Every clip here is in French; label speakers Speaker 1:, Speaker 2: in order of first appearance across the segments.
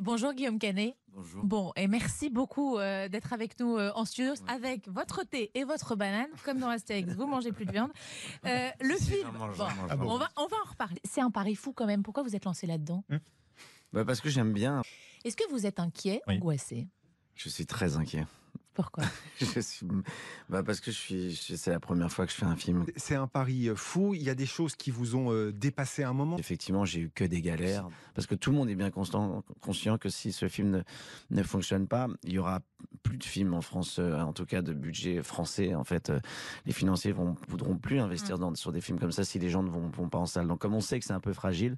Speaker 1: Bonjour Guillaume Canet.
Speaker 2: Bonjour.
Speaker 1: Bon, et merci beaucoup euh, d'être avec nous euh, en studio avec votre thé et votre banane, comme dans Astérix, vous mangez plus de viande. Euh, le
Speaker 2: Si,
Speaker 1: film, bon, on, va, on va en reparler. C'est un pari fou quand même. Pourquoi vous êtes lancé là-dedans?
Speaker 2: Bah, parce que j'aime bien.
Speaker 1: Est-ce que vous êtes inquiet,
Speaker 3: Oui.
Speaker 1: angoissé
Speaker 2: Je suis très inquiet.
Speaker 1: Pourquoi
Speaker 2: Je suis... bah, parce que je suis... c'est la première fois que je fais un film.
Speaker 3: C'est un pari euh, fou. Il y a des choses qui vous ont euh, dépassé un moment?
Speaker 2: Effectivement, j'ai eu que des galères. Parce que tout le monde est bien constant, conscient que si ce film ne, ne fonctionne pas, il y aura plus de films en France, euh, en tout cas de budget français. En fait, Euh, les financiers vont, voudront plus investir dans, sur des films comme ça si les gens ne vont, vont pas en salle. Donc, comme on sait que c'est un peu fragile,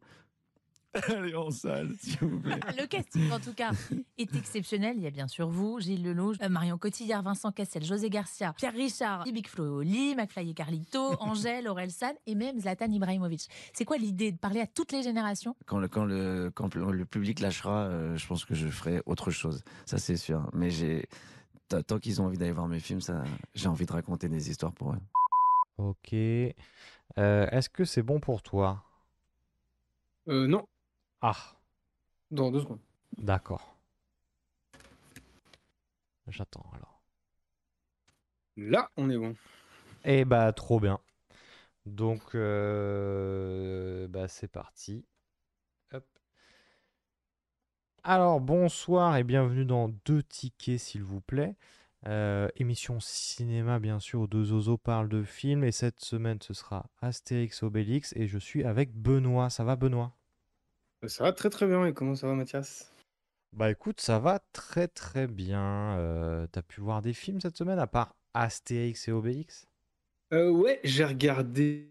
Speaker 2: allez en salle, s'il vous plaît.
Speaker 1: Le casting, en tout cas, est exceptionnel. Il y a bien sûr vous, Gilles Lelouch, euh, Marion Cotillard, Vincent Cassel, José Garcia, Pierre Richard, Big Flo, Lee, McFly et Carlito, Angèle, Aurel San et même Zlatan Ibrahimovic. C'est quoi l'idée de parler à toutes les générations?
Speaker 2: Quand le, quand le, quand le public lâchera, euh, je pense que je ferai autre chose. Ça, c'est sûr. Mais j'ai, tant qu'ils ont envie d'aller voir mes films, ça, j'ai envie de raconter des histoires pour eux.
Speaker 4: Ok. Euh, Est-ce que c'est bon pour toi?
Speaker 5: Euh, non,
Speaker 4: Ah,
Speaker 5: dans deux secondes.
Speaker 4: d'accord. J'attends alors.
Speaker 5: Là, on est bon.
Speaker 4: Eh bah, trop bien. Donc, euh, bah, c'est parti. Hop. Alors, bonsoir et bienvenue dans Deux tickets, s'il vous plaît. Euh, émission cinéma, bien sûr, où deux zozos parlent de films. Et cette semaine, ce sera Astérix Obélix. Et je suis avec Benoît. Ça va, Benoît?
Speaker 5: Euh, Ça va très très bien. Et comment ça va, Mathias?
Speaker 4: Bah écoute, ça va très très bien. Euh, t'as pu voir des films cette semaine à part Astérix et Obélix?
Speaker 5: Euh, ouais, j'ai regardé...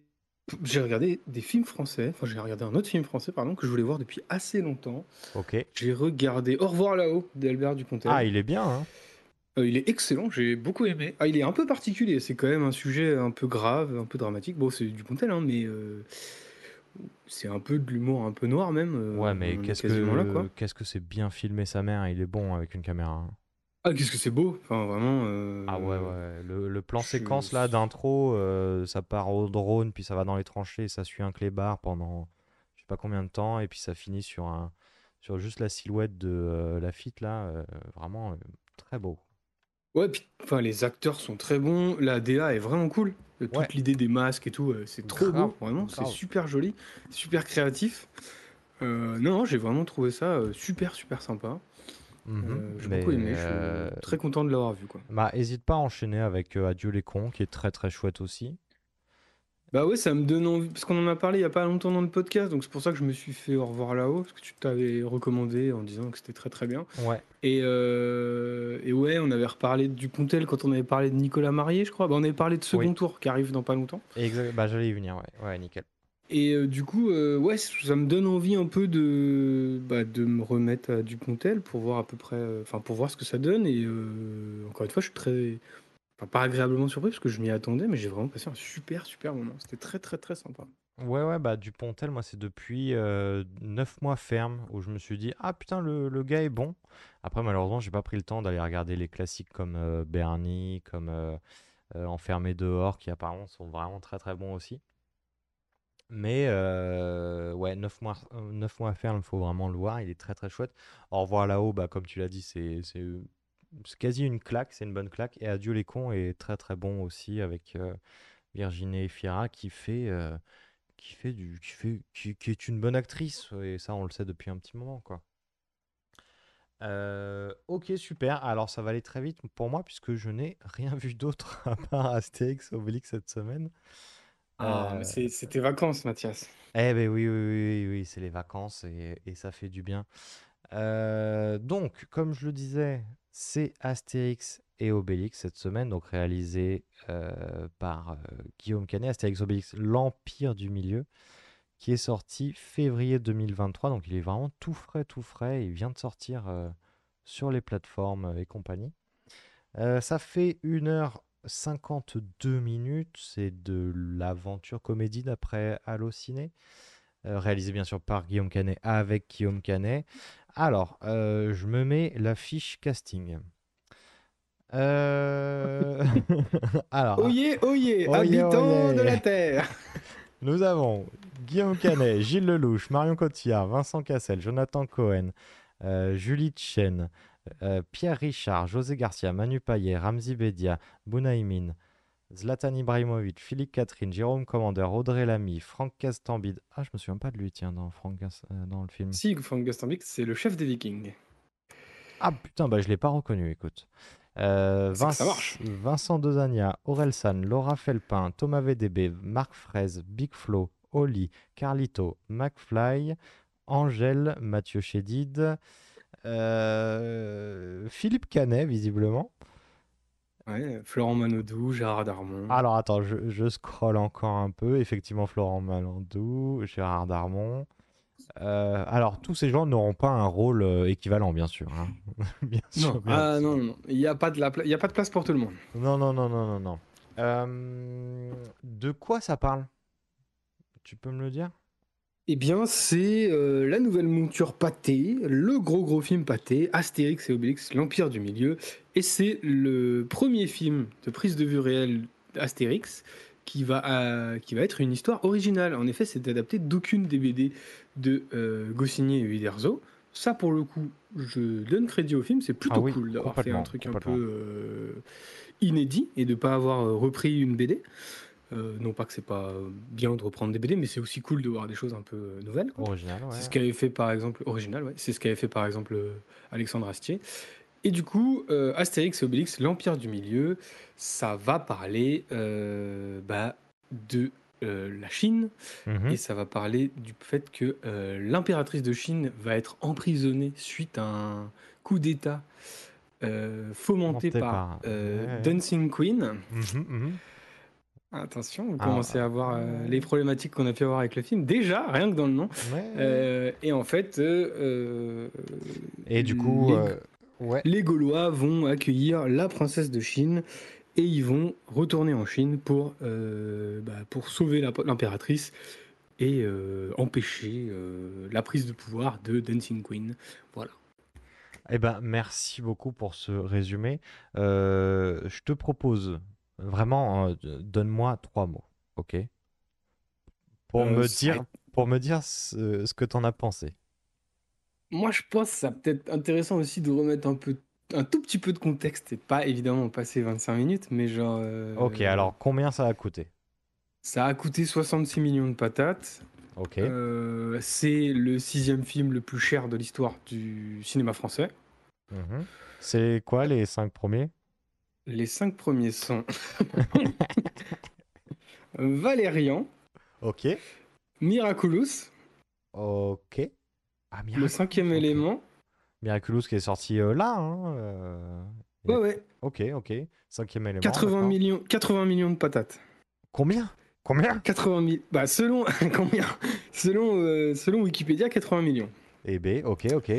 Speaker 5: J'ai regardé des films français. Enfin, j'ai regardé un autre film français, pardon, que je voulais voir depuis assez longtemps.
Speaker 4: Ok.
Speaker 5: J'ai regardé Au revoir là-haut d'Albert Dupontel.
Speaker 4: Ah, il est bien, hein?
Speaker 5: Euh, il est excellent, j'ai beaucoup aimé. Ah, il est un peu particulier, c'est quand même un sujet un peu grave, un peu dramatique. Bon, c'est Dupontel, hein, mais euh, c'est un peu de l'humour un peu noir même. euh,
Speaker 4: Ouais, mais
Speaker 5: est
Speaker 4: qu'est-ce que qu'est-ce que c'est bien filmé sa mère, il est bon avec une caméra. hein.
Speaker 5: Ah, qu'est-ce que c'est beau! Enfin, vraiment. euh,
Speaker 4: Ah ouais, ouais. Le, le plan
Speaker 5: je-
Speaker 4: séquence là d'intro, euh, ça part au drone, puis ça va dans les tranchées, ça suit un clébard pendant je sais pas combien de temps, et puis ça finit sur un sur juste la silhouette de euh, la fite là, euh, vraiment euh, très beau.
Speaker 5: Ouais, puis enfin, les acteurs sont très bons, la DA est vraiment cool. Euh, Toute
Speaker 4: Ouais.
Speaker 5: l'idée des masques et tout, euh, c'est trop
Speaker 4: Grave,
Speaker 5: beau, vraiment, c'est
Speaker 4: grave.
Speaker 5: super joli, super créatif. Euh, non, non, j'ai vraiment trouvé ça euh, super, super sympa.
Speaker 4: Mhm.
Speaker 5: Euh, j'ai
Speaker 4: Mais,
Speaker 5: beaucoup aimé, je suis
Speaker 4: euh,
Speaker 5: très content de l'avoir vu, quoi.
Speaker 4: Bah, hésite pas à enchaîner avec euh, Adieu les cons, qui est très très chouette aussi.
Speaker 5: Bah ouais, ça me donne envie, parce qu'on en a parlé il y a pas longtemps dans le podcast, donc c'est pour ça que je me suis fait au revoir là-haut, parce que tu t'avais recommandé en disant que c'était très très bien.
Speaker 4: Ouais.
Speaker 5: Et, euh, et ouais, on avait reparlé de Dupontel quand on avait parlé de Nicolas Marié, je crois. Bah, on avait parlé de Second
Speaker 4: Oui.
Speaker 5: Tour qui arrive dans pas longtemps.
Speaker 4: Exact. Bah, j'allais y venir, ouais. Ouais, nickel.
Speaker 5: Et euh, du coup, euh, ouais, ça me donne envie un peu de, bah, de me remettre à Dupontel pour voir à peu près, euh, enfin pour voir ce que ça donne. Et euh, encore une fois, je suis très, pas agréablement surpris parce que je m'y attendais, mais j'ai vraiment passé un super super moment. C'était très très très sympa.
Speaker 4: Ouais, ouais, bah Dupontel, moi, c'est depuis euh, 9 mois ferme où je me suis dit, ah putain, le, gars est bon. Après, malheureusement, j'ai pas pris le temps d'aller regarder les classiques comme euh, Bernie, comme euh, euh, Enfermé dehors, qui apparemment sont vraiment très très bons aussi. Mais euh, ouais, 9 mois, euh, 9 mois ferme, il faut vraiment le voir, il est très très chouette. Au revoir là-haut, bah, comme tu l'as dit, c'est c'est quasi une claque, c'est une bonne claque. Et Adieu les cons est très très bon aussi avec euh, Virginie Efira qui fait. euh, qui fait du qui fait qui, qui est une bonne actrice et ça on le sait depuis un petit moment quoi. Euh, ok super alors ça va aller très vite pour moi puisque je n'ai rien vu d'autre à part Astérix Obélix cette semaine.
Speaker 5: Ah, mais c'est- c'était vacances, Mathias.
Speaker 4: eh ben oui, oui, oui, oui, oui, c'est les vacances et, et ça fait du bien. Euh, donc, comme je le disais, c'est Astérix et Obélix cette semaine, donc réalisé euh, par euh, Guillaume Canet, Astérix Obélix, l'Empire du Milieu, qui est sorti février 2023, donc il est vraiment tout frais, tout frais, il vient de sortir euh, sur les plateformes et compagnie. Ça fait 1h52 minutes, c'est de l'aventure comédie d'après Allociné, euh, réalisé bien sûr par Guillaume Canet avec Guillaume Canet. Alors, euh, je me mets la fiche casting. Euh, Alors,
Speaker 5: Oyez, oyez,
Speaker 4: Oyez,
Speaker 5: habitants
Speaker 4: oyez.
Speaker 5: de la Terre.
Speaker 4: nous avons Guillaume Canet, Gilles Lelouch, Marion Cotillard, Vincent Cassel, Jonathan Cohen, euh, Julie Chen, euh, Pierre Richard, José Garcia, Manu Payet, Ramzi Bedia, Bounaïmin, Zlatan Ibrahimovic, Philippe Catherine, Jérôme Commander, Audrey Lamy, Franck Castambide. Ah, je me souviens pas de lui, tiens, dans, Franck Gas- euh, dans le film.
Speaker 5: Si, Frank Gastambik, c'est le chef des Vikings.
Speaker 4: Ah putain, bah je l'ai pas reconnu, écoute. Euh,
Speaker 5: ça marche.
Speaker 4: Vincent Dezania, Aurel San, Laura Felpin, Thomas VDB, Marc Fraise, Big Flo, Oli, Carlito, McFly, Angèle, Mathieu Chédid, euh, Philippe Canet, visiblement.
Speaker 5: Ouais, Florent Manodou, Gérard Darmon.
Speaker 4: Alors attends, je, je scrolle encore un peu. Effectivement, Florent Malandou, Gérard Darmon. Euh, alors, tous ces gens n'auront pas un rôle euh, équivalent, bien sûr. hein. bien sûr,
Speaker 5: non,
Speaker 4: bien
Speaker 5: ah,
Speaker 4: sûr.
Speaker 5: non, non, non. Il n'y a, pas de la pla- il y a pas de place pour tout le monde.
Speaker 4: Non, non, non, non, non, non. Euh, de quoi ça parle? Tu peux me le dire?
Speaker 5: Eh bien, c'est euh, la nouvelle monture pâtée, le gros gros film pâté, Astérix et Obélix, l'Empire du Milieu. Et c'est le premier film de prise de vue réelle d'Astérix qui va, euh, qui va être une histoire originale. En effet, c'est adapté d'aucune des BD de euh, Goscinny et Uderzo. Ça, pour le coup, je donne crédit au film. C'est plutôt
Speaker 4: Ah oui,
Speaker 5: cool d'avoir fait un truc un peu euh, inédit et de ne pas avoir repris une BD. Euh, non pas que c'est pas bien de reprendre des BD, mais c'est aussi cool de voir des choses un peu euh, nouvelles. quoi.
Speaker 4: Original, ouais.
Speaker 5: C'est ce qu'avait fait par exemple original, ouais. C'est ce qu'avait fait par exemple euh, Alexandre Astier. Et du coup, euh, Astérix et Obélix, l'Empire du Milieu, ça va parler euh, bah, de euh, la Chine
Speaker 4: Mhm.
Speaker 5: et ça va parler du fait que euh, l'impératrice de Chine va être emprisonnée suite à un coup d'État euh, fomenté
Speaker 4: Monté
Speaker 5: par,
Speaker 4: par-
Speaker 5: euh,
Speaker 4: ouais, ouais.
Speaker 5: Dancing Queen.
Speaker 4: Mhm, mhm.
Speaker 5: Attention, vous
Speaker 4: Ah,
Speaker 5: commencez à voir euh, les problématiques qu'on a pu avoir avec le film. Déjà, rien que dans le nom.
Speaker 4: Ouais.
Speaker 5: Euh, et en fait, euh, euh,
Speaker 4: Et du coup,
Speaker 5: les,
Speaker 4: ouais.
Speaker 5: les Gaulois vont accueillir la princesse de Chine et ils vont retourner en Chine pour, bah, pour sauver l'impératrice et empêcher la prise de pouvoir de Dancing Queen. Voilà.
Speaker 4: Eh ben, merci beaucoup pour ce résumé. Je te propose vraiment, euh, donne-moi trois mots, ok? Pour
Speaker 5: Euh,
Speaker 4: me dire, pour me dire ce, ce que t'en as pensé.
Speaker 5: Moi, je pense que ça peut être intéressant aussi de remettre un peu un tout petit peu de contexte et pas évidemment passer 25 minutes, mais genre. euh,
Speaker 4: Ok, alors combien ça a coûté?
Speaker 5: Ça a coûté 66 millions de patates.
Speaker 4: Ok.
Speaker 5: Euh, c'est le sixième film le plus cher de l'histoire du cinéma français.
Speaker 4: Mhm. C'est quoi les cinq premiers?
Speaker 5: Les cinq premiers sont Valérian,
Speaker 4: Ok.
Speaker 5: Miraculous,
Speaker 4: Ok. Ah,
Speaker 5: Le cinquième élément.
Speaker 4: Miraculous qui est sorti euh, là, hein, euh,
Speaker 5: Ouais,
Speaker 4: a-
Speaker 5: ouais.
Speaker 4: Ok, ok. Cinquième élément.
Speaker 5: 80
Speaker 4: d'accord.
Speaker 5: millions, 80 millions de patates.
Speaker 4: Combien? Combien?
Speaker 5: 80 000. Bah, selon, combien? Selon, euh, selon Wikipédia, 80 millions.
Speaker 4: Eh B, ok, ok.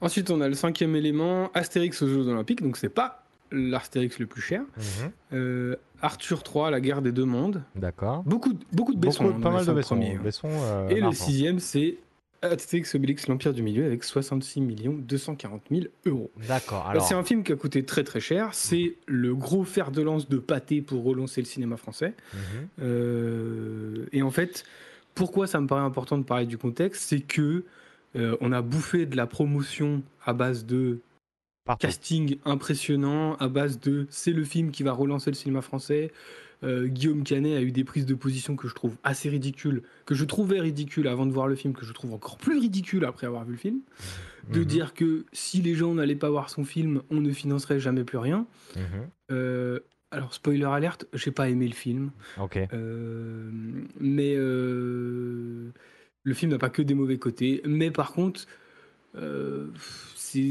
Speaker 5: Ensuite, on a le cinquième élément, Astérix aux Jeux Olympiques. Donc, c'est pas l'Astérix le plus cher.
Speaker 4: Mhm.
Speaker 5: Euh, Arthur III, la guerre des deux mondes.
Speaker 4: D'accord.
Speaker 5: Beaucoup, de- beaucoup de Besson.
Speaker 4: Beaucoup, pas mal de Besson.
Speaker 5: hein.
Speaker 4: Besson, euh,
Speaker 5: Et le sixième, c'est Astérix Obélix, l'Empire du Milieu, avec 66 millions 240 000 euros.
Speaker 4: D'accord.
Speaker 5: Alors,
Speaker 4: Alors,
Speaker 5: C'est un film qui a coûté très très cher. C'est le gros fer de lance de pâté pour relancer le cinéma français.
Speaker 4: Mhm.
Speaker 5: Euh, et en fait, pourquoi ça me paraît important de parler du contexte C'est que on a bouffé de la promotion à base de casting impressionnant, à base de c'est le film qui va relancer le cinéma français. Euh, Guillaume Canet a eu des prises de position que je trouve assez ridicules, que je trouvais ridicules avant de voir le film, que je trouve encore plus ridicules après avoir vu le film. De
Speaker 4: Mhm.
Speaker 5: dire que si les gens n'allaient pas voir son film, on ne financerait jamais plus rien.
Speaker 4: Mhm.
Speaker 5: Euh, alors, spoiler alerte, j'ai pas aimé le film.
Speaker 4: Ok.
Speaker 5: Euh, mais le film n'a pas que des mauvais côtés. Mais par contre,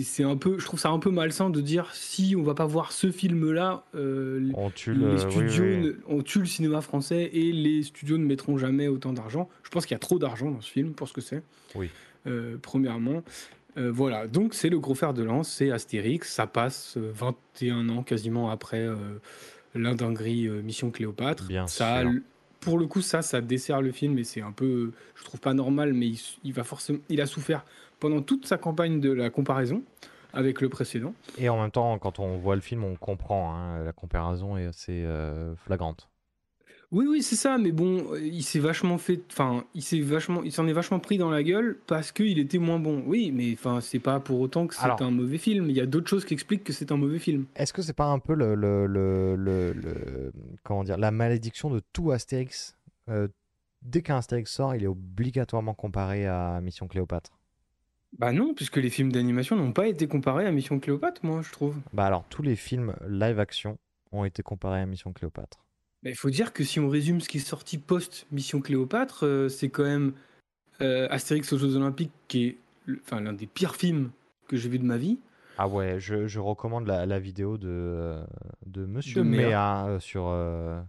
Speaker 5: c'est un peu, je trouve ça un peu malsain de dire si on va pas voir ce film-là, euh,
Speaker 4: On tue
Speaker 5: les
Speaker 4: le.
Speaker 5: studios,
Speaker 4: oui, oui.
Speaker 5: ne- on tue le cinéma français et les studios ne mettront jamais autant d'argent. Je pense qu'il y a trop d'argent dans ce film pour ce que c'est.
Speaker 4: Oui.
Speaker 5: Euh, premièrement. Euh, voilà, donc c'est le gros fer de lance, c'est Astérix, ça passe euh, 21 ans quasiment après l'indinguerie Mission Cléopâtre.
Speaker 4: Bien
Speaker 5: ça,
Speaker 4: sûr.
Speaker 5: Pour le coup, ça, ça dessert le film et c'est un peu, je trouve pas normal, mais il, il va forcément, il a souffert pendant toute sa campagne de la comparaison avec le précédent.
Speaker 4: Et en même temps, quand on voit le film, on comprend. hein, la comparaison est assez euh, flagrante.
Speaker 5: Oui, oui, c'est ça, mais bon, euh, il s'est vachement fait. Enfin, il s'est vachement, il s'en est vachement pris dans la gueule parce qu'il était moins bon. Oui, mais enfin, c'est pas pour autant que c'est
Speaker 4: Alors-
Speaker 5: un mauvais film. Il y a d'autres choses qui expliquent que c'est un mauvais film.
Speaker 4: Est-ce que c'est pas un peu le, le, le, le- le- comment dire, la malédiction de tout Astérix Euh, Dès qu'un Astérix sort, il est obligatoirement comparé à Mission Cléopâtre?
Speaker 5: Bah non, puisque les films d'animation n'ont pas été comparés à Mission Cléopâtre, moi, je trouve.
Speaker 4: Bah alors, tous les films live action ont été comparés à Mission Cléopâtre.
Speaker 5: Mais il faut dire que si on résume ce qui est sorti post Mission Cléopâtre, euh, c'est quand même euh, Astérix aux Jeux Olympiques qui est le- enfin, l'un des pires films que j'ai vu de ma vie.
Speaker 4: Ah ouais, je, je recommande la, la vidéo de, de Monsieur
Speaker 5: De Méa.
Speaker 4: Méa euh, sur euh,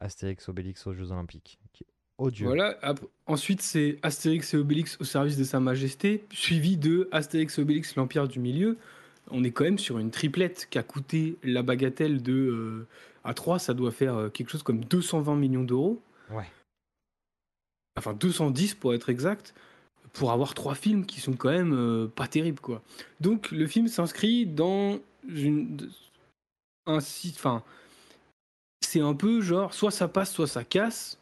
Speaker 4: Astérix Obélix aux Jeux Olympiques, qui est odieux.
Speaker 5: Voilà. Ensuite, c'est Astérix et Obélix au service de Sa Majesté, suivi de Astérix et Obélix l'Empire du Milieu. On est quand même sur une triplette qui a coûté la bagatelle de. euh, à 3, ça doit faire euh, quelque chose comme 220 millions d'euros.
Speaker 4: Ouais.
Speaker 5: Enfin, 210 pour être exact. Pour avoir trois films qui sont quand même euh, pas terribles, quoi. Donc, le film s'inscrit dans une. Un site. Enfin. C'est un peu genre, soit ça passe, soit ça casse.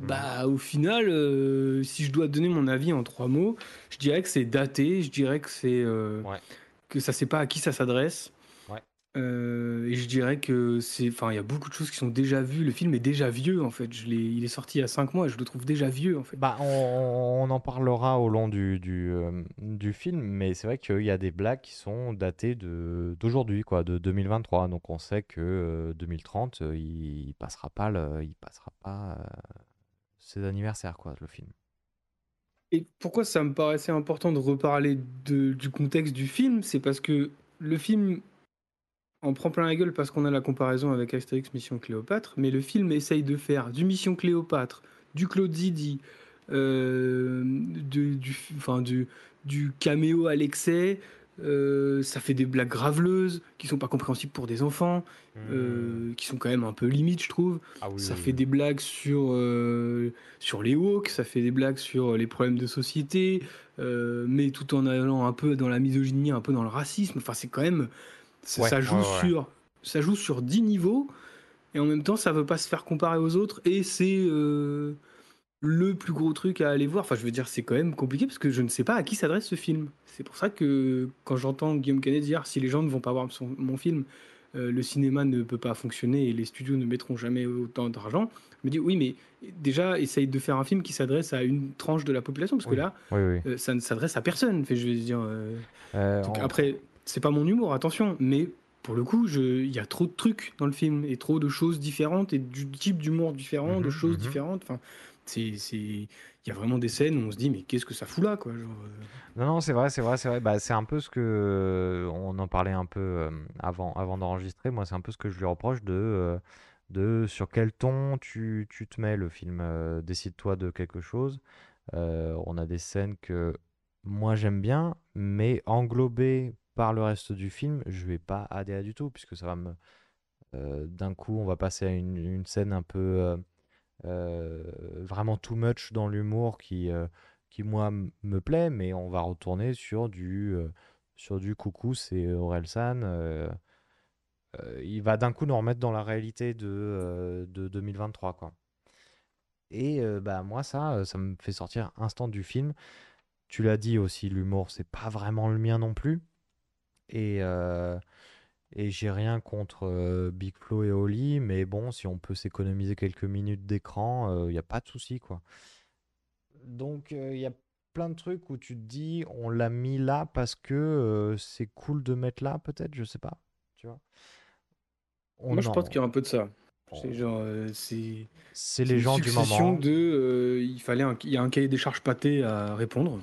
Speaker 4: Mhm.
Speaker 5: Bah, au final, euh, si je dois donner mon avis en trois mots, je dirais que c'est daté, je dirais que c'est euh,
Speaker 4: Ouais.
Speaker 5: que ça sait pas à qui ça s'adresse.
Speaker 4: Ouais.
Speaker 5: Euh, et je dirais que c'est, enfin, il y a beaucoup de choses qui sont déjà vues. Le film est déjà vieux en fait. Je l'ai, il est sorti il y a cinq mois, et je le trouve déjà vieux en fait.
Speaker 4: Bah, on, on en parlera au long du, du, euh, du film, mais c'est vrai qu'il y a des blagues qui sont datées de, d'aujourd'hui, quoi, de 2023. Donc on sait que euh, 2030, euh, il, il passera pas, le, il passera pas ses anniversaires, quoi, le film.
Speaker 5: Et pourquoi ça me paraissait important de reparler du contexte du film, c'est parce que le film en prend plein la gueule parce qu'on a la comparaison avec Astérix Mission Cléopâtre, mais le film essaye de faire du Mission Cléopâtre, du Claude Zidi, euh, de- du, enfin, du, du caméo à l'excès. Euh, ça fait des blagues graveleuses qui sont pas compréhensibles pour des enfants, euh, qui sont quand même un peu limites, je trouve.
Speaker 4: Ah oui,
Speaker 5: Ça
Speaker 4: oui,
Speaker 5: fait
Speaker 4: oui.
Speaker 5: des blagues sur, euh, sur les woke, ça fait des blagues sur les problèmes de société, mais tout en allant un peu dans la misogynie, un peu dans le racisme. Enfin, c'est quand même. Ça,
Speaker 4: Ouais,
Speaker 5: ça joue
Speaker 4: ouais, ouais.
Speaker 5: sur, ça joue sur 10 niveaux, et en même temps, ça veut pas se faire comparer aux autres, et c'est le plus gros truc à aller voir. Enfin, je veux dire, c'est quand même compliqué parce que je ne sais pas à qui s'adresse ce film. C'est pour ça que quand j'entends Guillaume Canet dire si les gens ne vont pas voir son- mon film, euh, le cinéma ne peut pas fonctionner et les studios ne mettront jamais autant d'argent. Je me dis oui, mais déjà essaye de faire un film qui s'adresse à une tranche de la population parce
Speaker 4: Oui.
Speaker 5: que là,
Speaker 4: Oui, oui.
Speaker 5: euh, ça ne s'adresse à personne. Fait, je veux dire. euh, donc
Speaker 4: on-
Speaker 5: après, c'est pas mon humour, attention, mais pour le coup, il y a trop de trucs dans le film et trop de choses différentes et du type d'humour différent, de
Speaker 4: Mhm,
Speaker 5: choses
Speaker 4: mhm.
Speaker 5: différentes. Enfin, il y a vraiment des scènes où on se dit mais qu'est-ce que ça fout là, quoi. euh.
Speaker 4: Non, non, c'est vrai, c'est vrai, c'est vrai. Bah, c'est un peu ce que euh, on en parlait un peu euh, avant, avant d'enregistrer. Moi, c'est un peu ce que je lui reproche de, de sur quel ton tu, tu te mets le film. décide-toi de quelque chose. On a des scènes que moi j'aime bien, mais englobées par le reste du film, je vais pas adhérer du tout, puisque ça va me. d'un coup, on va passer à une, scène un peu vraiment too much dans l'humour qui, euh, qui moi me plaît, mais on va retourner sur du, euh, sur du coucou, c'est euh, euh, il va d'un coup nous remettre dans la réalité de, euh, de 2023, quoi. Et euh, bah moi ça, euh, ça me fait sortir instant du film. Tu l'as dit aussi, l'humour, c'est pas vraiment le mien non plus. Et, euh, et j'ai rien contre euh, Big Flo et Oli, mais bon, si on peut s'économiser quelques minutes d'écran, il n'y a pas de souci, quoi. Donc, il y a plein de trucs où tu te dis, on l'a mis là parce que euh, c'est cool de mettre là, peut-être, je sais pas. Tu vois. On
Speaker 5: Moi, je
Speaker 4: en-
Speaker 5: pense qu'il y a un peu de ça.
Speaker 4: on-
Speaker 5: C'est genre, euh, c'est.
Speaker 4: C'est
Speaker 5: c'est
Speaker 4: les
Speaker 5: une
Speaker 4: gens du
Speaker 5: succession
Speaker 4: moment.
Speaker 5: de, euh, il fallait, un- il y a un cahier des charges pâté à répondre.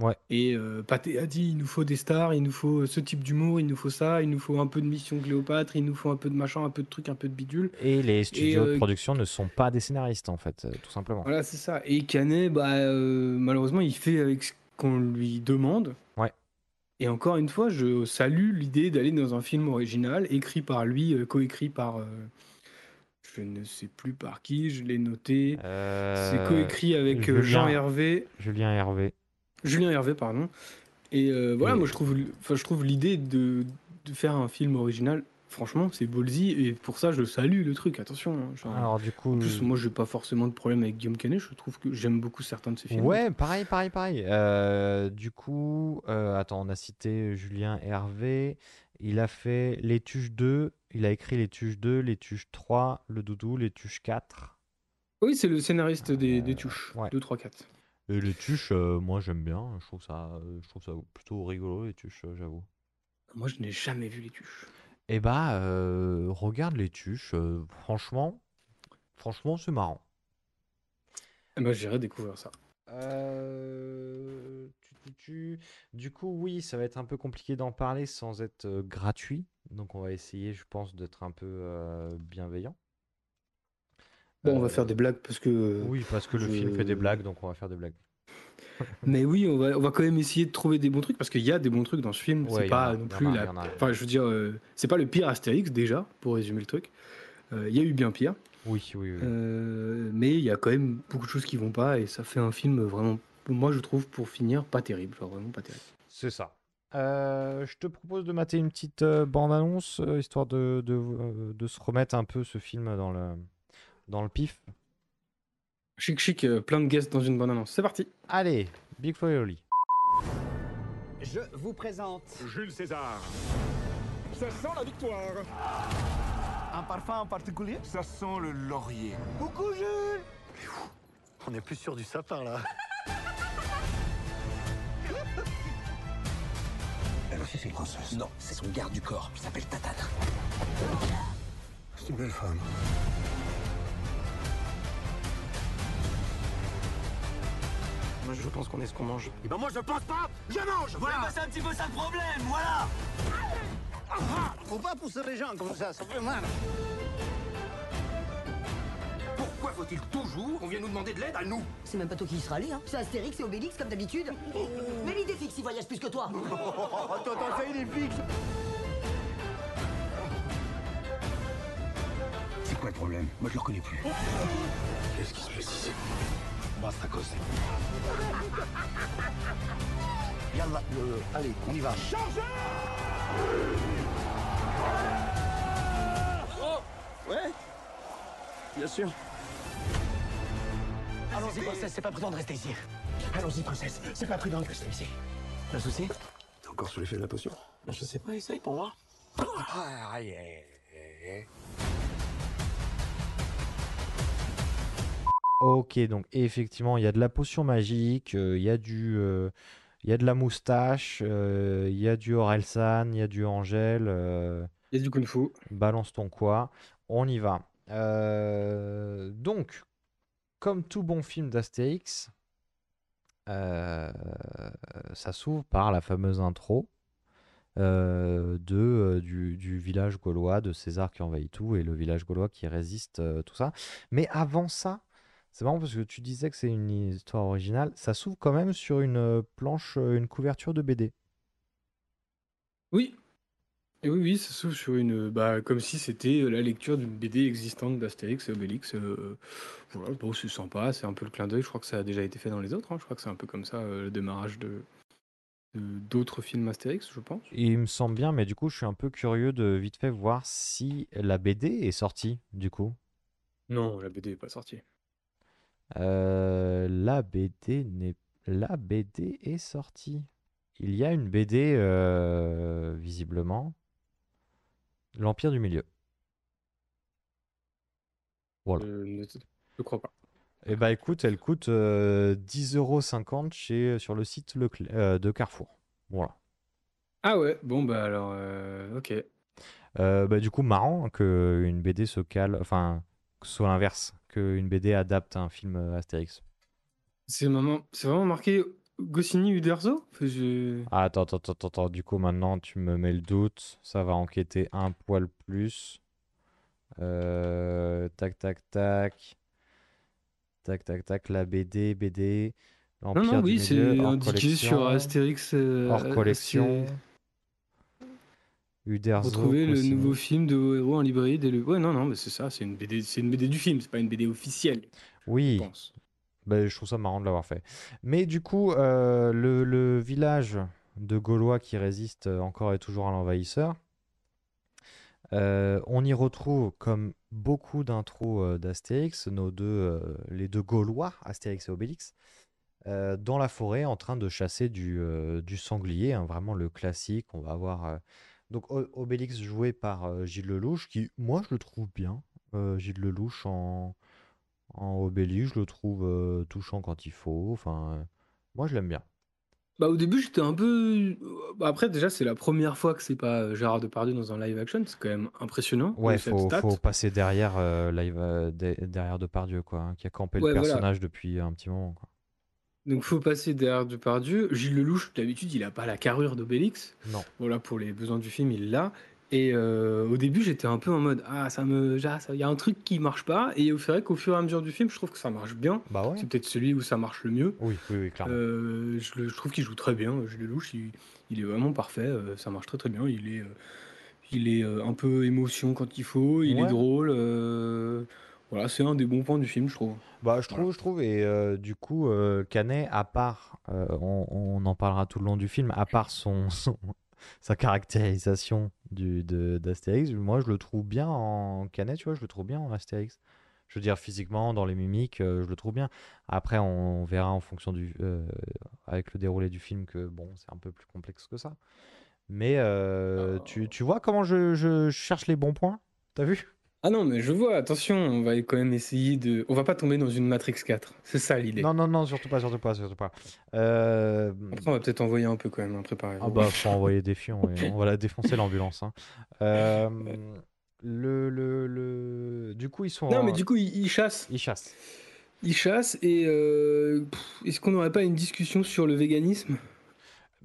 Speaker 4: Ouais.
Speaker 5: Et euh, Pathé a dit, il nous faut des stars, il nous faut ce type d'humour, il nous faut ça, il nous faut un peu de Mission Cléopâtre, il nous faut un peu de machin, un peu de truc, un peu de bidule.
Speaker 4: Et les studios de
Speaker 5: euh,
Speaker 4: production ne sont pas des scénaristes, en fait, euh, tout simplement.
Speaker 5: Voilà, c'est ça. Et Canet, bah, euh, malheureusement, il fait avec ce qu'on lui demande.
Speaker 4: Ouais.
Speaker 5: Et encore une fois, je salue l'idée d'aller dans un film original, écrit par lui, coécrit par. je ne sais plus par qui, je l'ai noté. C'est coécrit avec
Speaker 4: Julien.
Speaker 5: Jean Hervé.
Speaker 4: Julien Hervé.
Speaker 5: Julien Hervé, pardon. Et euh, voilà, moi je trouve, enfin, je trouve l'idée de, de faire un film original franchement, c'est ballsy et pour ça, je salue le truc. Attention. hein, genre,
Speaker 4: Alors du coup,
Speaker 5: en plus, moi, j'ai pas forcément de problème avec Guillaume Canet. Je trouve que j'aime beaucoup certains de ses films.
Speaker 4: Ouais, pareil, pareil, pareil. Euh, du coup, euh, attends, on a cité Julien Hervé. Il a fait Les Tuches 2. Il a écrit Les Tuches 2, Les Tuches 3, Le Doudou, Les Tuches 4.
Speaker 5: Oui, c'est le scénariste des, des touches.
Speaker 4: ouais.
Speaker 5: 2, 3, 4.
Speaker 4: Et Les Tuches, euh, moi j'aime bien. Je trouve ça, je trouve ça plutôt rigolo, Les Tuches, euh, j'avoue.
Speaker 5: Moi, je n'ai jamais vu les tuches.
Speaker 4: Eh bah, euh, regarde Les Tuches. euh, franchement, franchement, c'est marrant.
Speaker 5: Eh ben, j'irai découvrir ça.
Speaker 4: Euh, tu, tu, tu. Du coup, oui, ça va être un peu compliqué d'en parler sans être euh, gratuit. Donc, on va essayer, je pense, d'être un peu euh, bienveillant.
Speaker 5: Bon, on va
Speaker 4: Euh,
Speaker 5: faire des blagues parce que.
Speaker 4: Oui, parce que le film fait des blagues, donc on va faire des blagues.
Speaker 5: Mais oui, on va, on va quand même essayer de trouver des bons trucs parce qu'il y a des bons trucs dans ce film.
Speaker 4: Ouais,
Speaker 5: c'est pas
Speaker 4: a,
Speaker 5: non
Speaker 4: en
Speaker 5: plus la. Enfin, je veux dire, euh, c'est pas le pire Astérix déjà, pour résumer le truc. Euh, Il y a eu bien pire.
Speaker 4: Oui, oui, oui.
Speaker 5: Euh, mais il y a quand même beaucoup de choses qui vont pas et ça fait un film vraiment, moi je trouve pour finir pas terrible, genre vraiment pas terrible.
Speaker 4: C'est ça. Euh, je te propose de mater une petite euh, bande-annonce, euh, histoire de, de, euh, de se remettre un peu ce film dans le, dans le pif.
Speaker 5: Chic chic, euh, plein de guests dans une bonne annonce. C'est parti.
Speaker 4: Allez, Big Flo et Oli.
Speaker 6: Je vous présente
Speaker 7: Jules César. Ça sent la victoire.
Speaker 6: un parfum en particulier?
Speaker 7: Ça sent le laurier.
Speaker 6: Coucou Jules
Speaker 8: On est plus sûr du sapin là.
Speaker 6: Elle aussi c'est une princesse. Non, c'est son garde du corps. Il s'appelle Tatane.
Speaker 8: C'est une belle femme.
Speaker 6: Moi je pense qu'on est ce qu'on mange.
Speaker 8: Et ben moi je pense pas, je mange Voilà
Speaker 6: c'est un petit peu ça le problème, voilà
Speaker 8: Faut pas pousser les gens comme ça, ça fait mal
Speaker 6: Pourquoi faut-il toujours qu'on vienne nous demander de l'aide à nous?
Speaker 9: C'est même pas toi qui y seras allé, hein. C'est Astérix et Obélix comme d'habitude. Mais l'idée fixe, il voyage plus que toi.
Speaker 8: Oh, attends, attends, ça il est fixe
Speaker 6: C'est quoi le problème? Moi je le reconnais plus.
Speaker 8: Qu'est-ce qui se passe ici?
Speaker 6: Basta cosy. Yallah, le... allez, on y va.
Speaker 8: Ouais Bien sûr.
Speaker 6: Allons-y princesse, c'est pas prudent de rester ici. Allons-y princesse, c'est pas prudent de rester ici. Un souci
Speaker 8: T'es encore sous l'effet de la potion?
Speaker 6: Je sais pas, essaye pour. Ah, aïe,
Speaker 4: Ok, donc effectivement, il y a de la potion magique, euh, il y a du, euh, il y a de la moustache, euh, il y a du Orelsan, il y a du Angèle. euh,
Speaker 5: Il y a du kung fu.
Speaker 4: balance ton quoi, on y va. Euh, donc, comme tout bon film d'Astérix, euh, ça s'ouvre par la fameuse intro euh, de, euh, du, du village gaulois, de César qui envahit tout et le village gaulois qui résiste, euh, tout ça. Mais avant ça, c'est marrant parce que tu disais que c'est une histoire originale, ça s'ouvre quand même sur une planche, une couverture de BD.
Speaker 5: Oui. Et oui, oui, ça s'ouvre sur une. Bah, comme si c'était la lecture d'une BD existante d'Astérix et Obélix. euh, voilà, bon, c'est sympa, c'est un peu le clin d'œil. Je crois que ça a déjà été fait dans les autres. hein. Je crois que c'est un peu comme ça euh, le démarrage de de- d'autres films Astérix, je pense.
Speaker 4: Il me semble bien, mais du coup, je suis un peu curieux de vite fait voir si la BD est sortie, du coup.
Speaker 5: Non, la BD n'est pas sortie.
Speaker 4: Euh, la BD n'est... La BD est sortie. Il y a une BD, euh, visiblement. L'Empire du Milieu. Voilà.
Speaker 5: Euh, ne- je crois pas.
Speaker 4: Eh bah écoute, elle coûte euh, 10,50€ chez, sur le site Leclerc- euh, de Carrefour. Voilà.
Speaker 5: Ah ouais, bon, bah alors, euh, ok.
Speaker 4: Euh, bah, du coup, marrant qu'une BD se cale, enfin, que ce soit l'inverse, qu'une BD adapte un film euh, Astérix.
Speaker 5: C'est vraiment, c'est vraiment marqué Goscinny Uderzo? Je-
Speaker 4: Ah, attends, attends, attends, attends, du coup, maintenant, tu me mets le doute, ça va enquêter un poil plus. Euh, tac, tac, tac. Tac, tac, tac, la BD, BD.
Speaker 5: Non, non, oui, c'est indiqué sur Astérix. euh,
Speaker 4: Hors collection. Uderzo,
Speaker 5: Retrouver le nouveau film de Vos héros en librairie dès le. Ouais, non, non, mais c'est ça, c'est une BD, c'est une BD du film, c'est pas une BD officielle, je
Speaker 4: Oui,
Speaker 5: pense.
Speaker 4: bah, je trouve ça marrant de l'avoir fait. Mais du coup, euh, le, le village de Gaulois qui résiste euh, encore et toujours à l'envahisseur, Euh, on y retrouve, comme beaucoup d'intros euh, d'Astérix, nos deux, les deux Gaulois, Astérix et Obélix, dans la forêt en train de chasser du, du sanglier, hein, vraiment le classique. On va avoir donc O- Obélix joué par euh, Gilles Lelouch, qui moi je le trouve bien. Euh, Gilles Lelouch en, en Obélix, je le trouve euh, touchant quand il faut. Enfin, euh, moi je l'aime bien.
Speaker 5: Bah, au début, j'étais un peu. bah, Après, déjà, c'est la première fois que c'est pas Gérard Depardieu dans un live action. C'est quand même impressionnant.
Speaker 4: Ouais,
Speaker 5: cette
Speaker 4: faut,
Speaker 5: stat.
Speaker 4: faut passer derrière euh, live, euh, de- derrière Depardieu, quoi, hein, qui a campé
Speaker 5: Ouais,
Speaker 4: le
Speaker 5: voilà.
Speaker 4: personnage depuis un petit moment. Quoi.
Speaker 5: Donc, faut passer derrière Depardieu. Gilles Lelouch, d'habitude, il a pas la carrure d'Obélix.
Speaker 4: Non.
Speaker 5: Voilà, pour les besoins du film, il l'a. Et euh, au début, j'étais un peu en mode Ah, ça me. ah, Il y a un truc qui marche pas. Et c'est vrai qu'au fur et à mesure du film, je trouve que ça marche bien.
Speaker 4: Bah ouais.
Speaker 5: C'est peut-être celui où ça marche le mieux.
Speaker 4: Oui, oui, oui, clairement.
Speaker 5: Euh, je, trouve qu'il joue très bien. Gilles Lelouch, il, il est vraiment parfait. euh, ça marche très très bien. Il est, il est un peu émotion quand il faut. Il
Speaker 4: Ouais.
Speaker 5: est drôle. Voilà, c'est un des bons points du film, je trouve.
Speaker 4: Bah, je trouve, je trouve, et euh, du coup, euh, Canet, à part, euh, on, on en parlera tout le long du film, à part son, son- sa caractérisation du, d'Astérix, moi je le trouve bien en Canet, tu vois, je le trouve bien en Astérix. Je veux dire, physiquement, dans les mimiques, euh, je le trouve bien. Après, on, verra en fonction du. avec le déroulé du film que, bon, c'est un peu plus complexe que ça. Mais tu, tu vois comment je, je cherche les bons points? T'as vu?
Speaker 5: Ah non, mais je vois, attention, on va quand même essayer de. On va pas tomber dans une Matrix 4. C'est ça l'idée.
Speaker 4: Non, non, non, surtout pas, surtout pas, surtout pas. Euh,
Speaker 5: Après, on va peut-être envoyer un peu quand même, hein, préparez-vous.
Speaker 4: Ah bah faut envoyer des fions on va la défoncer l'ambulance. hein. Euh, le, le, le... Du coup ils sont...
Speaker 5: Non, mais du coup, il, il chasse.
Speaker 4: Ils chassent.
Speaker 5: Il chasse et. euh, Est-ce qu'on n'aurait pas une discussion sur le véganisme?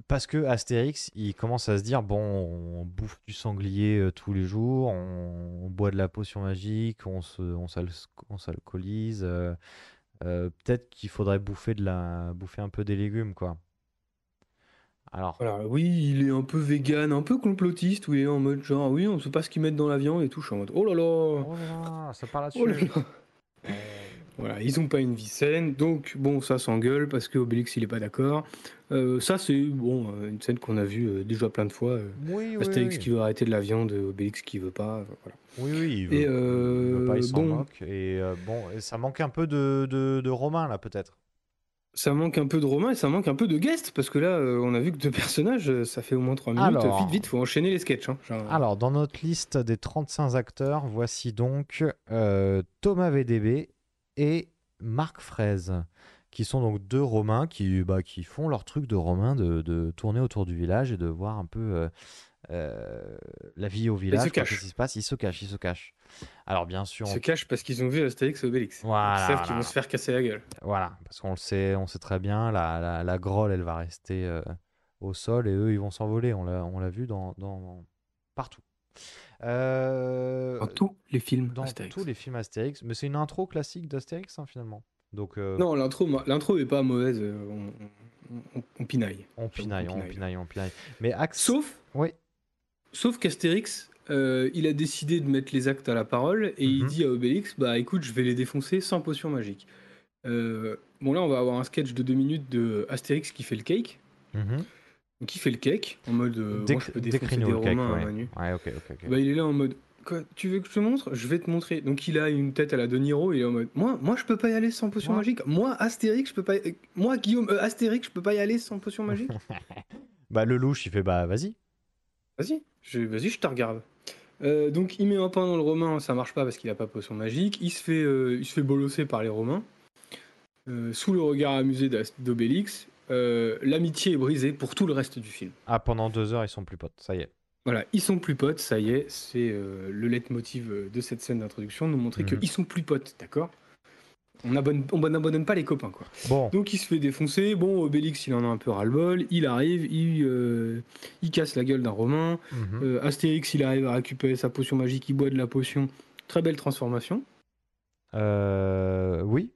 Speaker 4: Parce que Astérix, il commence à se dire, bon, on bouffe du sanglier euh, tous les jours, on, on boit de la potion magique, on se, on s'al- on s'alcoolise. euh, euh, Peut-être qu'il faudrait bouffer, de la, bouffer un peu des légumes, quoi. Alors,
Speaker 5: Voilà, oui, il est un peu vegan, un peu complotiste, est en mode genre, oui, on sait pas ce qu'ils mettent dans la viande et tout. Je suis en mode, oh là là
Speaker 4: oh là là, ça part
Speaker 5: Oh là
Speaker 4: là-dessus.
Speaker 5: là Voilà, ils ont pas une vie saine, donc bon, ça s'engueule parce que Obélix il est pas d'accord. Euh, ça, c'est bon, euh, une scène qu'on a vue euh, déjà plein de fois. euh,
Speaker 4: Oui, oui,
Speaker 5: Astérix
Speaker 4: oui.
Speaker 5: qui veut arrêter de la viande, Obélix qui veut pas. euh, Voilà.
Speaker 4: Oui, oui, il veut,
Speaker 5: Et
Speaker 4: il veut pas, il s'en
Speaker 5: bon,
Speaker 4: moque. Et euh, bon, et ça manque un peu de, de, de Romain, là, peut-être.
Speaker 5: ça manque un peu de Romain et ça manque un peu de guest parce que là, euh, on a vu que deux personnages, ça fait au moins trois minutes.
Speaker 4: Alors.
Speaker 5: Vite, vite, faut enchaîner les sketchs. hein. Genre,
Speaker 4: Alors, dans notre liste des 35 acteurs, voici donc euh, Thomas VDB et Marc Fraise, qui sont donc deux Romains qui, bah, qui font leur truc de Romain de, de tourner autour du village et de voir un peu euh, euh, la vie au village. quoi,
Speaker 5: cachent.
Speaker 4: Qu'est-ce qui se passe? Ils se cachent, ils se cachent. Alors, bien sûr,
Speaker 5: Ils
Speaker 4: on-
Speaker 5: se cachent parce qu'ils ont vu Astérix et Obélix.
Speaker 4: Voilà,
Speaker 5: ils savent qu'ils vont se faire casser la gueule.
Speaker 4: Voilà, parce qu'on le sait, on sait très bien, la, la, la grolle, elle va rester euh, au sol et eux, ils vont s'envoler. On l'a, on l'a vu dans, dans- partout. Euh,
Speaker 5: Dans tous les films
Speaker 4: dans
Speaker 5: Astérix.
Speaker 4: tous les films Astérix, mais c'est une intro classique d'Astérix hein, finalement. Donc euh,
Speaker 5: Non, l'intro, l'intro est pas mauvaise. euh, On, on- on- on pinaille.
Speaker 4: on pinaille, on
Speaker 5: pinaille.
Speaker 4: on pinaille. Mais Axe,
Speaker 5: Sauf,
Speaker 4: oui,
Speaker 5: sauf qu'Astérix, euh, il a décidé de mettre les actes à la parole et il
Speaker 4: Mhm.
Speaker 5: dit à Obélix, bah écoute, je vais les défoncer sans potion magique. Euh, bon là, on va avoir un sketch de deux minutes de Astérix qui fait le cake.
Speaker 4: mhm.
Speaker 5: Donc il fait le cake en mode, euh, moi,
Speaker 4: Déc-
Speaker 5: je peux défoncer
Speaker 4: décris-nous
Speaker 5: des
Speaker 4: le cake,
Speaker 5: Romains
Speaker 4: ouais. Ouais.
Speaker 5: Bah, il est là en mode Quoi, tu veux que je te montre? Je vais te montrer. Donc il a une tête à la De Niro, il est en mode moi, moi je peux pas y aller sans potion
Speaker 4: Moi-
Speaker 5: magique. Moi Astérix, je peux pas. y- Moi Guillaume euh, Astérix, je peux pas y aller sans potion magique.
Speaker 4: Bah le louche, il fait bah vas-y.
Speaker 5: vas-y, je, vas-y, je te regarde. Euh, donc il met un pain dans le romain, ça marche pas parce qu'il a pas potion magique. Il se fait, euh, il se fait bolosser par les romains. Sous le regard amusé d'Obélix, euh, l'amitié est brisée pour tout le reste du film.
Speaker 4: Ah pendant deux heures, ils sont plus potes, ça y est.
Speaker 5: Voilà, ils sont plus potes, ça y est, c'est euh, le leitmotiv euh, de cette scène d'introduction, nous montrer
Speaker 4: Mhm.
Speaker 5: qu'ils sont plus potes, d'accord? On n'abandonne pas les copains, quoi.
Speaker 4: Bon,
Speaker 5: Donc il se fait défoncer, bon, Obélix, il en a un peu ras-le-bol, il arrive, il, euh, il casse la gueule d'un romain,
Speaker 4: mhm.
Speaker 5: Euh, Astérix, il arrive à récupérer sa potion magique, il boit de la potion, très belle transformation.
Speaker 4: Euh, oui,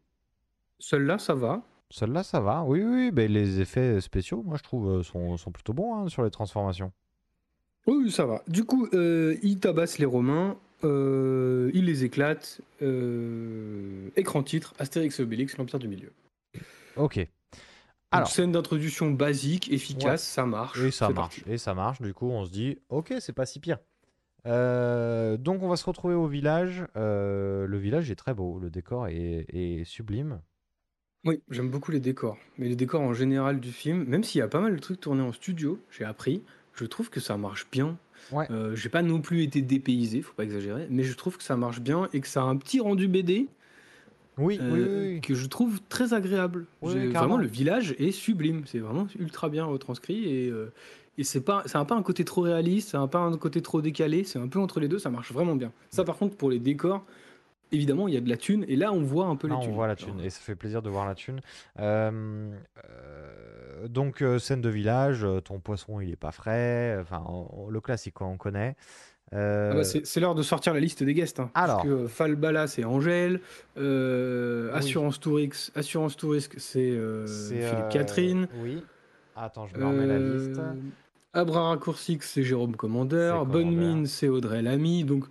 Speaker 5: Celle-là, ça va.
Speaker 4: Celle-là ça va. Oui, oui, mais les effets spéciaux, moi je trouve, euh, sont, sont plutôt bons hein, sur les transformations.
Speaker 5: Oui, ça va. Du coup, euh, il tabasse les Romains, euh, il les éclate. euh, écran titre, Astérix et Obélix, l'Empire du Milieu.
Speaker 4: Ok. Alors,
Speaker 5: scène d'introduction basique, efficace, ça marche.
Speaker 4: et ça marche,
Speaker 5: parti.
Speaker 4: et ça marche. Du coup, on se dit, ok, c'est pas si pire. Euh, donc on va se retrouver au village. Le village est très beau, le décor est, est sublime.
Speaker 5: Oui, j'aime beaucoup les décors. Mais les décors en général du film, même s'il y a pas mal de trucs tournés en studio, j'ai appris, je trouve que ça marche bien.
Speaker 4: Ouais.
Speaker 5: Euh, j'ai pas non plus été dépaysé, faut pas exagérer, mais je trouve que ça marche bien et que ça a un petit rendu BD
Speaker 4: Oui, oui, oui,
Speaker 5: euh,
Speaker 4: oui.
Speaker 5: que je trouve très agréable.
Speaker 4: Oui,
Speaker 5: J'ai-
Speaker 4: oui, carrément.
Speaker 5: vraiment, le village est sublime, c'est vraiment ultra bien retranscrit et, euh, et c'est pas, ça a pas un côté trop réaliste, ça a pas un côté trop décalé, c'est un peu entre les deux, ça marche vraiment bien. Ça, par contre, pour les décors, évidemment, il y a de la thune et là, on voit un peu
Speaker 4: Là,
Speaker 5: la
Speaker 4: on voit la thune et ça fait plaisir de voir la thune. Euh, euh, donc, euh, scène de village, ton poisson il est pas frais, enfin on- le classique quoi, on connaît. Euh,
Speaker 5: Ah bah, c'est l'heure de sortir la liste des guests. hein,
Speaker 4: Alors.
Speaker 5: Parce que Falbala, c'est Angèle.
Speaker 4: Oui.
Speaker 5: Assurance Tourix, Assurance Tourist, c'est Philippe Catherine.
Speaker 4: Oui. Attends, je me remets la liste.
Speaker 5: Abra Raccourcix, c'est Jérôme Commandeur. Bonne. Mine, c'est Audrey Lamy. Donc,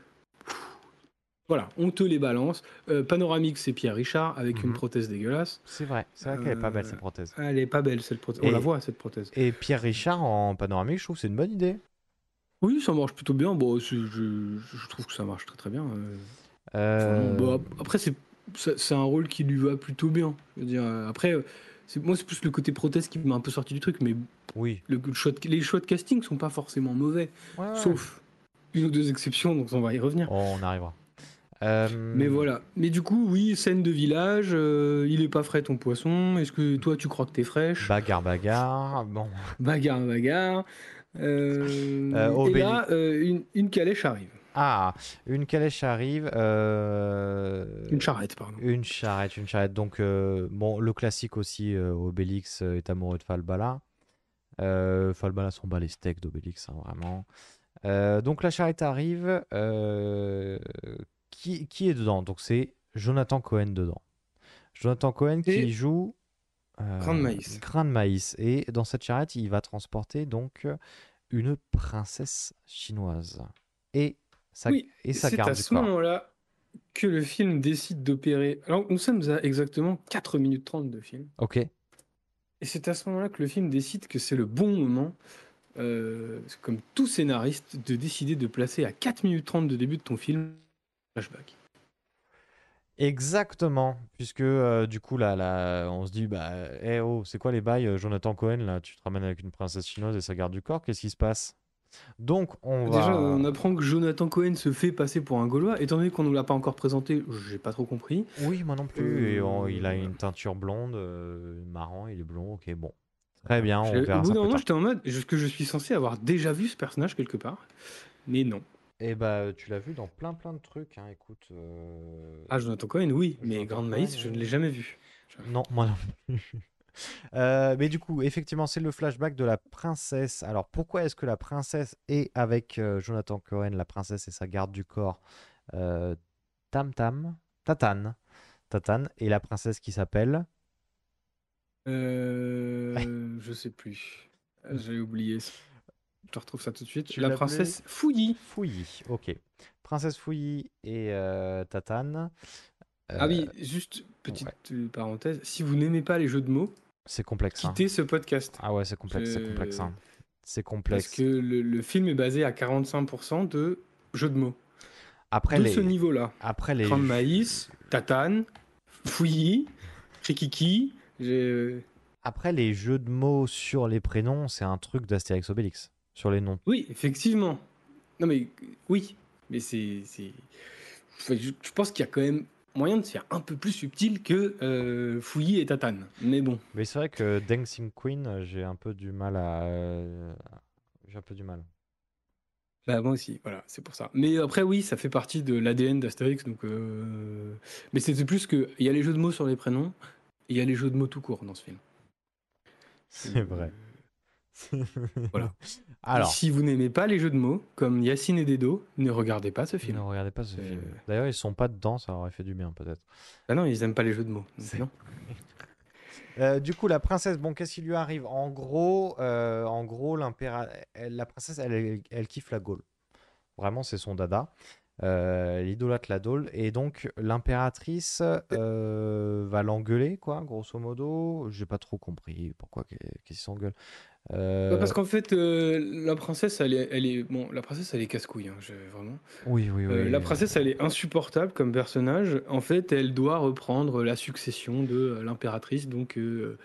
Speaker 5: voilà, on te les balance. Euh, Panoramique, c'est Pierre Richard avec une
Speaker 4: Mhm.
Speaker 5: prothèse dégueulasse.
Speaker 4: C'est vrai, c'est vrai qu'elle est pas belle
Speaker 5: Euh,
Speaker 4: cette prothèse.
Speaker 5: Elle est pas belle, cette prothèse. On la voit, cette prothèse.
Speaker 4: Et Pierre Richard en panoramique, je trouve que c'est une bonne idée.
Speaker 5: Oui, ça marche plutôt bien. Bon, je, je trouve que ça marche très très bien. euh.
Speaker 4: Euh,
Speaker 5: Bon, après, c'est un rôle qui lui va plutôt bien. Je veux dire, euh, après, euh, moi, c'est plus le côté prothèse qui m'a un peu sorti du truc, mais
Speaker 4: oui.
Speaker 5: le, le choix de- les choix de casting sont pas forcément mauvais,
Speaker 4: ouais.
Speaker 5: sauf une ou deux exceptions, donc on va y revenir.
Speaker 4: Oh, on arrivera. Euh,
Speaker 5: Mais voilà. Mais du coup, oui, scène de village, euh, il est pas frais ton poisson. Est-ce que toi, tu crois que t'es fraîche?
Speaker 4: Bagarre, bagarre. Bon.
Speaker 5: Bagarre, bagarre. Euh, et là, une, une calèche arrive.
Speaker 4: Ah, une calèche arrive.
Speaker 5: Une charrette, pardon.
Speaker 4: Une charrette, une charrette. Donc, bon, le classique aussi, Obélix est amoureux de Falbala. Falbala s'en bat les steaks d'Obélix, hein, vraiment. Donc, la charrette arrive. Euh, qui, qui est dedans? Donc, c'est Jonathan Cohen dedans. Jonathan Cohen qui joue. euh,
Speaker 5: Grain de maïs.
Speaker 4: Grain de maïs. Et dans cette charrette, il va transporter donc une princesse chinoise. Et sa,
Speaker 5: Oui,
Speaker 4: et sa
Speaker 5: c'est à
Speaker 4: du
Speaker 5: ce moment-là que le film décide d'opérer. Alors, nous sommes à exactement 4 minutes 30 de film.
Speaker 4: Ok.
Speaker 5: Et c'est à ce moment-là que le film décide que c'est le bon moment, euh, comme tout scénariste, de décider de placer à 4 minutes 30 de début de ton film flashback.
Speaker 4: Exactement, puisque euh, du coup là, là, on se dit bah, eh oh, c'est quoi les bails, euh, Jonathan Cohen là, tu te ramènes avec une princesse chinoise et sa garde du corps, qu'est-ce qui se passe? Donc on va,
Speaker 5: Déjà, on apprend que Jonathan Cohen se fait passer pour un Gaulois. Étant donné qu'on ne l'a pas encore présenté, j'ai pas trop compris.
Speaker 4: oui, moi non plus, et on- il a
Speaker 5: Euh,
Speaker 4: une teinture blonde, euh, marrant, il est blond, ok, bon, très bien, on verra
Speaker 5: Au bout d'un moment, j'étais en mode est-ce que je suis censé avoir déjà vu ce personnage quelque part Mais non.
Speaker 4: Et bah, tu l'as vu dans plein plein de trucs, hein, écoute. euh,
Speaker 5: Ah, Jonathan Cohen, oui, mais
Speaker 4: Jonathan
Speaker 5: Grande
Speaker 4: Cohen,
Speaker 5: Maïs, je ne l'ai jamais vu.
Speaker 4: Non, moi non plus. Euh, mais du coup, effectivement, c'est le flashback de la princesse. Alors, pourquoi est-ce que la princesse est avec euh, Jonathan Cohen, la princesse et sa garde du corps, euh, Tam Tam, Tatane, Tatane, et la princesse qui s'appelle
Speaker 5: Euh, je sais plus. J'ai oublié. Je te retrouve ça tout de suite.
Speaker 4: Tu
Speaker 5: La princesse Fouilly.
Speaker 4: Fouilly. Ok. Princesse Fouilly et euh, Tatane.
Speaker 5: Ah oui,
Speaker 4: Euh,
Speaker 5: juste petite
Speaker 4: ouais.
Speaker 5: euh, parenthèse. Si vous n'aimez pas les jeux de mots,
Speaker 4: c'est complexe. hein.
Speaker 5: quittez ce podcast.
Speaker 4: Ah ouais, c'est complexe, c'est complexe. hein. C'est
Speaker 5: Parce
Speaker 4: complexe.
Speaker 5: que le, le film est basé à 45% de jeux de mots.
Speaker 4: Après
Speaker 5: de
Speaker 4: les,
Speaker 5: ce niveau-là.
Speaker 4: après les,
Speaker 5: Maïs, Tatane, Fouilly, Rikiki. j'ai-
Speaker 4: après les jeux de mots sur les prénoms, c'est un truc d'Astérix Obélix. Sur les noms.
Speaker 5: Oui, effectivement. Non mais oui, mais c'est... Enfin, je, je pense qu'il y a quand même moyen de se faire un peu plus subtil que euh, Fouilly et Tatane. Mais bon.
Speaker 4: Mais c'est vrai que Dancing Queen, j'ai un peu du mal à. J'ai un peu du mal.
Speaker 5: Bah, moi aussi, voilà, c'est pour ça. Mais après, oui, ça fait partie de l'ADN d'Astérix. Donc, euh, Mais c'était plus que. Il y a les jeux de mots sur les prénoms, et il y a les jeux de mots tout court dans ce film.
Speaker 4: C'est vrai.
Speaker 5: Voilà.
Speaker 4: Alors,
Speaker 5: si vous n'aimez pas les jeux de mots, comme Yacine et Dedo, ne regardez pas ce
Speaker 4: ne
Speaker 5: film.
Speaker 4: regardez pas ce film. D'ailleurs, ils sont pas dedans, ça aurait fait du bien peut-être.
Speaker 5: Ah non, ils aiment pas les jeux de mots. non.
Speaker 4: Euh, du coup, la princesse, bon, qu'est-ce qui lui arrive? En gros, euh, en gros, la princesse, elle, elle, elle kiffe la Gaule. Vraiment, c'est son dada. Euh, elle idolâtre la Gaule. Et donc, l'impératrice euh, va l'engueuler, quoi, grosso modo. J'ai pas trop compris pourquoi qu'elle qu'elle s'engueule. Euh,
Speaker 5: Bah, parce qu'en fait, euh, la princesse, elle est, elle est, bon, la princesse, elle est casse-couille, hein, je- vraiment.
Speaker 4: Oui, oui,
Speaker 5: Euh,
Speaker 4: oui.
Speaker 5: la princesse, elle est insupportable comme personnage. En fait, elle doit reprendre la succession de euh, l'impératrice, donc euh,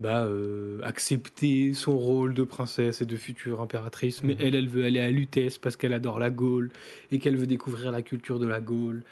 Speaker 5: bah, euh, accepter son rôle de princesse et de future impératrice. Mais
Speaker 4: Mhm.
Speaker 5: elle, elle veut aller à Lutèce parce qu'elle adore la Gaule et qu'elle veut découvrir la culture de la Gaule.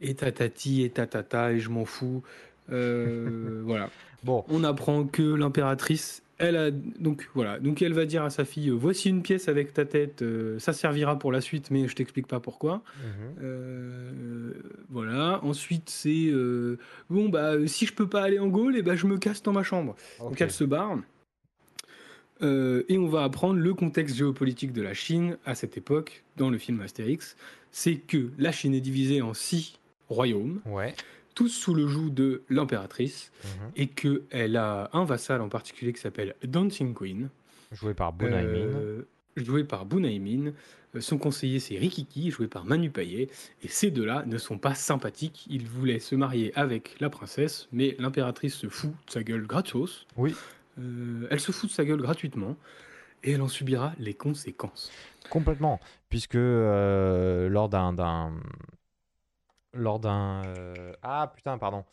Speaker 5: Et tatati et tatata et je m'en fous. Euh, voilà.
Speaker 4: Bon,
Speaker 5: On apprend que l'impératrice, elle a donc voilà, donc elle va dire à sa fille, euh, voici une pièce avec ta tête, euh, ça servira pour la suite, mais je t'explique pas pourquoi.
Speaker 4: mhm.
Speaker 5: Euh, voilà. Ensuite, c'est euh, bon bah si je peux pas aller en Gaule, et ben je me casse dans ma chambre. Donc elle se barre. Et on va apprendre le contexte géopolitique de la Chine à cette époque dans le film Astérix. C'est que la Chine est divisée en six royaumes,
Speaker 4: Ouais.
Speaker 5: Tous sous le joug de l'impératrice,
Speaker 4: mhm.
Speaker 5: et qu'elle a un vassal en particulier qui s'appelle Dancing Queen,
Speaker 4: Joué par Bonaimin.
Speaker 5: euh, joué par Bunaimin. Euh, Son conseiller, c'est Rikiki, joué par Manu Payet. Et ces deux-là ne sont pas sympathiques. Ils voulaient se marier avec la princesse, mais l'impératrice se fout de sa gueule gratos.
Speaker 4: Oui.
Speaker 5: Euh, elle se fout de sa gueule gratuitement. Et elle en subira les conséquences.
Speaker 4: Complètement, puisque euh, lors d'un d'un lors d'un euh, ah putain pardon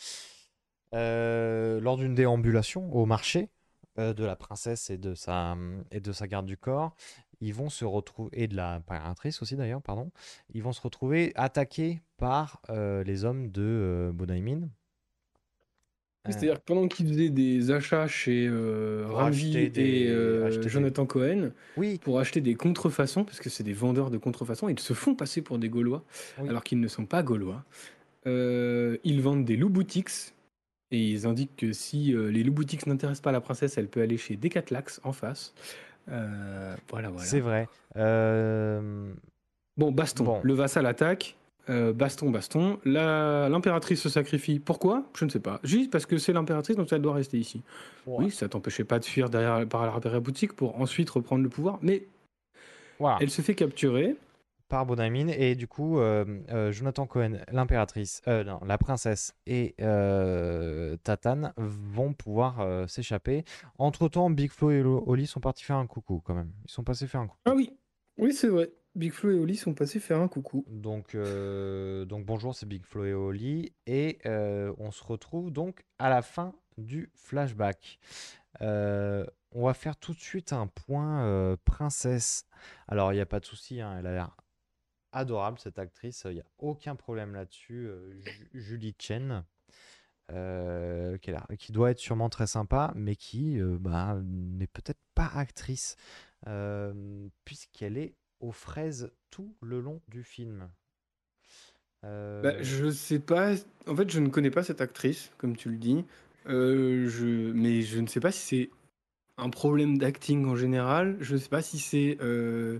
Speaker 4: Euh, lors d'une déambulation au marché euh, de la princesse et de sa et de sa garde du corps, ils vont se retrouver et de la impératrice aussi d'ailleurs pardon, ils vont se retrouver attaqués par les hommes de euh. Euh,
Speaker 5: C'est-à-dire que pendant qu'ils faisaient des achats chez euh,
Speaker 4: Pour
Speaker 5: Ramvi
Speaker 4: acheter des-
Speaker 5: et euh,
Speaker 4: acheter des-
Speaker 5: Jonathan Cohen,
Speaker 4: oui,
Speaker 5: pour acheter des contrefaçons, parce que c'est des vendeurs de contrefaçons, ils se font passer pour des Gaulois,
Speaker 4: Oui.
Speaker 5: alors qu'ils ne sont pas Gaulois. Euh, ils vendent des loup boutiques et ils indiquent que si euh, les loup boutiques n'intéressent pas la princesse, elle peut aller chez Decathlax en face. Euh, voilà, voilà.
Speaker 4: c'est vrai. Euh,
Speaker 5: Bon, baston.
Speaker 4: Bon.
Speaker 5: Le vassal attaque. Euh, baston, baston. La- L'impératrice se sacrifie. Pourquoi? Je ne sais pas. Juste parce que c'est l'impératrice, donc elle doit rester ici. Oui, ça t'empêchait pas de fuir derrière par la boutique pour ensuite reprendre le pouvoir, mais elle se fait capturer.
Speaker 4: par Bonaimin et du coup euh, euh, Jonathan Cohen, l'impératrice, euh, non, la princesse et Tatane vont pouvoir s'échapper. Entre temps, Big Flo et Oli sont partis faire un coucou quand même. Ils sont passés faire un coucou.
Speaker 5: Ah oui, oui c'est vrai. Big Flo et Oli sont passés faire un coucou.
Speaker 4: Donc, euh, donc bonjour, c'est Big Flo et Oli et euh, on se retrouve donc à la fin du flashback. Euh, on va faire tout de suite un point princesse. Alors, il n'y a pas de souci, hein, elle a l'air adorable cette actrice, il n'y a aucun problème là-dessus. Ju- Julie Chen, qui, doit être sûrement très sympa, mais qui bah, n'est peut-être pas actrice, puisqu'elle est aux fraises tout le long du film. Euh,
Speaker 5: Bah, je sais pas. En fait, je ne connais pas cette actrice, comme tu le dis. Euh, je... Mais je ne sais pas si c'est un problème d'acting en général. Je ne sais pas si c'est euh,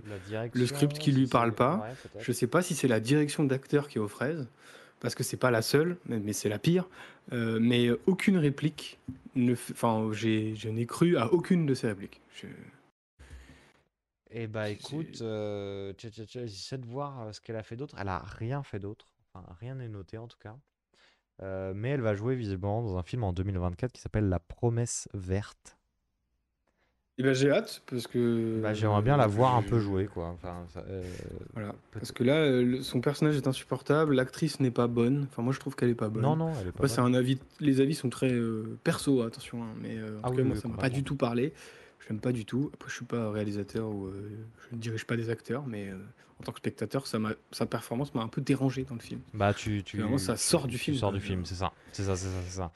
Speaker 5: le script qui lui parle pas.
Speaker 4: ouais.
Speaker 5: Je sais pas si c'est la direction d'acteur qui est aux fraises, parce que c'est pas la seule, mais, mais c'est la pire. Euh, mais aucune réplique, ne f- enfin, j'ai, je n'ai cru à aucune de ces répliques. Je-
Speaker 4: Eh bah écoute, euh, tcha, tcha, tcha, j'essaie de voir euh, ce qu'elle a fait d'autre. Elle a rien fait d'autre. Enfin, rien n'est noté en tout cas. Euh, mais elle va jouer visiblement dans un film en 2024 qui s'appelle La Promesse Verte.
Speaker 5: Eh ben, j'ai hâte, parce que.
Speaker 4: Bah, J'aimerais bien la voir un peu jouer quoi. Enfin, ça, euh,
Speaker 5: Voilà. Parce que là, euh, le- son personnage est insupportable, l'actrice n'est pas bonne. Enfin, moi, je trouve qu'elle est pas bonne.
Speaker 4: Non, non, elle est pas
Speaker 5: Après, c'est un avis. Les avis sont très euh, perso, attention. hein, mais euh, en
Speaker 4: Ah
Speaker 5: tout
Speaker 4: oui,
Speaker 5: cas, moi,
Speaker 4: oui,
Speaker 5: ça m'a pas
Speaker 4: complètement.
Speaker 5: du tout parlé. Je l'aime pas du tout. Après, je suis pas réalisateur ou euh, je ne dirige pas des acteurs, mais euh, en tant que spectateur, ça m'a, sa performance m'a un peu dérangé dans le film.
Speaker 4: Bah tu, tu,
Speaker 5: ça sort du
Speaker 4: tu
Speaker 5: film,
Speaker 4: sors
Speaker 5: quoi.
Speaker 4: du film, c'est ça. C'est ça, c'est ça, c'est ça.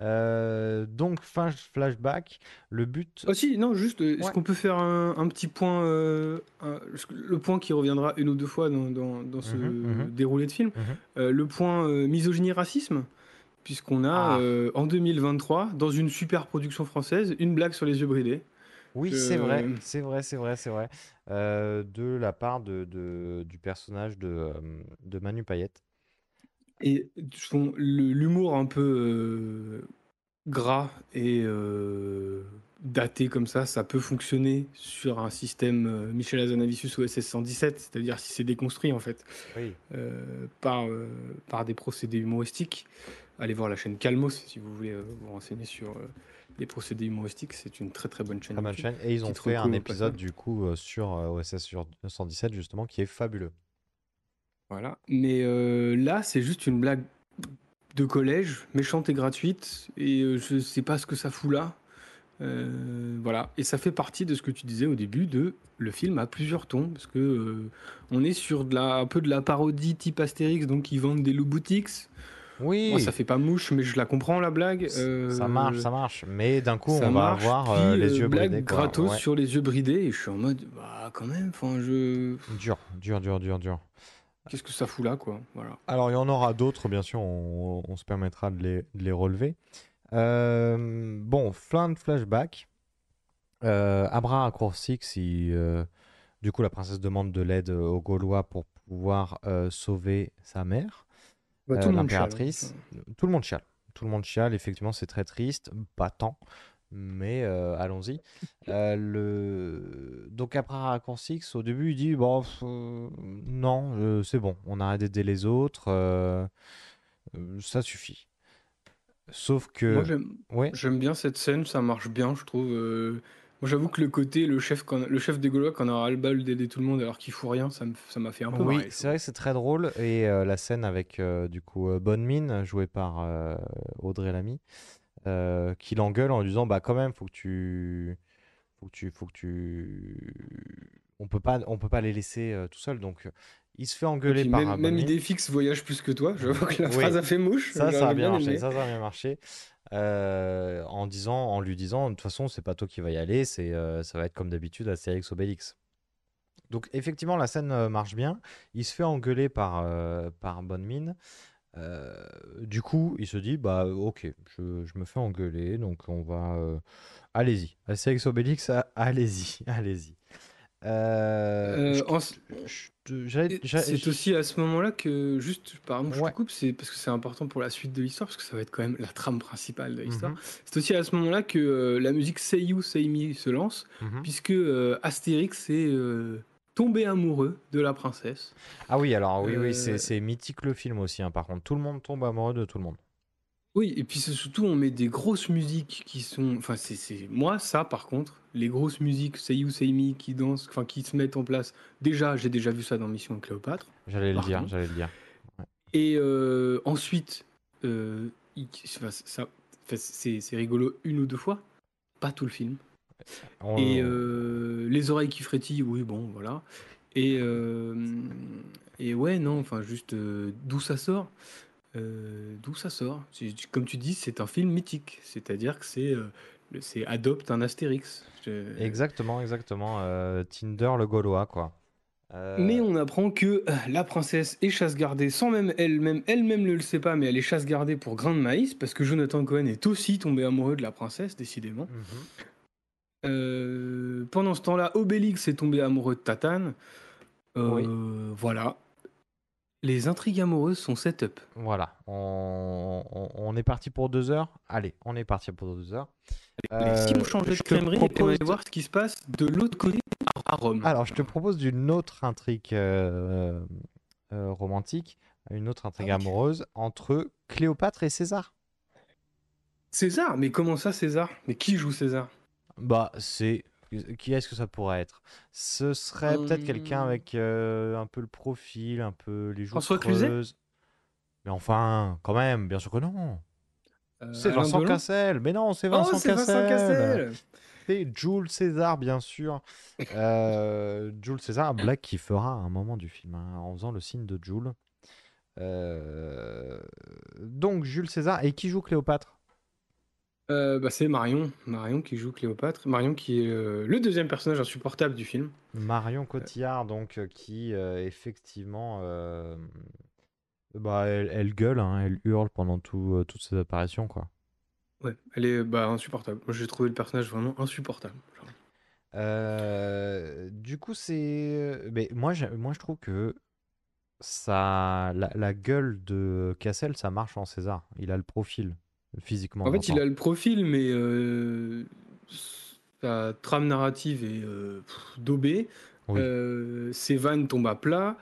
Speaker 4: Euh, donc, fin flashback. Le but.
Speaker 5: Ah si, non, juste, euh, est-ce
Speaker 4: Ouais.
Speaker 5: qu'on peut faire un, un petit point, euh, un- le point qui reviendra une ou deux fois dans, dans- dans ce
Speaker 4: Mhm, mhm.
Speaker 5: déroulé de film,
Speaker 4: Mhm.
Speaker 5: euh, le point euh, misogynie-racisme, puisqu'on a
Speaker 4: Ah.
Speaker 5: euh, en 2023, dans une super production française, une blague sur les yeux bridés.
Speaker 4: Oui, c'est vrai, c'est vrai, c'est vrai, c'est vrai. Euh, de la part de, de- du personnage de, euh, de Manu Payette.
Speaker 5: Et le- l'humour un peu euh, gras et euh, daté comme ça, ça peut fonctionner sur un système euh, Michel Hazanavicius OSS 117, c'est-à-dire si c'est déconstruit en fait
Speaker 4: Oui.
Speaker 5: euh, par, euh, par des procédés humoristiques. Allez voir la chaîne Calmos si vous voulez euh, vous renseigner sur, euh, les procédés humoristiques, c'est une très très bonne chaîne.
Speaker 4: Très bonne chaîne. Et ils ont fait un épisode du coup euh, sur euh, OSS sur 117 justement qui est fabuleux.
Speaker 5: Voilà. Mais euh, là, c'est juste une blague de collège, méchante et gratuite, et euh, je sais pas ce que ça fout là. Euh, voilà. Et ça fait partie de ce que tu disais au début de le film a plusieurs tons, parce que euh, on est sur de la, un peu de la parodie type Astérix, donc ils vendent des loup boutiques.
Speaker 4: Oui,
Speaker 5: Moi, ça fait pas mouche, mais je la comprends la blague.
Speaker 4: ça
Speaker 5: Euh,
Speaker 4: marche, ça marche. Mais d'un coup, on va avoir euh,
Speaker 5: puis,
Speaker 4: les
Speaker 5: euh,
Speaker 4: yeux
Speaker 5: blague
Speaker 4: bridés. quoi.
Speaker 5: gratos
Speaker 4: Ouais.
Speaker 5: sur les yeux bridés, et je suis en mode, bah quand même, enfin, je.
Speaker 4: Dur, dur, dur, dur, dur.
Speaker 5: Qu'est-ce que ça fout là, quoi? Voilà.
Speaker 4: Alors, il y en aura d'autres, bien sûr, on, on se permettra de les, de les relever. Euh, bon, plein de flashbacks. Euh, Abra à il, euh, du coup, la princesse demande de l'aide aux Gaulois pour pouvoir sauver sa mère,
Speaker 5: Bah,
Speaker 4: euh,
Speaker 5: tout le monde chiale,
Speaker 4: l'impératrice.
Speaker 5: hein.
Speaker 4: Tout le monde chiale. Tout le monde chiale, effectivement, c'est très triste. Pas tant, mais euh, allons-y. Euh, le... Donc, Abra à Coursix, au début, il dit Bon, pff, euh, non, euh, c'est bon, on arrête d'aider les autres, euh, euh, ça suffit. Sauf que.
Speaker 5: Moi, j'aime
Speaker 4: Ouais.
Speaker 5: j'aime bien cette scène, ça marche bien, je trouve. Moi, j'avoue que le côté, le chef, le chef des Gaulois, quand on aura le bal d'aider tout le monde alors qu'il fout rien, ça m'a fait un peu
Speaker 4: Oui,
Speaker 5: je
Speaker 4: c'est vrai que c'est très drôle. Et euh, la scène avec, euh, du coup, euh, Bonne Mine, jouée par Audrey Lamy, qui l'engueule en lui disant Bah, quand même, faut que tu. Faut que tu. Faut que tu. On peut pas, on peut pas les laisser tout seuls. Donc, il se fait engueuler
Speaker 5: puis
Speaker 4: par
Speaker 5: même, même idée fixe voyage plus que toi, j'avoue que la
Speaker 4: Oui.
Speaker 5: phrase a fait mouche.
Speaker 4: Ça, ça a bien marché. Ça, ça a bien marché. Euh, en disant, en lui disant, de toute façon, c'est pas toi qui va y aller, c'est, euh, ça va être comme d'habitude Astérix Obélix. Donc effectivement, la scène euh, marche bien. Il se fait engueuler par, par Bonne Mine. Du coup, il se dit, bah ok, je, je me fais engueuler, donc on va... allez-y. Astérix Obélix, allez-y, allez-y. Euh,
Speaker 5: Euh,
Speaker 4: je- je
Speaker 5: C'est aussi à ce moment-là que, juste, pardon, je
Speaker 4: Ouais.
Speaker 5: te coupe, c'est parce que c'est important pour la suite de l'histoire, parce que ça va être quand même la trame principale de l'histoire.
Speaker 4: Mhm,
Speaker 5: C'est aussi à ce moment-là que euh, la musique Say You, Say Me se lance,
Speaker 4: mhm.
Speaker 5: puisque euh, Astérix est tombé amoureux de la princesse.
Speaker 4: Ah oui, alors oui, oui, c'est c'est mythique le film aussi, hein, par contre. Tout le monde tombe amoureux de tout le monde.
Speaker 5: Oui, et puis c'est surtout, on met des grosses musiques qui sont. Enfin, c'est- c'est. Moi, ça, par contre, les grosses musiques, Say You, Say Me, qui dansent, enfin, qui se mettent en place. Déjà, j'ai déjà vu ça dans Mission Cléopâtre.
Speaker 4: J'allais le dire, j'allais le dire.
Speaker 5: Et euh, ensuite, euh, il- enfin, ça, enfin, c'est c'est rigolo une ou deux fois, pas tout le film.
Speaker 4: On-
Speaker 5: Et euh, les oreilles qui frétillent, oui, bon, voilà. Et, et ouais, non, enfin, juste d'où ça sort Euh, D'où ça sort? Comme tu dis, c'est un film mythique, c'est-à-dire que c'est euh, c'est adopte un Astérix. Je-
Speaker 4: Exactement, exactement. euh, Tinder le Gaulois, quoi. Euh,
Speaker 5: Mais on apprend que euh, la princesse est chasse gardée sans même elle-même, elle-même ne le sait pas, mais elle est chasse gardée pour grain de maïs parce que Jonathan Cohen est aussi tombé amoureux de la princesse, décidément.
Speaker 4: mhm.
Speaker 5: Euh, pendant ce temps-là, Obélix est tombé amoureux de Tatane. Euh,
Speaker 4: Oui.
Speaker 5: Voilà. Les intrigues amoureuses sont set-up.
Speaker 4: Voilà, on, on- on est parti pour deux heures. Allez, on est parti pour deux heures.
Speaker 5: Si
Speaker 4: Euh,
Speaker 5: on changeait
Speaker 4: je
Speaker 5: de
Speaker 4: te
Speaker 5: crèmerie, on
Speaker 4: propose de-
Speaker 5: voir ce qui se passe de l'autre côté à Rome.
Speaker 4: Alors, je te propose d'une autre intrigue euh, euh, romantique, une autre intrigue
Speaker 5: Ah oui.
Speaker 4: amoureuse entre Cléopâtre et César.
Speaker 5: César, mais comment ça César? Mais qui joue César?
Speaker 4: Bah, c'est. Qui est-ce que ça pourrait être? Ce serait peut-être quelqu'un
Speaker 5: Hum.
Speaker 4: avec euh, un peu le profil, un peu les joues
Speaker 5: François Cluzet?
Speaker 4: creuses. Mais enfin, quand même, bien sûr que non.
Speaker 5: Euh,
Speaker 4: C'est Vincent Cassel. Mais non, c'est
Speaker 5: Oh,
Speaker 4: Vincent
Speaker 5: c'est Vincent
Speaker 4: Cassel.
Speaker 5: Cassel
Speaker 4: C'est Jules César, bien sûr. Euh, Jules César, blague qui fera un moment du film, hein, en faisant le signe de Jules. Euh, Donc, Jules César. Et qui joue Cléopâtre?
Speaker 5: Euh, bah, c'est Marion, Marion qui joue Cléopâtre, Marion qui est euh, le deuxième personnage insupportable du film.
Speaker 4: Marion Cotillard, donc, euh, qui effectivement. Bah, elle, elle gueule, hein, elle hurle pendant tout, toutes ses apparitions, quoi.
Speaker 5: Ouais, elle est bah, insupportable. Moi, j'ai trouvé le personnage vraiment insupportable. genre.
Speaker 4: Du coup, c'est. Mais moi, j'ai- moi, je trouve que ça, la, la gueule de Cassel, ça marche en César. Il a le profil, physiquement.
Speaker 5: En fait, il a le profil, mais euh, sa trame narrative est euh, daubée.
Speaker 4: Oui.
Speaker 5: Euh, ses vannes tombent à plat.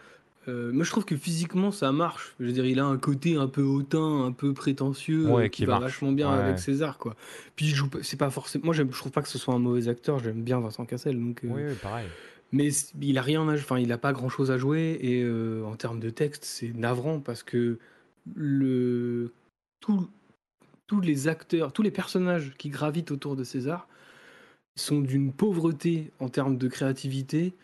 Speaker 5: euh, moi je trouve que physiquement ça marche. Je veux dire, il a un côté un peu hautain, un peu prétentieux,
Speaker 4: Ouais, qui
Speaker 5: qui va vachement bien
Speaker 4: Ouais.
Speaker 5: avec César, quoi. Puis il joue, pas- c'est pas forcément. Moi je trouve pas que ce soit un mauvais acteur. J'aime bien Vincent Cassel, donc.
Speaker 4: Oui, oui, pareil.
Speaker 5: Mais il a rien, à- enfin il a pas grand chose à jouer et en termes de texte c'est navrant parce que le tout- tous les acteurs, tous les personnages qui gravitent autour de César sont d'une pauvreté en termes de créativité.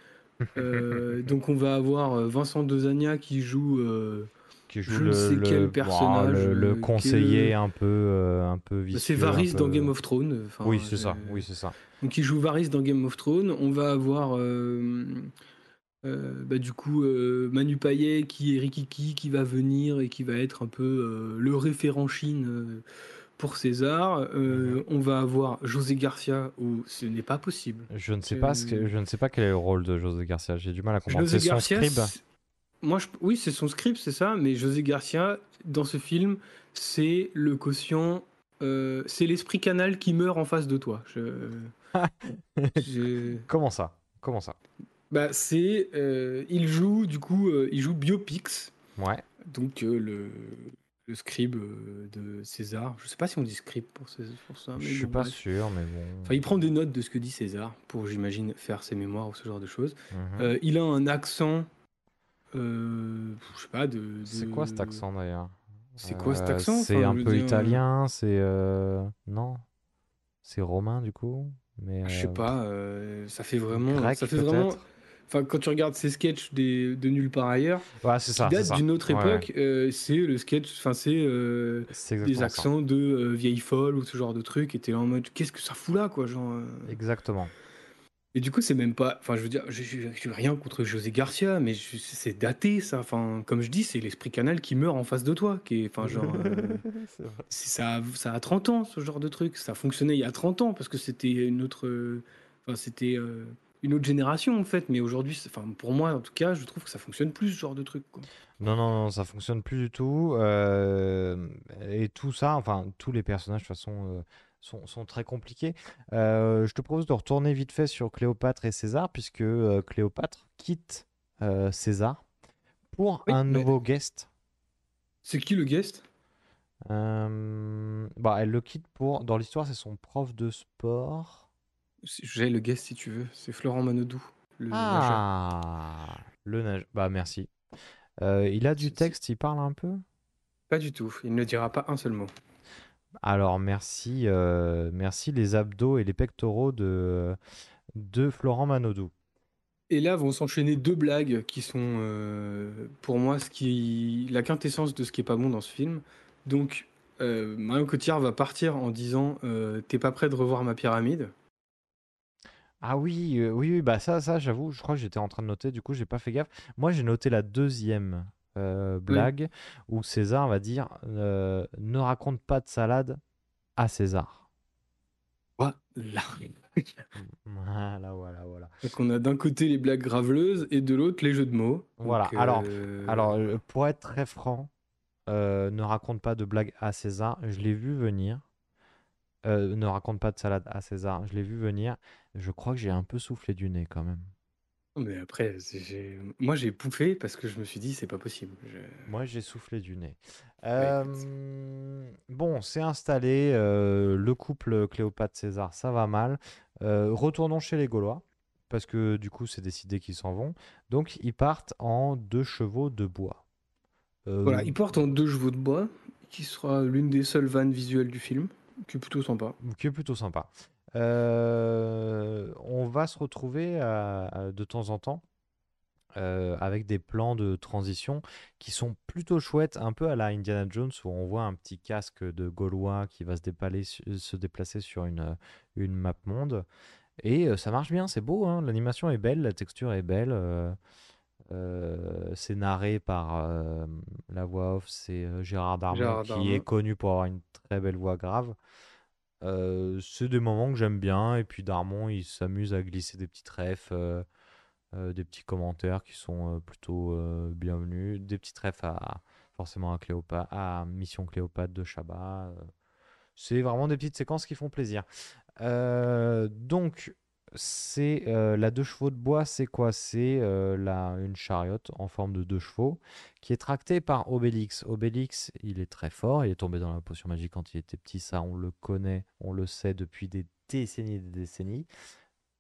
Speaker 5: Euh, donc on va avoir euh, Vincent Dezania qui joue euh,
Speaker 4: Qui joue
Speaker 5: je ne
Speaker 4: le,
Speaker 5: sais
Speaker 4: le-
Speaker 5: quel personnage.
Speaker 4: le, le conseiller un peu, euh, un peu
Speaker 5: Bah,
Speaker 4: vicieux.
Speaker 5: c'est Varys
Speaker 4: peu-
Speaker 5: dans Game of Thrones. enfin,
Speaker 4: Oui, c'est ça. Oui, c'est ça.
Speaker 5: donc il joue Varys dans Game of Thrones. On va avoir euh, bah, du coup euh, Manu Payet qui est Rikiki qui va venir et qui va être un peu euh, le référent Chine pour César.
Speaker 4: Mhm.
Speaker 5: On va avoir José Garcia où ce n'est pas possible.
Speaker 4: Je ne sais pas ce que, je ne sais pas quel est le rôle de José Garcia. J'ai du mal à comprendre.
Speaker 5: José
Speaker 4: C'est son
Speaker 5: c'est- moi je- oui c'est son script c'est ça, mais José Garcia dans ce film c'est le quotient. c'est l'esprit canal qui meurt en face de toi. Je- je-
Speaker 4: Comment ça? Comment ça?
Speaker 5: Bah, c'est. euh, il joue, du coup, euh, il joue Biopix,
Speaker 4: Ouais.
Speaker 5: donc euh, le, le scribe de César. Je sais pas si on dit scribe pour, ça, mais
Speaker 4: Je suis
Speaker 5: bon,
Speaker 4: pas
Speaker 5: bref.
Speaker 4: sûr, mais bon.
Speaker 5: Enfin, il prend des notes de ce que dit César pour, j'imagine, faire ses mémoires ou ce genre de choses.
Speaker 4: Mhm.
Speaker 5: Il a un accent. je sais pas, de.
Speaker 4: C'est quoi cet accent d'ailleurs?
Speaker 5: C'est quoi cet accent?
Speaker 4: C'est
Speaker 5: Enfin,
Speaker 4: un peu
Speaker 5: dire,
Speaker 4: italien, c'est. Non? C'est romain du coup mais,
Speaker 5: Je sais pas, euh, ça fait vraiment.
Speaker 4: Grec,
Speaker 5: ça fait vraiment.
Speaker 4: peut-être?
Speaker 5: Enfin, quand tu regardes ces sketchs des, de nulle part ailleurs,
Speaker 4: Ouais, c'est ça.
Speaker 5: qui
Speaker 4: c'est
Speaker 5: datent d'une autre
Speaker 4: Ouais, ouais.
Speaker 5: époque, euh, c'est le sketch. Enfin, c'est. euh, des
Speaker 4: ça.
Speaker 5: accents de euh, vieille folle ou ce genre de truc et t'es en mode qu'est-ce que ça fout là quoi genre euh.
Speaker 4: Exactement.
Speaker 5: et du coup c'est même pas enfin je veux dire j'ai j'ai rien contre José Garcia mais je- c'est daté ça enfin comme je dis c'est l'esprit canal qui meurt en face de toi qui est enfin genre ça a, ça a 30 ans ce genre de truc ça fonctionnait il y a 30 ans parce que c'était une autre enfin c'était une autre génération en fait mais aujourd'hui c'est- enfin pour moi en tout cas je trouve que ça fonctionne plus ce genre de truc quoi.
Speaker 4: Non, non, non, ça fonctionne plus du tout. euh, et tout ça, enfin, tous les personnages, de toute façon, euh, sont, sont très compliqués. Euh, je te propose de retourner vite fait sur Cléopâtre et César, puisque euh, Cléopâtre quitte euh, César pour
Speaker 5: Oui,
Speaker 4: un
Speaker 5: mais-
Speaker 4: nouveau guest.
Speaker 5: c'est qui le guest?
Speaker 4: Euh, bah, elle le quitte pour, dans l'histoire, c'est son prof de sport.
Speaker 5: J'ai le guest si tu veux c'est Florent Manodou le nageur.
Speaker 4: Ah, le nage. Bah, merci. Euh, il a du texte, il parle un peu?
Speaker 5: Pas du tout. Il ne dira pas un seul mot.
Speaker 4: Alors merci, euh, merci les abdos et les pectoraux de, de Florent Manodou.
Speaker 5: Et là vont s'enchaîner deux blagues qui sont, euh, pour moi, ce qui, la quintessence de ce qui est pas bon dans ce film. Donc, Marion Cotillard va partir en disant T'es pas prêt de revoir ma pyramide
Speaker 4: Ah oui, euh, oui, oui, bah ça, ça, j'avoue, je crois que j'étais en train de noter, du coup, j'ai pas fait gaffe. Moi, j'ai noté la deuxième euh, blague où César va dire euh, ne raconte pas de salade à César.
Speaker 5: Voilà.
Speaker 4: Voilà, voilà, voilà.
Speaker 5: Donc, on a d'un côté les blagues graveleuses et de l'autre les jeux de mots. Donc,
Speaker 4: Voilà, alors-
Speaker 5: euh,
Speaker 4: Alors, euh, pour être très franc, euh, ne raconte pas de blague à César. Je l'ai vu venir. Euh, ne raconte pas de salade à César. Je l'ai vu venir. Je crois que j'ai un peu soufflé du nez quand même.
Speaker 5: Mais après, c'est- j'ai- moi j'ai pouffé parce que je me suis dit C'est pas possible. Je-
Speaker 4: Moi, j'ai soufflé du nez.
Speaker 5: Écoute.
Speaker 4: Euh, bon, c'est installé. euh, le couple Cléopâtre-César, ça va mal. Euh, retournons chez les Gaulois. Parce que du coup, c'est décidé qu'ils s'en vont. Donc, ils partent en deux chevaux de bois. Euh,
Speaker 5: Voilà, il porte en deux chevaux de bois, qui sera l'une des seules vannes visuelles du film, qui est plutôt sympa.
Speaker 4: qui est plutôt sympa. Euh, on va se retrouver à- à- de temps en temps euh, avec des plans de transition qui sont plutôt chouettes, un peu à la Indiana Jones, où on voit un petit casque de Gaulois qui va se, déplacer sur une, une map monde. Et euh, ça marche bien, c'est beau, hein, l'animation est belle, la texture est belle. euh, euh, c'est narré par euh, la voix off, c'est euh, Gérard Darmon
Speaker 5: Gérard
Speaker 4: qui
Speaker 5: Darmon.
Speaker 4: est connu pour avoir une très belle voix grave. Euh, c'est des moments que j'aime bien et puis Darmon il s'amuse à glisser des petites refs, euh, euh, des petits commentaires qui sont euh, plutôt euh, bienvenus, des petites refs à forcément à Cléopâtre, à Mission Cléopâtre de Chabat. euh. c'est vraiment des petites séquences qui font plaisir. Euh, donc c'est euh, la deux chevaux de bois, c'est quoi? C'est euh, une chariote en forme de deux chevaux qui est tractée par Obélix. Obélix, il est très fort, il est tombé dans la potion magique quand il était petit, ça on le connaît, on le sait depuis des décennies et des décennies.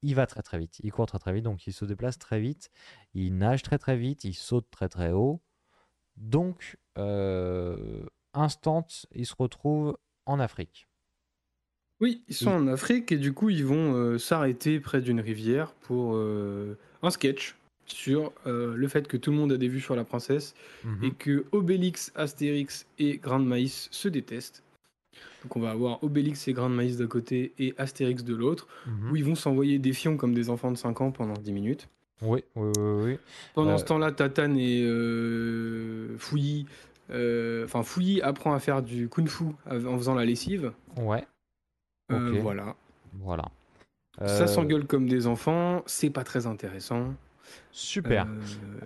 Speaker 4: Il va très très vite, il court très très vite, donc il se déplace très vite, il nage très très vite, il saute très très haut. Donc, euh, instant, il se retrouve en Afrique.
Speaker 5: Oui, ils sont en Afrique et du coup, ils vont euh, s'arrêter près d'une rivière pour euh, un sketch sur euh, le fait que tout le monde a des vues sur la princesse
Speaker 4: Mhm.
Speaker 5: et que Obélix, Astérix et Grande Maïs se détestent. Donc on va avoir Obélix et Grande Maïs d'un côté et Astérix de l'autre,
Speaker 4: Mhm.
Speaker 5: où ils vont s'envoyer des fions comme des enfants de 5 ans pendant 10 minutes.
Speaker 4: Oui, oui, oui, oui.
Speaker 5: Pendant ce temps-là, Tatane et Fouilly, enfin Fouilly apprend à faire du kung-fu en faisant la lessive.
Speaker 4: Ouais,
Speaker 5: Euh,
Speaker 4: ok.
Speaker 5: voilà.
Speaker 4: Voilà.
Speaker 5: Ça
Speaker 4: Euh,
Speaker 5: s'engueule comme des enfants, c'est pas très intéressant.
Speaker 4: Super.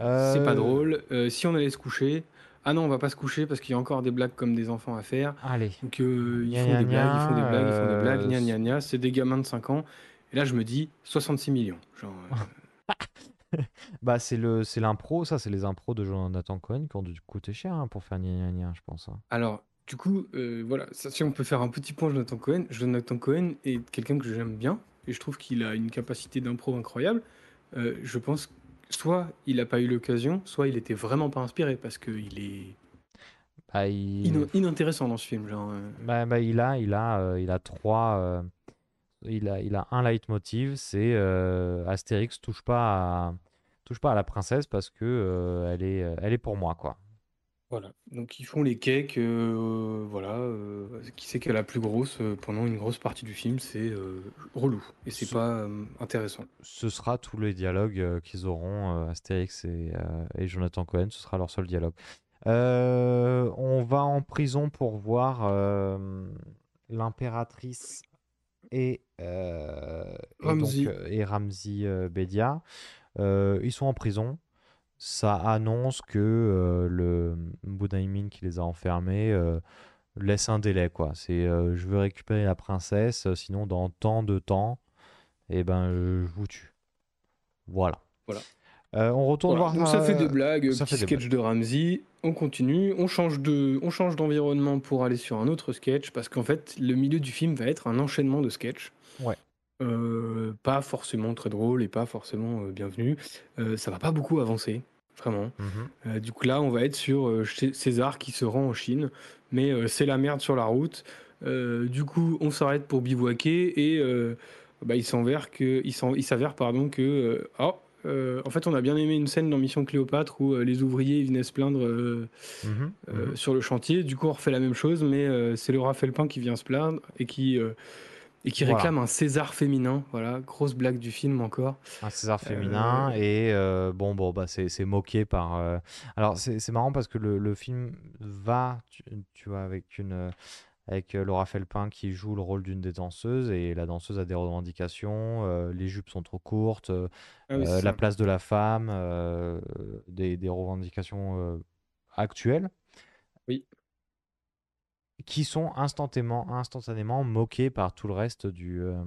Speaker 5: Euh, C'est pas
Speaker 4: Euh,
Speaker 5: drôle. Euh, si on allait se coucher, ah non, on va pas se coucher parce qu'il y a encore des blagues comme des enfants à faire.
Speaker 4: Allez.
Speaker 5: Donc euh, ils
Speaker 4: Gna
Speaker 5: font
Speaker 4: gna
Speaker 5: des blagues, ils font des
Speaker 4: gna,
Speaker 5: blagues, ils font des
Speaker 4: euh,
Speaker 5: blagues, gna gna gna. C'est des gamins de 5 ans. Et là, je me dis 66 millions. Genre, euh,
Speaker 4: Bah, c'est le, c'est l'impro, ça, c'est les impros de Jonathan Cohen qui ont dû coûter cher hein, pour faire gna gna gna, je pense. hein.
Speaker 5: Alors, du coup, euh, voilà, ça, si on peut faire un petit point Jonathan Cohen, Jonathan Cohen est quelqu'un que j'aime bien et je trouve qu'il a une capacité d'impro incroyable. Euh, je pense que soit il n'a pas eu l'occasion, soit il était vraiment pas inspiré parce qu'il est
Speaker 4: Bah, il...
Speaker 5: ino- inintéressant dans ce film. Genre, euh,
Speaker 4: Bah, bah, il a, il a, il a trois. il a, il a un leitmotiv, c'est Astérix touche pas à, touche pas à la princesse parce que elle est, elle est pour moi, quoi.
Speaker 5: Voilà. Donc ils font les cakes, euh, voilà. euh, qui c'est qui a la plus grosse euh, pendant une grosse partie du film, c'est relou et c'est
Speaker 4: Ce-
Speaker 5: pas intéressant.
Speaker 4: Ce sera tous les dialogues qu'ils auront, Astérix et, et Jonathan Cohen, ce sera leur seul dialogue. On va en prison pour voir l'impératrice et, euh, et, donc, Bedia. Ils sont en prison. Ça annonce que euh, le Boudaïmin qui les a enfermés euh, laisse un délai, quoi. C'est euh, je veux récupérer la princesse, sinon dans tant de temps, et ben je vous tue. Voilà.
Speaker 5: Voilà.
Speaker 4: On retourne
Speaker 5: Voilà.
Speaker 4: voir.
Speaker 5: Donc ça fait des blagues,
Speaker 4: ça
Speaker 5: petit
Speaker 4: fait des
Speaker 5: sketch de Ramsey. On continue, on change de, on change d'environnement pour aller sur un autre sketch parce qu'en fait le milieu du film va être un enchaînement de sketchs.
Speaker 4: Ouais.
Speaker 5: Euh, pas forcément très drôle et pas forcément euh, bienvenu. Euh, ça va pas beaucoup avancer, vraiment.
Speaker 4: Mhm.
Speaker 5: Du coup là, on va être sur Cé- César qui se rend en Chine, mais c'est la merde sur la route. Du coup, on s'arrête pour bivouaquer et bah, il s'avère que, il s'avère pardon que, oh, en fait, on a bien aimé une scène dans Mission Cléopâtre où les ouvriers venaient se plaindre
Speaker 4: Mhm. Mhm.
Speaker 5: sur le chantier. Du coup, on refait la même chose, mais c'est Laura Felpin qui vient se plaindre et qui et qui
Speaker 4: Voilà.
Speaker 5: réclame un César féminin. Voilà, grosse blague du film encore.
Speaker 4: Un César féminin et euh, bon bon bah c'est moqué par euh, alors c'est marrant parce que le, le film va tu, tu vois avec une euh, avec euh, Laura Felpin qui joue le rôle d'une des danseuses et la danseuse a des revendications euh, les jupes sont trop courtes euh,
Speaker 5: Ah oui, c'est
Speaker 4: euh,
Speaker 5: ça.
Speaker 4: la place de la femme euh, des, des revendications euh, actuelles
Speaker 5: Oui.
Speaker 4: Qui sont instantanément instantanément moquées par tout le reste du euh,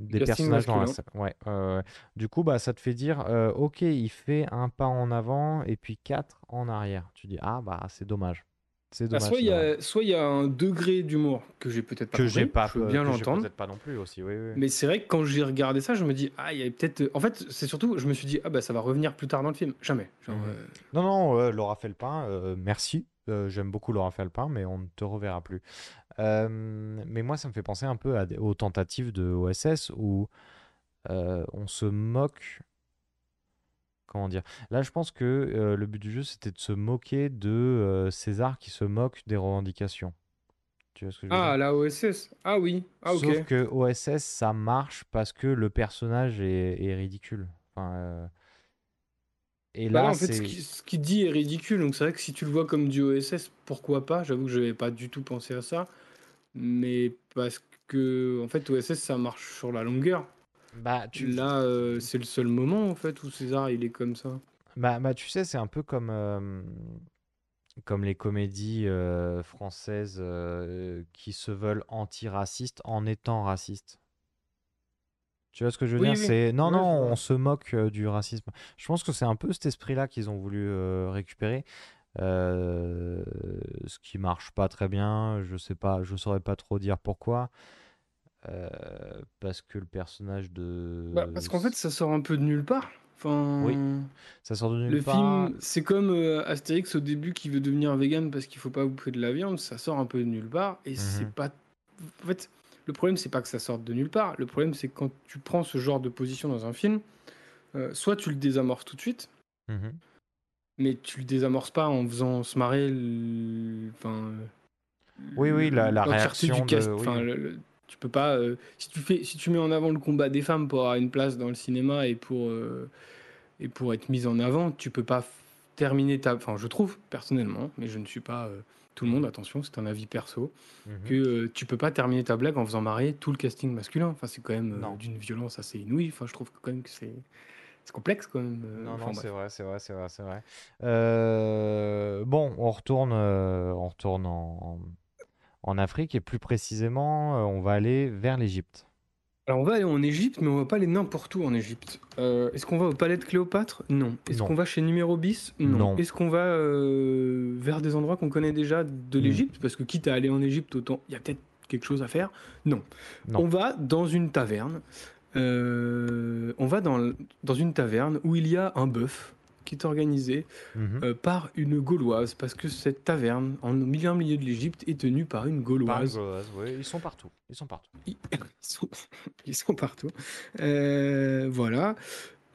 Speaker 4: des
Speaker 5: casting
Speaker 4: personnages dans la. Ouais, ouais. Du coup, bah, ça te fait dire, euh, ok, il fait un pas en avant et puis quatre en arrière. Tu dis, ah, bah, c'est dommage. C'est
Speaker 5: Ah,
Speaker 4: dommage.
Speaker 5: soit il y a y un degré d'humour que j'ai peut-être pas
Speaker 4: Que j'ai pas,
Speaker 5: je peux bien l'entendre.
Speaker 4: peut-être pas non plus aussi. Oui, oui.
Speaker 5: Mais c'est vrai que quand j'ai regardé ça, je me dis ah il y a peut-être. En fait, c'est surtout je me suis dit ah bah ça va revenir plus tard dans le film. Jamais. Genre,
Speaker 4: Mhm.
Speaker 5: euh,
Speaker 4: Non, non, Laura Felpin, merci. Euh, J'aime beaucoup Laura Felpin, mais on ne te reverra plus. Euh, mais moi, ça me fait penser un peu à des- aux tentatives de OSS où euh, on se moque. Comment dire? Là, je pense que euh, le but du jeu, c'était de se moquer de euh, César qui se moque des revendications. Tu vois ce que je veux
Speaker 5: Ah
Speaker 4: dire?
Speaker 5: la OSS. Ah oui. Ah ok.
Speaker 4: Sauf que OSS, ça marche parce que le personnage est, est ridicule. Enfin, euh, Et
Speaker 5: Bah en fait, ce
Speaker 4: c'est.
Speaker 5: qui- ce qu'il dit est ridicule. Donc c'est vrai que si tu le vois comme du OSS, pourquoi pas? J'avoue que je n'avais pas du tout pensé à ça. Mais parce que, en fait, OSS, ça marche sur la longueur.
Speaker 4: Bah, tu...
Speaker 5: Là, euh, c'est le seul moment, en fait, où César, il est comme ça.
Speaker 4: Bah, bah, tu sais, c'est un peu comme, euh, comme les comédies euh, françaises qui se veulent antiracistes en étant racistes. Tu vois ce que je veux
Speaker 5: Oui,
Speaker 4: dire?
Speaker 5: oui.
Speaker 4: C'est non, non, on se moque euh, du racisme. Je pense que c'est un peu cet esprit-là qu'ils ont voulu euh, récupérer. Euh, ce qui marche pas très bien. Je sais pas, je saurais pas trop dire pourquoi. Parce que le personnage de.
Speaker 5: Bah, parce qu'en fait, ça sort un peu de nulle part. Enfin,
Speaker 4: Oui, ça sort de nulle
Speaker 5: le
Speaker 4: part.
Speaker 5: film, c'est comme Astérix au début qui veut devenir vegan parce qu'il faut pas bouffer de la viande. Ça sort un peu de nulle part et c'est
Speaker 4: Mhm.
Speaker 5: pas. En fait, le problème c'est pas que ça sorte de nulle part. Le problème c'est que quand tu prends ce genre de position dans un film, euh, soit tu le désamorces tout de suite,
Speaker 4: Mhm.
Speaker 5: mais tu le désamorces pas en faisant se marrer. le- Enfin.
Speaker 4: Oui, oui, la- la réaction
Speaker 5: du cast.
Speaker 4: de- oui.
Speaker 5: Enfin, le- le- tu peux pas. euh, si tu fais, si tu mets en avant le combat des femmes pour avoir une place dans le cinéma et pour euh, et pour être mise en avant, tu peux pas terminer ta. Enfin, je trouve personnellement, mais je ne suis pas tout le monde. Attention, c'est un avis perso
Speaker 4: Mhm.
Speaker 5: que euh, tu peux pas terminer ta blague en faisant marrer tout le casting masculin. Enfin, c'est quand même euh, d'une violence assez inouïe. Enfin, je trouve que quand même que c'est complexe quand même. euh,
Speaker 4: Non,
Speaker 5: enfin,
Speaker 4: non, c'est vrai, c'est vrai, c'est vrai, c'est vrai. Euh, bon, on retourne, on retourne en, en Afrique et plus précisément, on va aller vers l'Égypte.
Speaker 5: Alors on va aller en Égypte, mais on va pas aller n'importe où en Égypte. Euh, Est-ce qu'on va au palais de Cléopâtre? Non. Est-ce qu'on va chez Numéro bis? Non.
Speaker 4: Non.
Speaker 5: Est-ce qu'on va euh, vers des endroits qu'on connaît déjà de
Speaker 4: Mm.
Speaker 5: l'Égypte? Parce que quitte à aller en Égypte, autant il y a peut-être quelque chose à faire. Non.
Speaker 4: Non.
Speaker 5: On va dans une taverne. Euh, on va dans, dans une taverne où il y a un bœuf qui est organisé
Speaker 4: Mhm.
Speaker 5: euh, par une Gauloise, parce que cette taverne, en milieu, milieu de l'Égypte, est tenue par une
Speaker 4: Par
Speaker 5: Gauloise.
Speaker 4: Gauloise, oui, ils sont partout, ils sont partout.
Speaker 5: Ils sont, ils sont partout. Euh, voilà.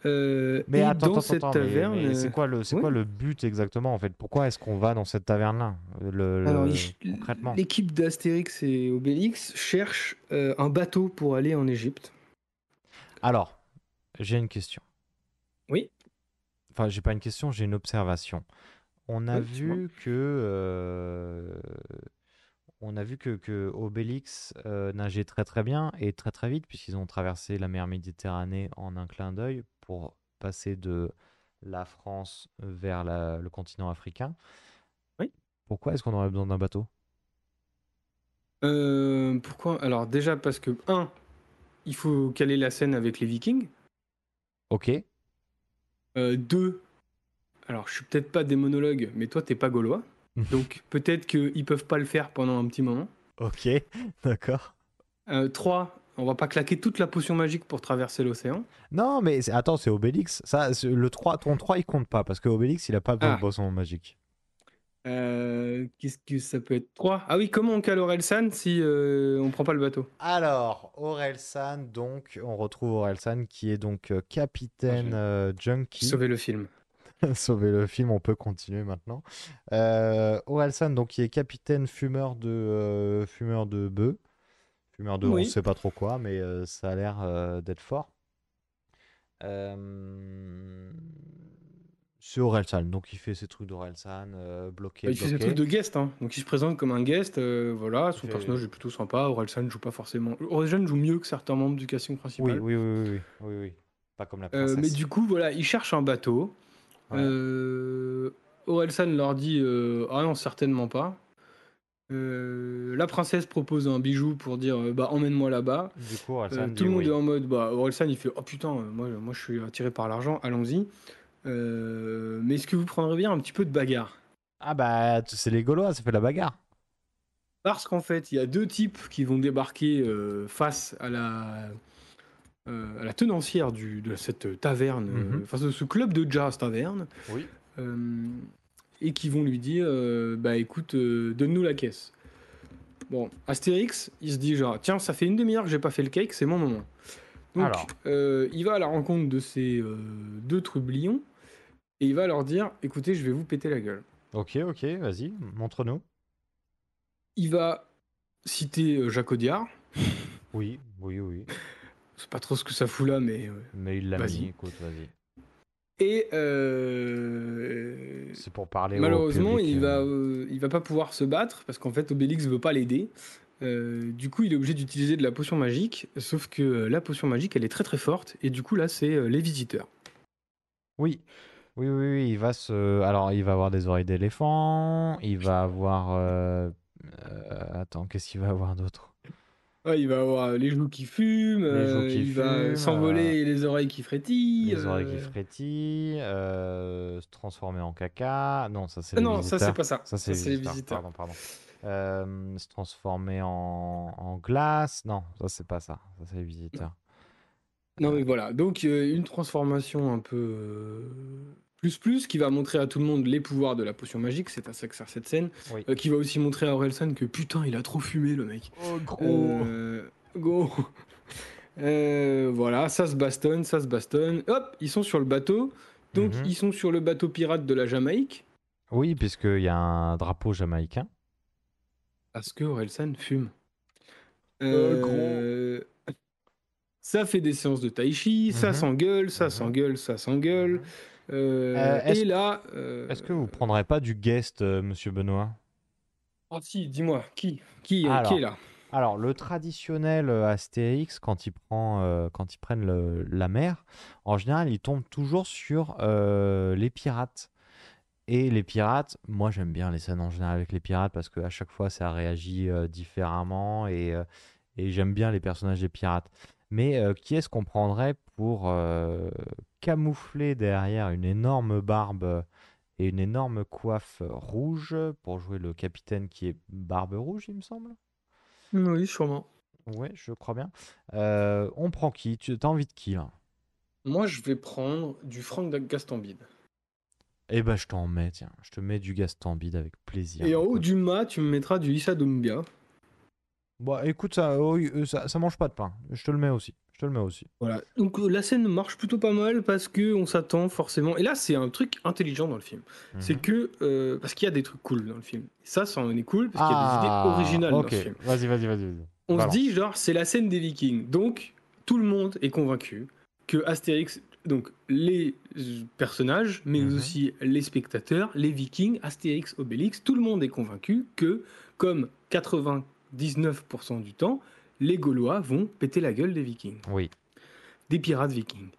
Speaker 5: Euh,
Speaker 4: Mais attends,
Speaker 5: dans
Speaker 4: attends,
Speaker 5: cette
Speaker 4: attends,
Speaker 5: taverne.
Speaker 4: mais c'est quoi le, c'est
Speaker 5: oui.
Speaker 4: quoi le but exactement en fait? Pourquoi est-ce qu'on va dans cette le-
Speaker 5: alors, il-
Speaker 4: concrètement.
Speaker 5: l'équipe d'Astérix et Obélix cherche euh, un bateau pour aller en Égypte.
Speaker 4: Alors, j'ai une question.
Speaker 5: Oui.
Speaker 4: Enfin, j'ai pas une question, j'ai une observation. On a
Speaker 5: Oui,
Speaker 4: vu que euh, on a vu que, que Obélix euh, nageait très très bien et très très vite puisqu'ils ont traversé la mer Méditerranée en un clin d'œil pour passer de la France vers la- le continent africain.
Speaker 5: Oui.
Speaker 4: Pourquoi est-ce qu'on aurait besoin d'un bateau?
Speaker 5: Euh, pourquoi? Alors, déjà, parce que, un, il faut caler la scène avec les Vikings.
Speaker 4: Ok.
Speaker 5: Euh, deux, alors, je suis peut-être pas des monologues, mais toi, t'es pas gaulois. Donc, peut-être qu'ils peuvent pas le faire pendant un petit moment.
Speaker 4: Ok, d'accord.
Speaker 5: Euh, trois, on va pas claquer toute la potion magique pour traverser l'océan.
Speaker 4: Non, mais attends, c'est Obélix. Ça, le 3, ton 3, il compte pas parce que Obélix, il a pas besoin
Speaker 5: Ah.
Speaker 4: de poisson magique.
Speaker 5: Euh, Qu'est-ce que ça peut être? 3 Ah oui, comment on cale Orelsan si euh, on prend pas le bateau?
Speaker 4: Alors, Orelsan, donc, on retrouve Orelsan qui est donc euh, capitaine euh, Junkie.
Speaker 5: Sauver le film.
Speaker 4: Sauver le film, on peut continuer maintenant. Orelsan, donc, qui est capitaine fumeur de, fumeur de bœuf. Fumeur de, on
Speaker 5: Oui.
Speaker 4: sait pas trop quoi, mais ça a l'air d'être fort. Euh, C'est Orelsan, donc il fait ses trucs d'Orelsan, euh, bloqué,
Speaker 5: il fait ses trucs de guest, hein. donc il se présente comme un guest. euh, voilà, son
Speaker 4: fait-
Speaker 5: personnage est plutôt sympa. Orelsan joue pas forcément. Orelsan joue mieux que certains membres du casting principal.
Speaker 4: oui, oui, oui, oui, oui, oui. Pas comme la
Speaker 5: Euh,
Speaker 4: princesse.
Speaker 5: mais du coup, voilà, il cherche un bateau.
Speaker 4: Ouais.
Speaker 5: Euh, Orelsan leur dit Ah non, certainement pas. La princesse propose un bijou pour dire Bah, emmène-moi là-bas.
Speaker 4: Du coup, Orelsan
Speaker 5: tout le monde
Speaker 4: oui.
Speaker 5: est en mode bah Orelsan il fait oh putain moi moi je suis attiré par l'argent allons-y mais est-ce que vous prendrez bien un petit peu de bagarre?
Speaker 4: Ah bah, c'est les Gaulois, ça fait la bagarre.
Speaker 5: parce qu'en fait il y a deux types qui vont débarquer euh, face à la euh, à la tenancière du, de cette taverne euh,
Speaker 4: Mhm.
Speaker 5: face à ce club de jazz taverne
Speaker 4: Oui.
Speaker 5: euh, et qui vont lui dire euh, bah écoute euh, donne-nous la caisse bon Astérix il se dit genre tiens ça fait une demi-heure que j'ai pas fait le cake c'est mon moment donc
Speaker 4: Alors.
Speaker 5: euh, il va à la rencontre de ces euh, deux trublions et il va leur dire écoutez je vais vous péter la gueule
Speaker 4: Ok, ok, vas-y, montre-nous.
Speaker 5: il va citer euh, Jacques Audiard
Speaker 4: Oui, oui, oui.
Speaker 5: c'est pas trop ce que ça fout là mais euh,
Speaker 4: Mais il l'a mis, écoute, vas-y.
Speaker 5: et euh,
Speaker 4: C'est pour parler
Speaker 5: Malheureusement, il va,
Speaker 4: euh,
Speaker 5: il va pas pouvoir se battre parce qu'en fait, Obélix veut pas l'aider. Euh, du coup, il est obligé d'utiliser de la potion magique, sauf que la potion magique, elle est très très forte. Et du coup, là, c'est les visiteurs.
Speaker 4: Oui. Oui, oui, oui, il va se... Alors, il va avoir des oreilles d'éléphant, il va avoir... euh, euh, Attends, qu'est-ce qu'il va avoir d'autre?
Speaker 5: Ouais, il va avoir les joues qui fument,
Speaker 4: Les joues
Speaker 5: euh,
Speaker 4: qui
Speaker 5: il va
Speaker 4: fument,
Speaker 5: s'envoler et les oreilles qui frétillent.
Speaker 4: Les oreilles qui
Speaker 5: euh,
Speaker 4: frétillent, euh, se transformer en caca. Non, ça c'est
Speaker 5: Ah
Speaker 4: les
Speaker 5: non, ça, c'est
Speaker 4: visiteurs.
Speaker 5: pas ça.
Speaker 4: Ça c'est les visiteurs.
Speaker 5: visiteurs.
Speaker 4: Pardon, pardon. Euh, se transformer en, en glace. Non, ça c'est pas ça. Ça c'est les visiteurs.
Speaker 5: Non, mais voilà. Donc, euh, une transformation un peu euh, plus plus qui va montrer à tout le monde les pouvoirs de la potion magique. C'est à ça que sert cette scène.
Speaker 4: Oui.
Speaker 5: Euh, qui va aussi montrer à Orelsan que putain, il a trop fumé, le mec.
Speaker 4: Oh, gros.
Speaker 5: Euh, gros. Euh, voilà, ça se bastonne, ça se bastonne. Hop, ils sont sur le bateau. Donc,
Speaker 4: Mhm.
Speaker 5: ils sont sur le bateau pirate de la Jamaïque.
Speaker 4: Oui, puisqu'il y a un drapeau jamaïcain.
Speaker 5: Parce que Orelsan fume.
Speaker 4: Euh,
Speaker 5: Euh, Ça fait des séances de tai chi, ça
Speaker 4: Mhm.
Speaker 5: s'engueule, ça
Speaker 4: Mhm.
Speaker 5: s'engueule, ça s'engueule. Euh,
Speaker 4: Euh, est-ce-
Speaker 5: et là. euh,
Speaker 4: Est-ce que vous prendrez pas du guest, euh, monsieur Benoît?
Speaker 5: Oh, si, dis-moi, qui qui, euh,
Speaker 4: Alors.
Speaker 5: qui est là?
Speaker 4: Alors, le traditionnel euh, Astérix, quand il prend, euh, quand ils prennent le- la mer, en général, il tombe toujours sur euh, les pirates. Et les pirates, moi j'aime bien les scènes en général avec les pirates parce qu'à chaque fois ça réagit euh, différemment et, euh, et j'aime bien les personnages des pirates. Mais euh, qui est-ce qu'on prendrait pour euh, camoufler derrière une énorme barbe et une énorme coiffe rouge pour jouer le capitaine qui est barbe rouge, il me semble?
Speaker 5: Oui, sûrement.
Speaker 4: Ouais, je crois bien. Euh, on prend qui? Tu as envie de qui là?
Speaker 5: Moi, je vais prendre du Franck Gastambide.
Speaker 4: Eh ben, je t'en mets, tiens. Je te mets du Gastambide avec plaisir.
Speaker 5: Et en haut du mât, tu me mettras du Issa Doumbia.
Speaker 4: Bon, écoute, ça, oh, euh, ça, ça mange pas de pain. Je te le mets aussi. Je te le mets aussi.
Speaker 5: Voilà. Donc euh, la scène marche plutôt pas mal parce que on s'attend forcément. Et là, c'est un truc intelligent dans le film. C'est
Speaker 4: Mhm.
Speaker 5: que euh, parce qu'il y a des trucs cool dans le film. Ça, ça en est cool parce qu'il y a des idées
Speaker 4: Ah,
Speaker 5: originales dans ce film.
Speaker 4: Vas-y, vas-y, vas-y.
Speaker 5: On se dit genre c'est la scène des Vikings. Donc tout le monde est convaincu que Astérix, donc les personnages, mais
Speaker 4: Mhm.
Speaker 5: aussi les spectateurs, les Vikings, Astérix, Obélix, tout le monde est convaincu que comme 99% du temps, les Gaulois vont péter la gueule des Vikings,
Speaker 4: Oui.
Speaker 5: des pirates Vikings.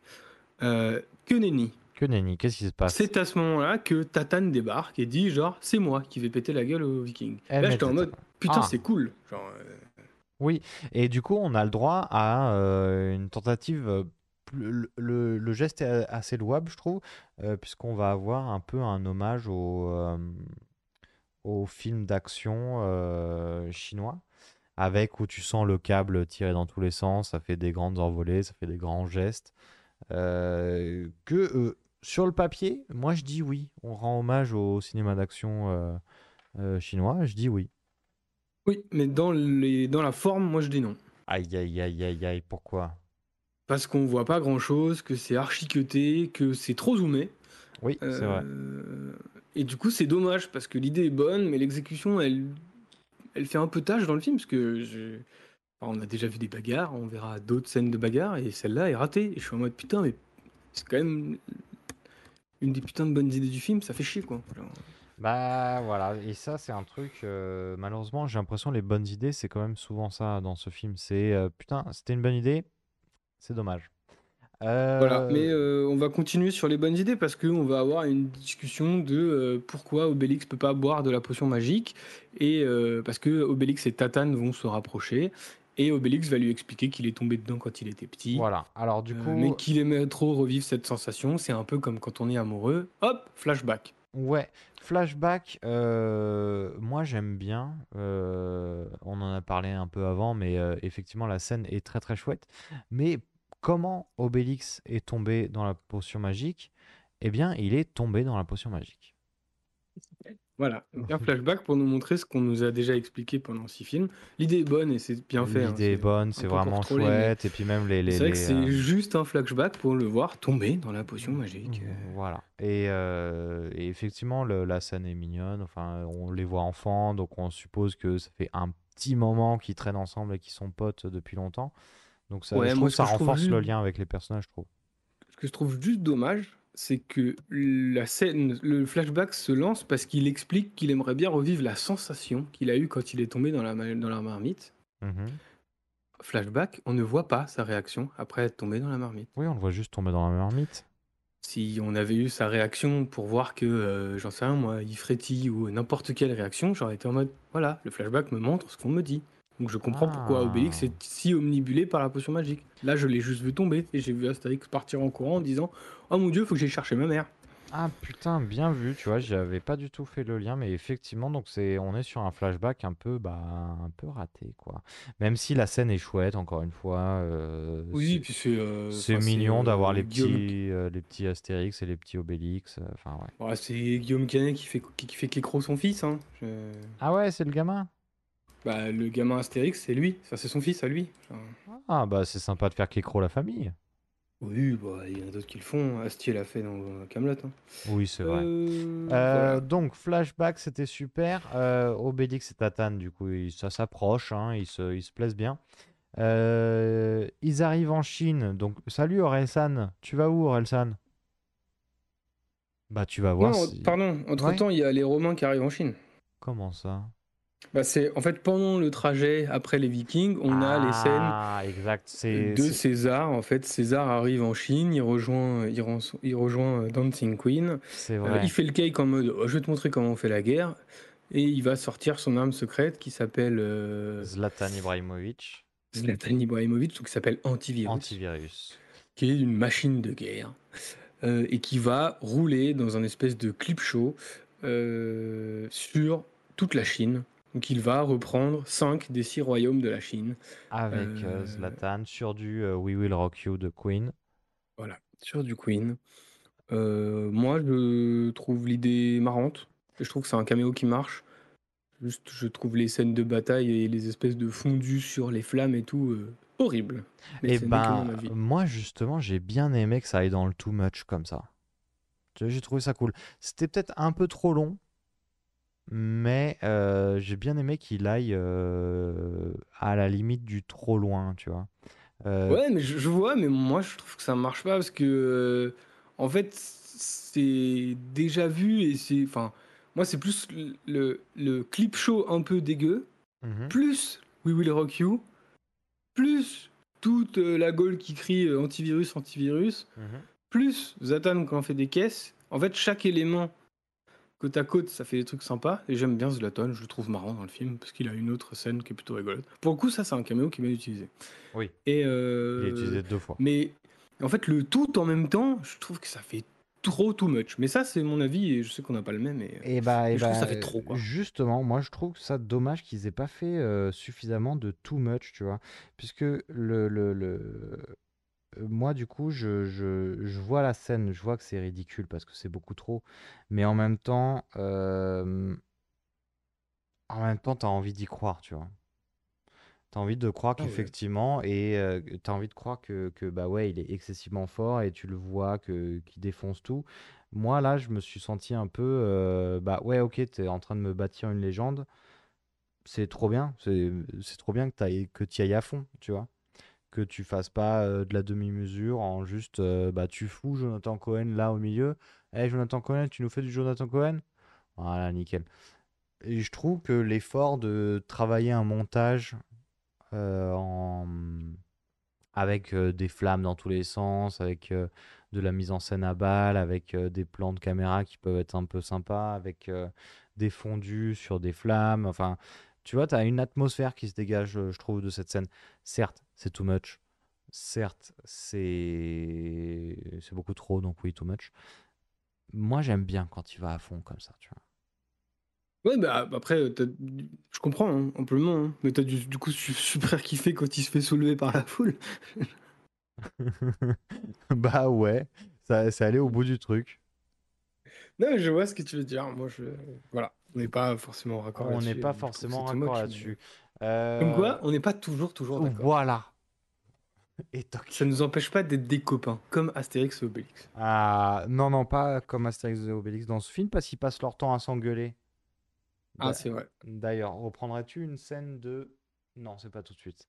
Speaker 5: Euh, que nenni.
Speaker 4: Que nenni, qu'est-ce qui se passe?
Speaker 5: C'est à ce moment-là que Tatane débarque et dit genre c'est moi qui vais péter la gueule aux Vikings.
Speaker 4: Eh,
Speaker 5: Là j'étais en mode putain
Speaker 4: Ah.
Speaker 5: c'est cool. Genre, euh,
Speaker 4: Oui, et du coup, on a le droit à euh, une tentative. euh, le, le- le geste est assez louable, je trouve, puisqu'on va avoir un peu un hommage au, au film d'action chinois, avec où tu sens le câble tiré dans tous les sens, ça fait des grandes envolées, ça fait des grands gestes. euh, que euh, sur le papier, moi je dis oui, on rend hommage au cinéma d'action euh, chinois, je dis oui.
Speaker 5: Oui, mais dans, les, dans la forme, moi je dis non.
Speaker 4: Aïe, aïe, aïe, aïe, aïe, pourquoi?
Speaker 5: Parce qu'on voit pas grand chose, que c'est archiqueté, que c'est trop zoomé.
Speaker 4: Oui, c'est vrai.
Speaker 5: Et du coup, c'est dommage parce que l'idée est bonne, mais l'exécution, elle, elle fait un peu tâche dans le film. Parce que on a déjà vu des bagarres, on verra d'autres scènes de bagarres, et celle-là est ratée. Et je suis en mode putain, mais c'est quand même une des putains de bonnes idées du film, ça fait chier quoi.
Speaker 4: Bah voilà, et ça c'est un truc, euh, malheureusement j'ai l'impression les bonnes idées c'est quand même souvent ça dans ce film, c'est euh, putain c'était une bonne idée, c'est dommage.
Speaker 5: Voilà,
Speaker 4: Euh,
Speaker 5: mais euh, on va continuer sur les bonnes idées parce qu'on va avoir une discussion de euh, pourquoi Obélix peut pas boire de la potion magique et parce que Obélix et Tatane vont se rapprocher et Obélix va lui expliquer qu'il est tombé dedans quand il était petit,
Speaker 4: Voilà, alors du coup,
Speaker 5: mais qu'il aimait trop revivre cette sensation. C'est un peu comme quand on est amoureux, hop, flashback.
Speaker 4: ouais, flashback, euh, moi j'aime bien, euh, on en a parlé un peu avant, mais euh, effectivement la scène est très très chouette, mais comment Obélix est tombé dans la potion magique? Eh bien il est tombé dans la potion magique.
Speaker 5: Voilà, un flashback pour nous montrer ce qu'on nous a déjà expliqué pendant six films. L'idée est bonne et c'est bien fait. hein,
Speaker 4: L'idée est bonne, c'est vraiment chouette, et puis même les... les,
Speaker 5: C'est vrai que c'est
Speaker 4: euh,
Speaker 5: juste un flashback pour le voir tomber dans la potion magique. euh.
Speaker 4: Voilà. Et, euh, et effectivement, le- la scène est mignonne. Enfin, on les voit enfants, donc on suppose que ça fait un petit moment qu'ils traînent ensemble et qu'ils sont potes depuis longtemps. Donc ça,
Speaker 5: Ouais,
Speaker 4: je trouve ça renforce le lien avec les personnages, je trouve.
Speaker 5: Ce que je trouve juste dommage, c'est que la scène, le flashback se lance parce qu'il explique qu'il aimerait bien revivre la sensation qu'il a eue quand il est tombé dans la, dans la marmite.
Speaker 4: Mhm.
Speaker 5: Flashback, on ne voit pas sa réaction après être tombé dans la marmite.
Speaker 4: Oui, on le voit juste tomber dans la marmite.
Speaker 5: Si on avait eu sa réaction pour voir que, euh, j'en sais rien moi, il frétille ou n'importe quelle réaction, j'aurais été en mode, voilà, le flashback me montre ce qu'on me dit. Donc je comprends pourquoi
Speaker 4: Ah.
Speaker 5: Obélix est si omnibulé par la potion magique. Là, je l'ai juste vu tomber et j'ai vu Astérix partir en courant en disant Oh mon dieu, faut que j'aille chercher ma mère.
Speaker 4: Ah putain, bien vu, tu vois, j'avais pas du tout fait le lien, mais effectivement, donc c'est, on est sur un flashback un peu, bah, un peu raté, quoi. Même si la scène est chouette, encore une fois, euh,
Speaker 5: Oui,
Speaker 4: c'est-
Speaker 5: puis c'est. euh,
Speaker 4: c'est mignon
Speaker 5: euh,
Speaker 4: d'avoir les
Speaker 5: Guillaume-
Speaker 4: petits, euh, les petits Astérix et les petits Obélix, euh, enfin ouais.
Speaker 5: C'est Guillaume Canet qui fait, qui, qui fait son fils. Hein. Je-
Speaker 4: Ah ouais, c'est le gamin?
Speaker 5: Bah, le gamin Astérix, c'est lui. Enfin, c'est son fils à lui.
Speaker 4: Ah bah c'est sympa de faire Kekro la famille.
Speaker 5: oui, bah, il y en a d'autres qui le font. Astier l'a fait dans Camelot.
Speaker 4: Oui, c'est vrai.
Speaker 5: Euh,
Speaker 4: Euh, donc flashback c'était super. Euh, Obélix et Tatane du coup ils- ça s'approche, hein, ils, se, ils se plaisent bien. Euh, ils arrivent en Chine. Donc salut Orelsan, tu vas où Orelsan? Bah tu vas voir.
Speaker 5: Non,
Speaker 4: si-
Speaker 5: pardon. Entre temps, il y a les Romains qui arrivent en Chine.
Speaker 4: Comment ça?
Speaker 5: Bah, c'est en fait pendant le trajet après les Vikings, on a les scènes
Speaker 4: Ah exact. C'est
Speaker 5: de César. En fait, César arrive en Chine, il rejoint, il, rejoint euh, Dancing Queen. Euh, il fait le cake en mode Oh, je vais te montrer comment on fait la guerre. Et il va sortir son arme secrète qui s'appelle euh,
Speaker 4: Zlatan Ibrahimovic,
Speaker 5: Zlatan Ibrahimovic, ou qui s'appelle Antivirus,
Speaker 4: antivirus.
Speaker 5: qui est une machine de guerre. euh, et qui va rouler dans un espèce de clip show sur toute la Chine. Donc il va reprendre 5 des 6 royaumes de la Chine.
Speaker 4: Avec euh,
Speaker 5: Euh,
Speaker 4: Zlatan sur du euh, We Will Rock You de Queen.
Speaker 5: Voilà, sur du Queen. Euh, moi, je trouve l'idée marrante. Je trouve que c'est un caméo qui marche. Juste, je trouve les scènes de bataille et les espèces de fondus sur les flammes et tout euh. Mais
Speaker 4: Et
Speaker 5: n'est que
Speaker 4: ben, moi justement, j'ai bien aimé que ça aille dans le too much comme ça. J'ai trouvé ça cool. C'était peut-être un peu trop long, mais euh, j'ai bien aimé qu'il aille euh, à la limite du trop loin, tu vois. Euh,
Speaker 5: Ouais, mais je, je vois, mais moi, je trouve que ça marche pas parce que, euh, en fait, c'est déjà vu et c'est. Enfin, moi, c'est plus le, le, le clip show un peu dégueu,
Speaker 4: mhm.
Speaker 5: plus We Will Rock You, plus toute euh, la gueule qui crie euh, antivirus, antivirus.
Speaker 4: Mhm.
Speaker 5: plus Zatan quand on fait des caisses, en fait, chaque élément côte à côte, ça fait des trucs sympas. Et j'aime bien Zlatan, je le trouve marrant dans le film, parce qu'il a une autre scène qui est plutôt rigolote. Pour le coup, ça, c'est un caméo qui est bien utilisé.
Speaker 4: Oui,
Speaker 5: Et
Speaker 4: il
Speaker 5: euh,
Speaker 4: est utilisé deux fois.
Speaker 5: Mais en fait, le tout en même temps, je trouve que ça fait trop too much. Mais ça, c'est mon avis, et je sais qu'on n'a pas le même. Et...
Speaker 4: Et bah, et
Speaker 5: je trouve que ça
Speaker 4: bah,
Speaker 5: fait trop, quoi.
Speaker 4: Justement, moi je trouve ça dommage qu'ils aient pas fait euh, suffisamment de too much, tu vois. Puisque le, le, le- euh, moi du coup, je, je, je vois la scène, je vois que c'est ridicule parce que c'est beaucoup trop. Mais en même temps, euh, en même temps, t'as envie d'y croire, tu vois. T'as envie de croire
Speaker 5: Ah ouais.
Speaker 4: qu'effectivement, et euh, t'as envie de croire que, que, bah ouais, il est excessivement fort et tu le vois que qu'il défonce tout. Moi là, je me suis senti un peu, euh, bah ouais, ok, t'es en train de me bâtir une légende, c'est trop bien, c'est c'est trop bien que t'y ailles à fond, tu vois, que tu fasses pas euh, de la demi-mesure en juste, euh, bah tu fous Jonathan Cohen là au milieu, Eh Jonathan Cohen, tu nous fais du Jonathan Cohen, voilà, nickel. Et je trouve que l'effort de travailler un montage euh, en... avec euh, des flammes dans tous les sens, avec de la mise en scène à balle, avec des plans de caméra qui peuvent être un peu sympas, avec des fondus sur des flammes. Enfin, tu vois, tu as une atmosphère qui se dégage, euh, je trouve, de cette scène. Certes, c'est too much. Certes, c'est c'est beaucoup trop, donc oui, too much. Moi, j'aime bien quand il va à fond comme ça, tu vois.
Speaker 5: Ouais, bah après, euh, je comprends hein, amplement. hein. Mais t'as du, du coup su- super kiffé quand il se fait soulever par la foule.
Speaker 4: bah ouais, ça, c'est allé au bout du truc.
Speaker 5: Non, mais je vois ce que tu veux dire. Moi, je. Voilà. On n'est pas forcément raccord
Speaker 4: On
Speaker 5: là-dessus.
Speaker 4: n'est pas forcément raccord là-dessus. Euh,
Speaker 5: Comme quoi, on n'est pas toujours, toujours d'accord.
Speaker 4: Voilà. Et toc.
Speaker 5: Ça nous empêche pas d'être des copains, comme Astérix et Obélix.
Speaker 4: Ah, non, non, pas comme Astérix et Obélix dans ce film, parce qu'ils passent leur temps à s'engueuler.
Speaker 5: Ah, c'est vrai.
Speaker 4: D'ailleurs, reprendrais-tu une scène de... Non, c'est pas tout de suite.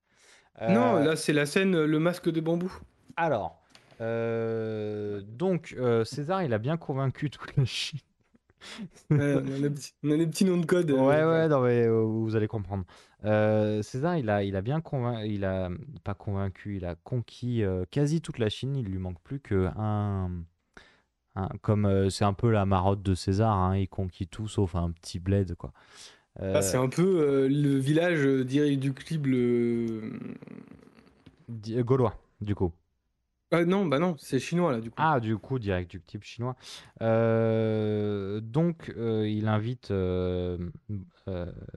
Speaker 5: Non,
Speaker 4: Euh,
Speaker 5: là, c'est la scène euh, Le masque de bambou.
Speaker 4: Alors, euh, donc, euh, César, il a bien convaincu toute la Chine.
Speaker 5: Ouais, on, a des petits, on a des petits noms de code. euh,
Speaker 4: Ouais, ouais, non, mais euh, vous allez comprendre. Euh, César, il a, il a bien convaincu, il a pas convaincu, il a conquis euh, quasi toute la Chine. Il lui manque plus que un, un- comme euh, c'est un peu la marotte de César, hein, il conquit tout sauf un petit bled, quoi.
Speaker 5: Ah, c'est un peu euh, le village euh, d'irréductible. euh,
Speaker 4: Di- Gaulois, du coup.
Speaker 5: Ah non, bah non, c'est chinois là du coup.
Speaker 4: Ah, du coup, direct du type chinois. Euh, donc, euh, il invite euh,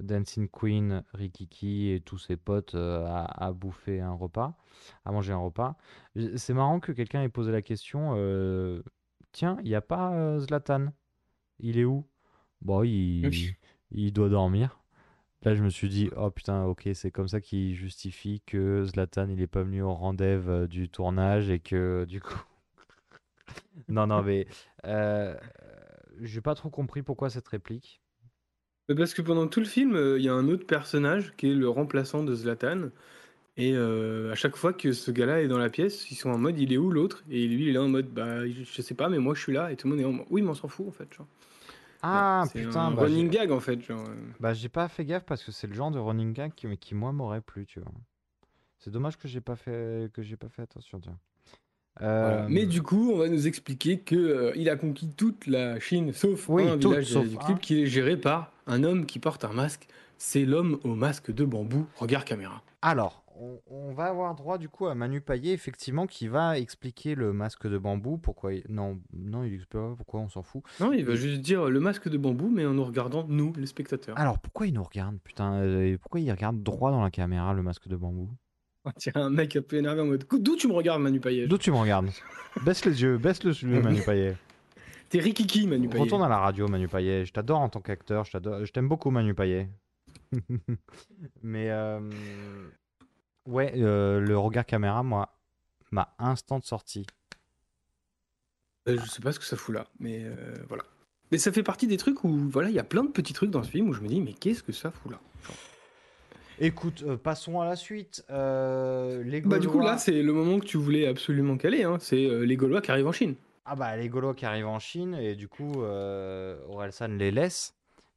Speaker 4: Dancing Queen, Rikiki et tous ses potes à, à bouffer un repas, à manger un repas. J- C'est marrant que quelqu'un ait posé la question Tiens, il n'y a pas Zlatan? Il est où? Bon, il, il doit dormir. Là, je me suis dit, oh putain, ok, c'est comme ça qu'il justifie que Zlatan, il n'est pas venu au rendez-vous euh, du tournage et que du coup. non, non, mais euh, j'ai pas trop compris pourquoi cette réplique.
Speaker 5: Parce que pendant tout le film, euh, il y a un autre personnage qui est le remplaçant de Zlatan. Et euh, à chaque fois que ce gars-là est dans la pièce, ils sont en mode il est où l'autre? Et lui il est en mode bah je je sais pas, mais moi je suis là. Et tout le monde est en mode oui, mais on s'en fout en fait. Genre.
Speaker 4: Ah
Speaker 5: c'est
Speaker 4: putain,
Speaker 5: un
Speaker 4: bah,
Speaker 5: running
Speaker 4: j'ai-
Speaker 5: gag en fait. Genre. euh.
Speaker 4: bah, j'ai pas fait gaffe parce que c'est le genre de running gag qui, qui moi m'aurait plu, tu vois. C'est dommage que j'ai pas fait que j'ai pas fait attention, tiens.
Speaker 5: Voilà.
Speaker 4: Euh,
Speaker 5: Mais du coup, on va nous expliquer que euh, il a conquis toute la Chine, sauf
Speaker 4: Oui,
Speaker 5: un
Speaker 4: toute,
Speaker 5: village
Speaker 4: sauf
Speaker 5: du
Speaker 4: un.
Speaker 5: clip qui est géré par un homme qui porte un masque. C'est l'homme au masque de bambou. Regarde caméra.
Speaker 4: Alors, on, on va avoir droit du coup à Manu Payet, effectivement, qui va expliquer le masque de bambou. Pourquoi il... Non, non, il explique pas pourquoi, on s'en fout.
Speaker 5: Non, il va juste dire le masque de bambou, mais en nous regardant nous, les spectateurs.
Speaker 4: Alors, pourquoi il nous regarde, putain euh, Pourquoi il regarde droit dans la caméra, le masque de bambou?
Speaker 5: On dirait un mec un peu énervé en mode d'où tu me regardes, Manu Payet
Speaker 4: D'où tu me regardes? Baisse les yeux, baisse le yeux, Manu Payet.
Speaker 5: T'es Rikiki, Manu Payet.
Speaker 4: Retourne à la radio, Manu Payet. Je t'adore en tant qu'acteur, je t'aime beaucoup, Manu Payet. Mais euh, ouais, euh, le regard caméra, moi, m'a instant sorti.
Speaker 5: Euh, je sais pas ce que ça fout là, mais euh, voilà. Mais ça fait partie des trucs où voilà, il y a plein de petits trucs dans ce film où je me dis mais qu'est-ce que ça fout là Genre.
Speaker 4: Écoute, euh, passons à la suite. Les
Speaker 5: Bah du coup
Speaker 4: Gaulois-
Speaker 5: là c'est le moment que tu voulais absolument caler, hein. c'est les Gaulois qui arrivent en Chine.
Speaker 4: Ah bah les Gaulois qui arrivent en Chine et du coup Orelsan les laisse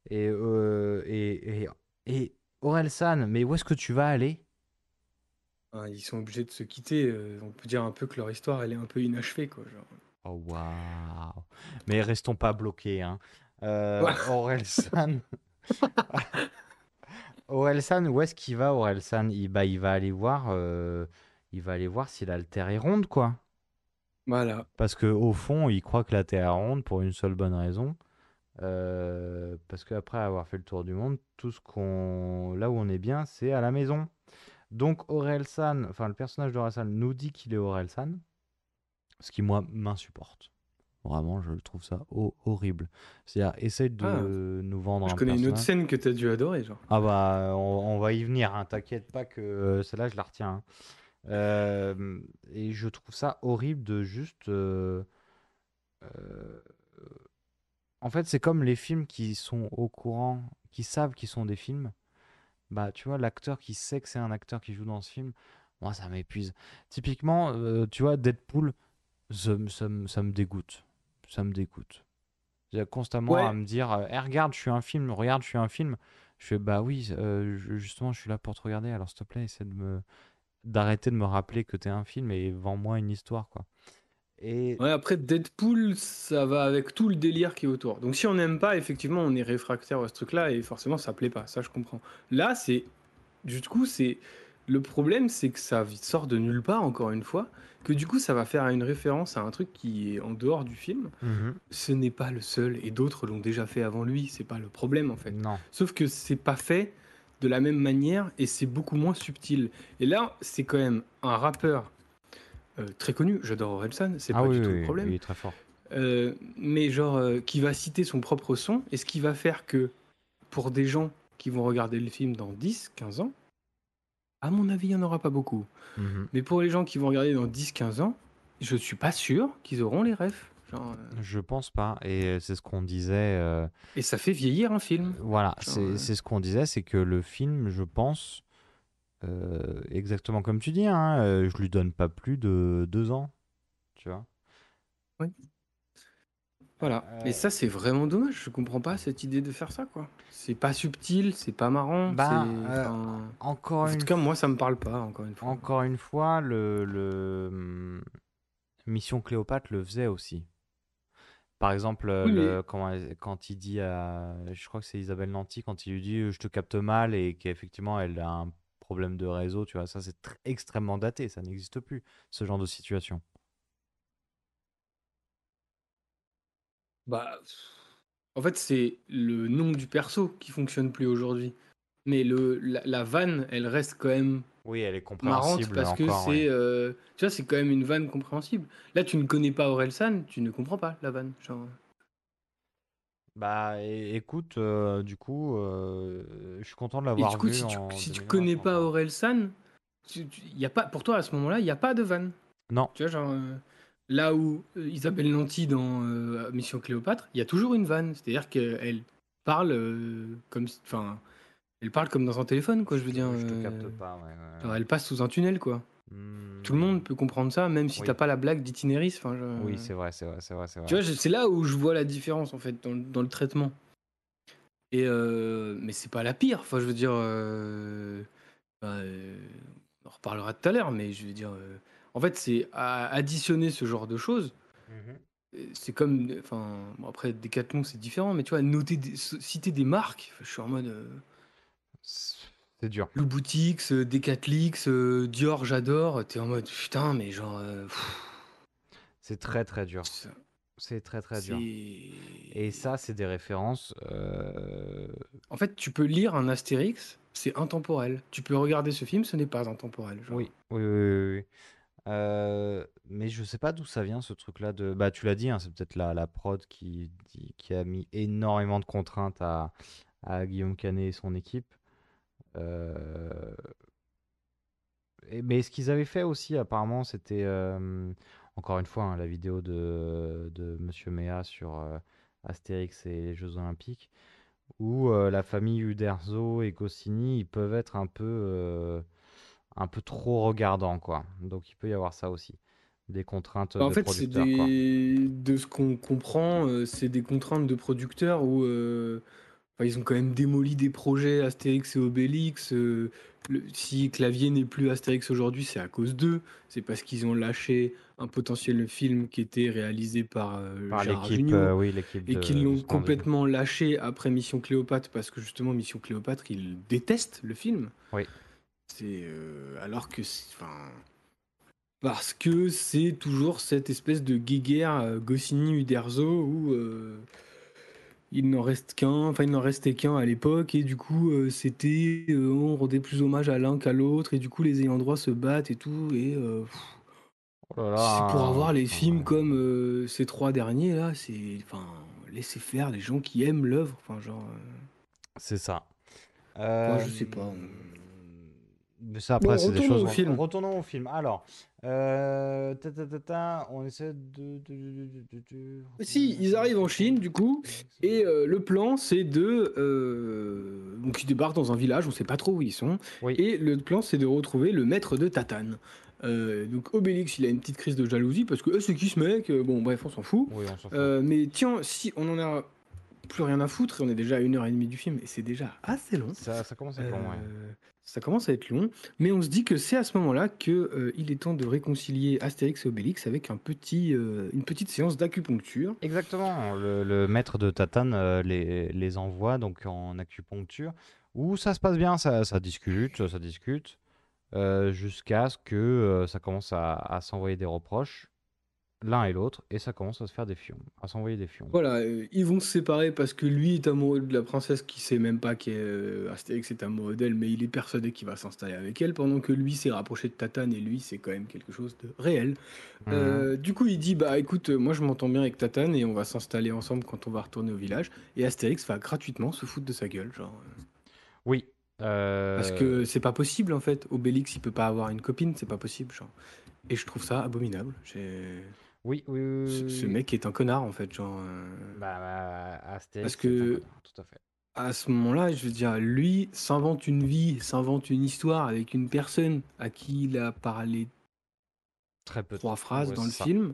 Speaker 4: et, et, et, et Orelsan, mais où est-ce que tu vas aller?
Speaker 5: Ils sont obligés de se quitter. euh, on peut dire un peu que leur histoire elle est un peu inachevée quoi. Genre.
Speaker 4: Oh waouh Mais restons pas bloqués hein. Euh,
Speaker 5: Ouais.
Speaker 4: Orelsan Orelsan, où est-ce qu'il va Orelsan il, bah, il va aller voir euh, il va aller voir si la Terre est ronde quoi.
Speaker 5: Voilà.
Speaker 4: Parce que au fond, il croit que la Terre est ronde pour une seule bonne raison. Euh, parce qu'après avoir fait le tour du monde, tout ce qu'on, là où on est bien, c'est à la maison. Donc Orelsan, enfin le personnage d'Orelsan nous dit qu'il est Orelsan, ce qui moi m'insupporte. Vraiment, je trouve ça ho- horrible. C'est-à-dire, essaye de
Speaker 5: Ah.
Speaker 4: nous vendre
Speaker 5: Je
Speaker 4: un
Speaker 5: connais une autre scène que t'as dû adorer genre.
Speaker 4: Ah bah, on, on va y venir, hein, t'inquiète pas que euh, celle-là, je la retiens. hein. Euh, et je trouve ça horrible de juste... euh, En fait, c'est comme les films qui sont au courant, qui savent qu'ils sont des films. Bah, tu vois, l'acteur qui sait que c'est un acteur qui joue dans ce film, moi, ça m'épuise. Typiquement, euh, tu vois, Deadpool, ça, me- ça me- ça me dégoûte. Ça me dégoûte. J'ai constamment
Speaker 5: Ouais.
Speaker 4: à me dire, euh, Eh, regarde, je suis un film, regarde, je suis un film. Je fais, bah oui, euh, justement, je suis là pour te regarder, alors s'il te plaît, essaie de me d'arrêter de me rappeler que t'es un film et vends-moi une histoire, quoi. Et
Speaker 5: Ouais, après Deadpool, ça va avec tout le délire qui est autour. Donc si on n'aime pas, effectivement, on est réfractaire à ce truc-là et forcément ça plaît pas. Ça, je comprends. Là, c'est du coup, c'est le problème, c'est que ça sort de nulle part encore une fois, que du coup, ça va faire une référence à un truc qui est en dehors du film.
Speaker 4: Mhm.
Speaker 5: Ce n'est pas le seul et d'autres l'ont déjà fait avant lui. C'est pas le problème en fait.
Speaker 4: non.
Speaker 5: Sauf que c'est pas fait de la même manière et c'est beaucoup moins subtil. Et là, c'est quand même un rappeur euh, très connu. J'adore Orelsan, c'est
Speaker 4: Ah
Speaker 5: pas
Speaker 4: oui,
Speaker 5: du tout le
Speaker 4: oui,
Speaker 5: problème.
Speaker 4: il est très fort.
Speaker 5: Euh, mais genre euh, qui va citer son propre son et ce qui va faire que pour des gens qui vont regarder le film dans 10, 15 ans, à mon avis, il n'y en aura pas beaucoup.
Speaker 4: Mhm.
Speaker 5: Mais pour les gens qui vont regarder dans 10, 15 ans, je suis pas sûr qu'ils auront les refs. Genre, euh,
Speaker 4: Je pense pas, et c'est ce qu'on disait. euh,
Speaker 5: Et ça fait vieillir un film.
Speaker 4: Voilà,
Speaker 5: Genre,
Speaker 4: c'est
Speaker 5: euh,
Speaker 4: c'est ce qu'on disait, c'est que le film, je pense, euh, exactement comme tu dis, hein, euh, je lui donne pas plus de deux ans, tu vois.
Speaker 5: Voilà.
Speaker 4: Euh,
Speaker 5: Et ça, c'est vraiment dommage. Je comprends pas cette idée de faire ça, quoi. C'est pas subtil, c'est pas marrant.
Speaker 4: Bah, euh,
Speaker 5: enfin,
Speaker 4: Encore
Speaker 5: En
Speaker 4: une
Speaker 5: tout cas, moi, ça me parle pas, encore une fois.
Speaker 4: Encore une fois, le, le, hum, Mission Cléopâtre le faisait aussi. Par exemple,
Speaker 5: Oui,
Speaker 4: le- elle- quand il dit à, je crois que c'est Isabelle Nanty, quand il lui dit je te capte mal et qu'effectivement elle a un problème de réseau, tu vois, ça c'est tr- extrêmement daté, ça n'existe plus, ce genre de situation.
Speaker 5: Bah, en fait, c'est le nom du perso qui fonctionne plus aujourd'hui. Mais le, la, la vanne, elle reste quand même
Speaker 4: Oui, elle est
Speaker 5: marrante
Speaker 4: compréhensible
Speaker 5: parce que c'est,
Speaker 4: ouais.
Speaker 5: euh, tu vois, c'est quand même une vanne compréhensible. Là, tu ne connais pas Orelsan, tu ne comprends pas la vanne. Genre,
Speaker 4: Bah é- écoute, euh, du coup, euh, je suis content de
Speaker 5: Et
Speaker 4: l'avoir
Speaker 5: du coup,
Speaker 4: vu
Speaker 5: si tu,
Speaker 4: en
Speaker 5: si tu
Speaker 4: 2023,
Speaker 5: connais pas
Speaker 4: quoi.
Speaker 5: Orelsan, tu- tu- y a pas, pour toi à ce moment-là, il n'y a pas de vanne.
Speaker 4: Non,
Speaker 5: Tu vois, genre, euh, là où Isabelle Nanty dans Mission Cléopâtre, il y a toujours une vanne. C'est-à-dire qu'elle parle comme, enfin, elle parle comme dans un téléphone, quoi. Je veux
Speaker 4: te-
Speaker 5: dire,
Speaker 4: je te capte pas. ouais, ouais,
Speaker 5: genre,
Speaker 4: ouais.
Speaker 5: elle passe sous un tunnel, quoi. Tout le
Speaker 4: Hmm,
Speaker 5: monde peut comprendre ça, même si
Speaker 4: Oui.
Speaker 5: t'as pas la blague d'itinéris. Enfin,
Speaker 4: Oui, c'est vrai, c'est vrai, c'est vrai, c'est
Speaker 5: Tu
Speaker 4: vrai.
Speaker 5: vois, je- c'est là où je vois la différence en fait dans, le- dans le traitement. Et euh, mais c'est pas la pire. Enfin, je veux dire, euh, bah, euh, on en reparlera tout à l'heure, mais je veux dire, euh, en fait, c'est à additionner ce genre de choses.
Speaker 4: Mhm.
Speaker 5: euh, C'est comme, enfin, bon, après Decathlon c'est différent, mais tu vois, noter, des- citer des marques. Je suis en mode euh,
Speaker 4: C'est dur.
Speaker 5: Louboutix, euh, Decathlix, euh, Dior, j'adore. T'es en mode putain, mais genre, euh, pff,
Speaker 4: C'est très très dur.
Speaker 5: ça-
Speaker 4: C'est très très dur.
Speaker 5: c'est.
Speaker 4: Et ça, c'est des références. euh,
Speaker 5: En fait, tu peux lire un Astérix, c'est intemporel. Tu peux regarder ce film, ce n'est pas intemporel. genre.
Speaker 4: Oui, oui, oui, oui, oui. Euh, mais je sais pas d'où ça vient ce truc-là de. Bah, tu l'as dit, hein, c'est peut-être la, la prod qui, qui, qui a mis énormément de contraintes à, à Guillaume Canet et son équipe. Euh, et- mais ce qu'ils avaient fait aussi, apparemment, c'était. euh, encore une fois, hein, la vidéo de, de Monsieur Méa sur euh, Astérix et les Jeux Olympiques, où euh, la famille Uderzo et Goscinny, ils peuvent être un peu. euh, un peu trop regardants, quoi. Donc il peut y avoir ça aussi. Des contraintes
Speaker 5: Bah, en
Speaker 4: de
Speaker 5: fait, c'est des... de ce qu'on comprend, euh, c'est des contraintes de producteurs où enfin, ils ont quand même démoli des projets Astérix et Obélix. euh, le- si Clavier n'est plus Astérix aujourd'hui, c'est à cause d'eux. C'est parce qu'ils ont lâché un potentiel film qui était réalisé par, euh,
Speaker 4: Par
Speaker 5: Gérard
Speaker 4: l'équipe,
Speaker 5: Jugnot.
Speaker 4: euh, oui, l'équipe
Speaker 5: et qu'ils
Speaker 4: de
Speaker 5: l'ont complètement lâché après Mission Cléopâtre parce que justement Mission Cléopâtre ils détestent le film.
Speaker 4: Oui.
Speaker 5: C'est euh, alors que c'est- enfin parce que c'est toujours cette espèce de guéguerre euh, Goscinny Uderzo où euh, il n'en reste qu'un, enfin il n'en restait qu'un à l'époque et du coup euh, c'était euh, on rendait plus hommage à l'un qu'à l'autre et du coup les ayants droit se battent et tout et euh, pff,
Speaker 4: Oh là là,
Speaker 5: c'est pour avoir les films comme euh, ces trois derniers là, c'est enfin laisser faire les gens qui aiment l'œuvre, enfin genre
Speaker 4: C'est ça.
Speaker 5: moi, je sais pas.
Speaker 4: Mais ça, après,
Speaker 5: Bon,
Speaker 4: c'est des
Speaker 5: retournons
Speaker 4: choses.
Speaker 5: au film.
Speaker 4: Retournons au film. Alors, euh, ta, ta, ta, ta, on essaie de. de- de- de- de- de-
Speaker 5: Si, ils arrivent en Chine, du coup, Et euh, le plan, c'est de. euh, donc, ils débarquent dans un village, on sait pas trop où ils sont.
Speaker 4: Oui.
Speaker 5: Et le plan, c'est de retrouver le maître de Tatane. Euh, donc, Obélix, il a une petite crise de jalousie parce que Eh, c'est qui ce mec? Bon, bref, on s'en fout.
Speaker 4: Oui, on s'en fout.
Speaker 5: Euh, mais tiens, si on en a plus rien à foutre, et on est déjà à une heure et demie du film, et c'est déjà assez long.
Speaker 4: Ça, ça commence à être long, ouais.
Speaker 5: Ça commence à être long, mais on se dit que c'est à ce moment-là que euh, il est temps de réconcilier Astérix et Obélix avec un petit, euh, une petite séance d'acupuncture.
Speaker 4: Exactement. Le, maître de Tatane euh, les, envoie donc en acupuncture où ça se passe bien, ça, discute, ça discute, jusqu'à ce que ça commence à s'envoyer des reproches, l'un et l'autre, et ça commence à se faire des fions, à s'envoyer des fions.
Speaker 5: Voilà, euh, ils vont se séparer parce que lui est amoureux de la princesse qui sait même pas qu'Astérix est amoureux d'elle, mais il est persuadé qu'il va s'installer avec elle, pendant que lui s'est rapproché de Tatane et lui c'est quand même quelque chose de réel.
Speaker 4: Mhm.
Speaker 5: Euh, du coup, il dit bah écoute, euh, moi je m'entends bien avec Tatane et on va s'installer ensemble quand on va retourner au village. Et Astérix va gratuitement se foutre de sa gueule, genre. euh,
Speaker 4: Oui. euh,
Speaker 5: Parce que c'est pas possible en fait. Obélix il peut pas avoir une copine, c'est pas possible, genre. Et je trouve ça abominable.
Speaker 4: Oui, oui, oui,
Speaker 5: Ce,
Speaker 4: oui,
Speaker 5: ce
Speaker 4: oui.
Speaker 5: mec est un connard en fait, genre. euh,
Speaker 4: Bah, bah, Astérix,
Speaker 5: Parce
Speaker 4: c'est un
Speaker 5: que-
Speaker 4: connard, Tout à fait.
Speaker 5: à ce moment-là, je veux dire, lui s'invente une vie, s'invente une histoire avec une personne à qui il a parlé
Speaker 4: Très peu. de-
Speaker 5: trois phrases
Speaker 4: ouais,
Speaker 5: dans le
Speaker 4: c'est ça.
Speaker 5: film,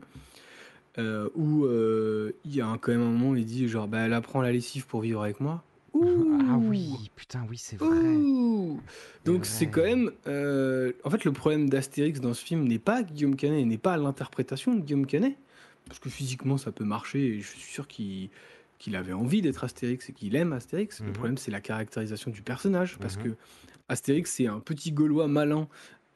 Speaker 5: euh, où euh, il y a un- quand même un moment, il dit genre, bah, elle apprend la lessive pour vivre avec moi.
Speaker 4: Ah oui, putain, oui, c'est vrai.
Speaker 5: Ouh. Donc
Speaker 4: C'est
Speaker 5: quand même... euh, En fait, le problème d'Astérix dans ce film n'est pas Guillaume Canet, n'est pas l'interprétation de Guillaume Canet, parce que physiquement ça peut marcher et je suis sûr qu'il qu'il avait envie d'être Astérix et qu'il aime Astérix. Le
Speaker 4: Mhm.
Speaker 5: problème c'est la caractérisation du personnage parce
Speaker 4: Mhm.
Speaker 5: que Astérix c'est un petit Gaulois malin,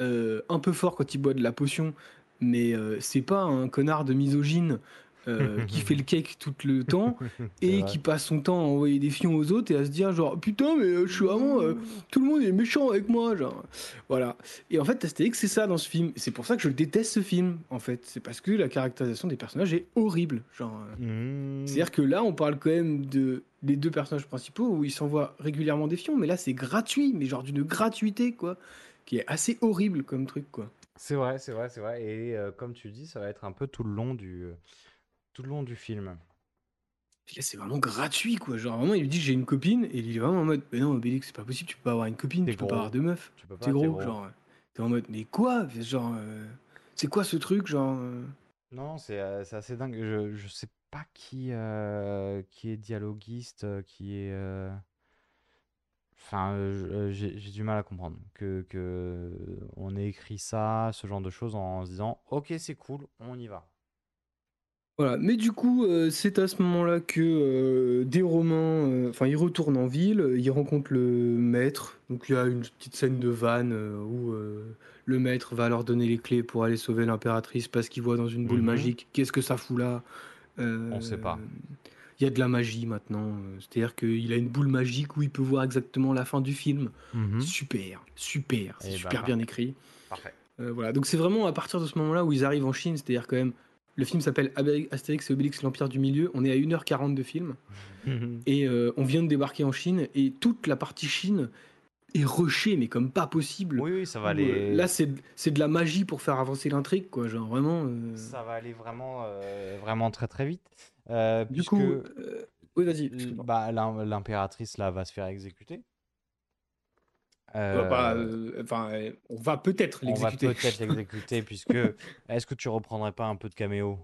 Speaker 5: euh, un peu fort quand il boit de la potion, mais euh, c'est pas un connard de misogyne euh, qui fait le cake tout le temps et qui passe son temps à envoyer des fions aux autres et à se dire genre putain mais euh, je suis vraiment euh, tout le monde est méchant avec moi genre. Voilà. Et en fait Astérix c'est ça dans ce film. C'est pour ça que je déteste ce film en fait. C'est parce que la caractérisation des personnages est horrible genre euh,
Speaker 4: Mmh.
Speaker 5: c'est à dire que là on parle quand même de les deux personnages principaux où ils s'envoient régulièrement des fions mais là c'est gratuit mais genre d'une gratuité quoi qui est assez horrible comme truc quoi.
Speaker 4: C'est vrai, c'est vrai, c'est vrai. Et euh, comme tu dis, ça va être un peu tout le long du, tout le long du film.
Speaker 5: Puis là, c'est vraiment gratuit, quoi. Genre, vraiment, il lui dit j'ai une copine, et il est vraiment en mode Mais non, Obélix, c'est pas possible, tu peux pas avoir une copine,
Speaker 4: T'es
Speaker 5: tu peux
Speaker 4: gros.
Speaker 5: pas avoir de meuf.
Speaker 4: Tu peux pas,
Speaker 5: T'es gros,
Speaker 4: gros.
Speaker 5: genre. T'es en mode Mais quoi? Genre, euh, c'est quoi ce truc, genre euh?
Speaker 4: Non, c'est euh, c'est assez dingue. Je, je sais pas qui, qui est dialoguiste, qui est. Enfin, j'ai du mal à comprendre que, que on ait écrit ça, ce genre de choses, en se disant Ok, c'est cool, on y va.
Speaker 5: Voilà, mais du coup, euh, c'est à ce moment-là que euh, des Romains, euh, enfin, ils retournent en ville, ils rencontrent le maître. Donc, il y a une petite scène de vanne où le maître va leur donner les clés pour aller sauver l'impératrice parce qu'il voit dans une boule
Speaker 4: Mhm.
Speaker 5: magique. Qu'est-ce que ça fout là?
Speaker 4: On sait pas.
Speaker 5: Il y a de la magie maintenant. C'est-à-dire qu'il a une boule magique où il peut voir exactement la fin du film.
Speaker 4: Mhm.
Speaker 5: Super, super, c'est
Speaker 4: Eh ben,
Speaker 5: super bien écrit.
Speaker 4: Parfait.
Speaker 5: Voilà, donc c'est vraiment à partir de ce moment-là où ils arrivent en Chine, c'est-à-dire quand même, le film s'appelle Astérix et Obélix, l'Empire du Milieu, on est à 1h40 de film, et euh, on vient de débarquer en Chine, et toute la partie Chine est rushée, mais comme pas possible.
Speaker 4: Oui, oui, ça va aller.
Speaker 5: euh, Là, c'est de la magie pour faire avancer l'intrigue, quoi, genre vraiment... euh,
Speaker 4: Ça va aller vraiment, vraiment très très vite.
Speaker 5: Du
Speaker 4: puisque
Speaker 5: coup, oui, vas-y.
Speaker 4: bah, l'im- l'impératrice là va se faire exécuter.
Speaker 5: Euh, bah,
Speaker 4: Euh,
Speaker 5: Enfin, on va peut-être
Speaker 4: on va
Speaker 5: l'exécuter.
Speaker 4: peut-être l'exécuter puisque est-ce que tu reprendrais pas un peu de caméo?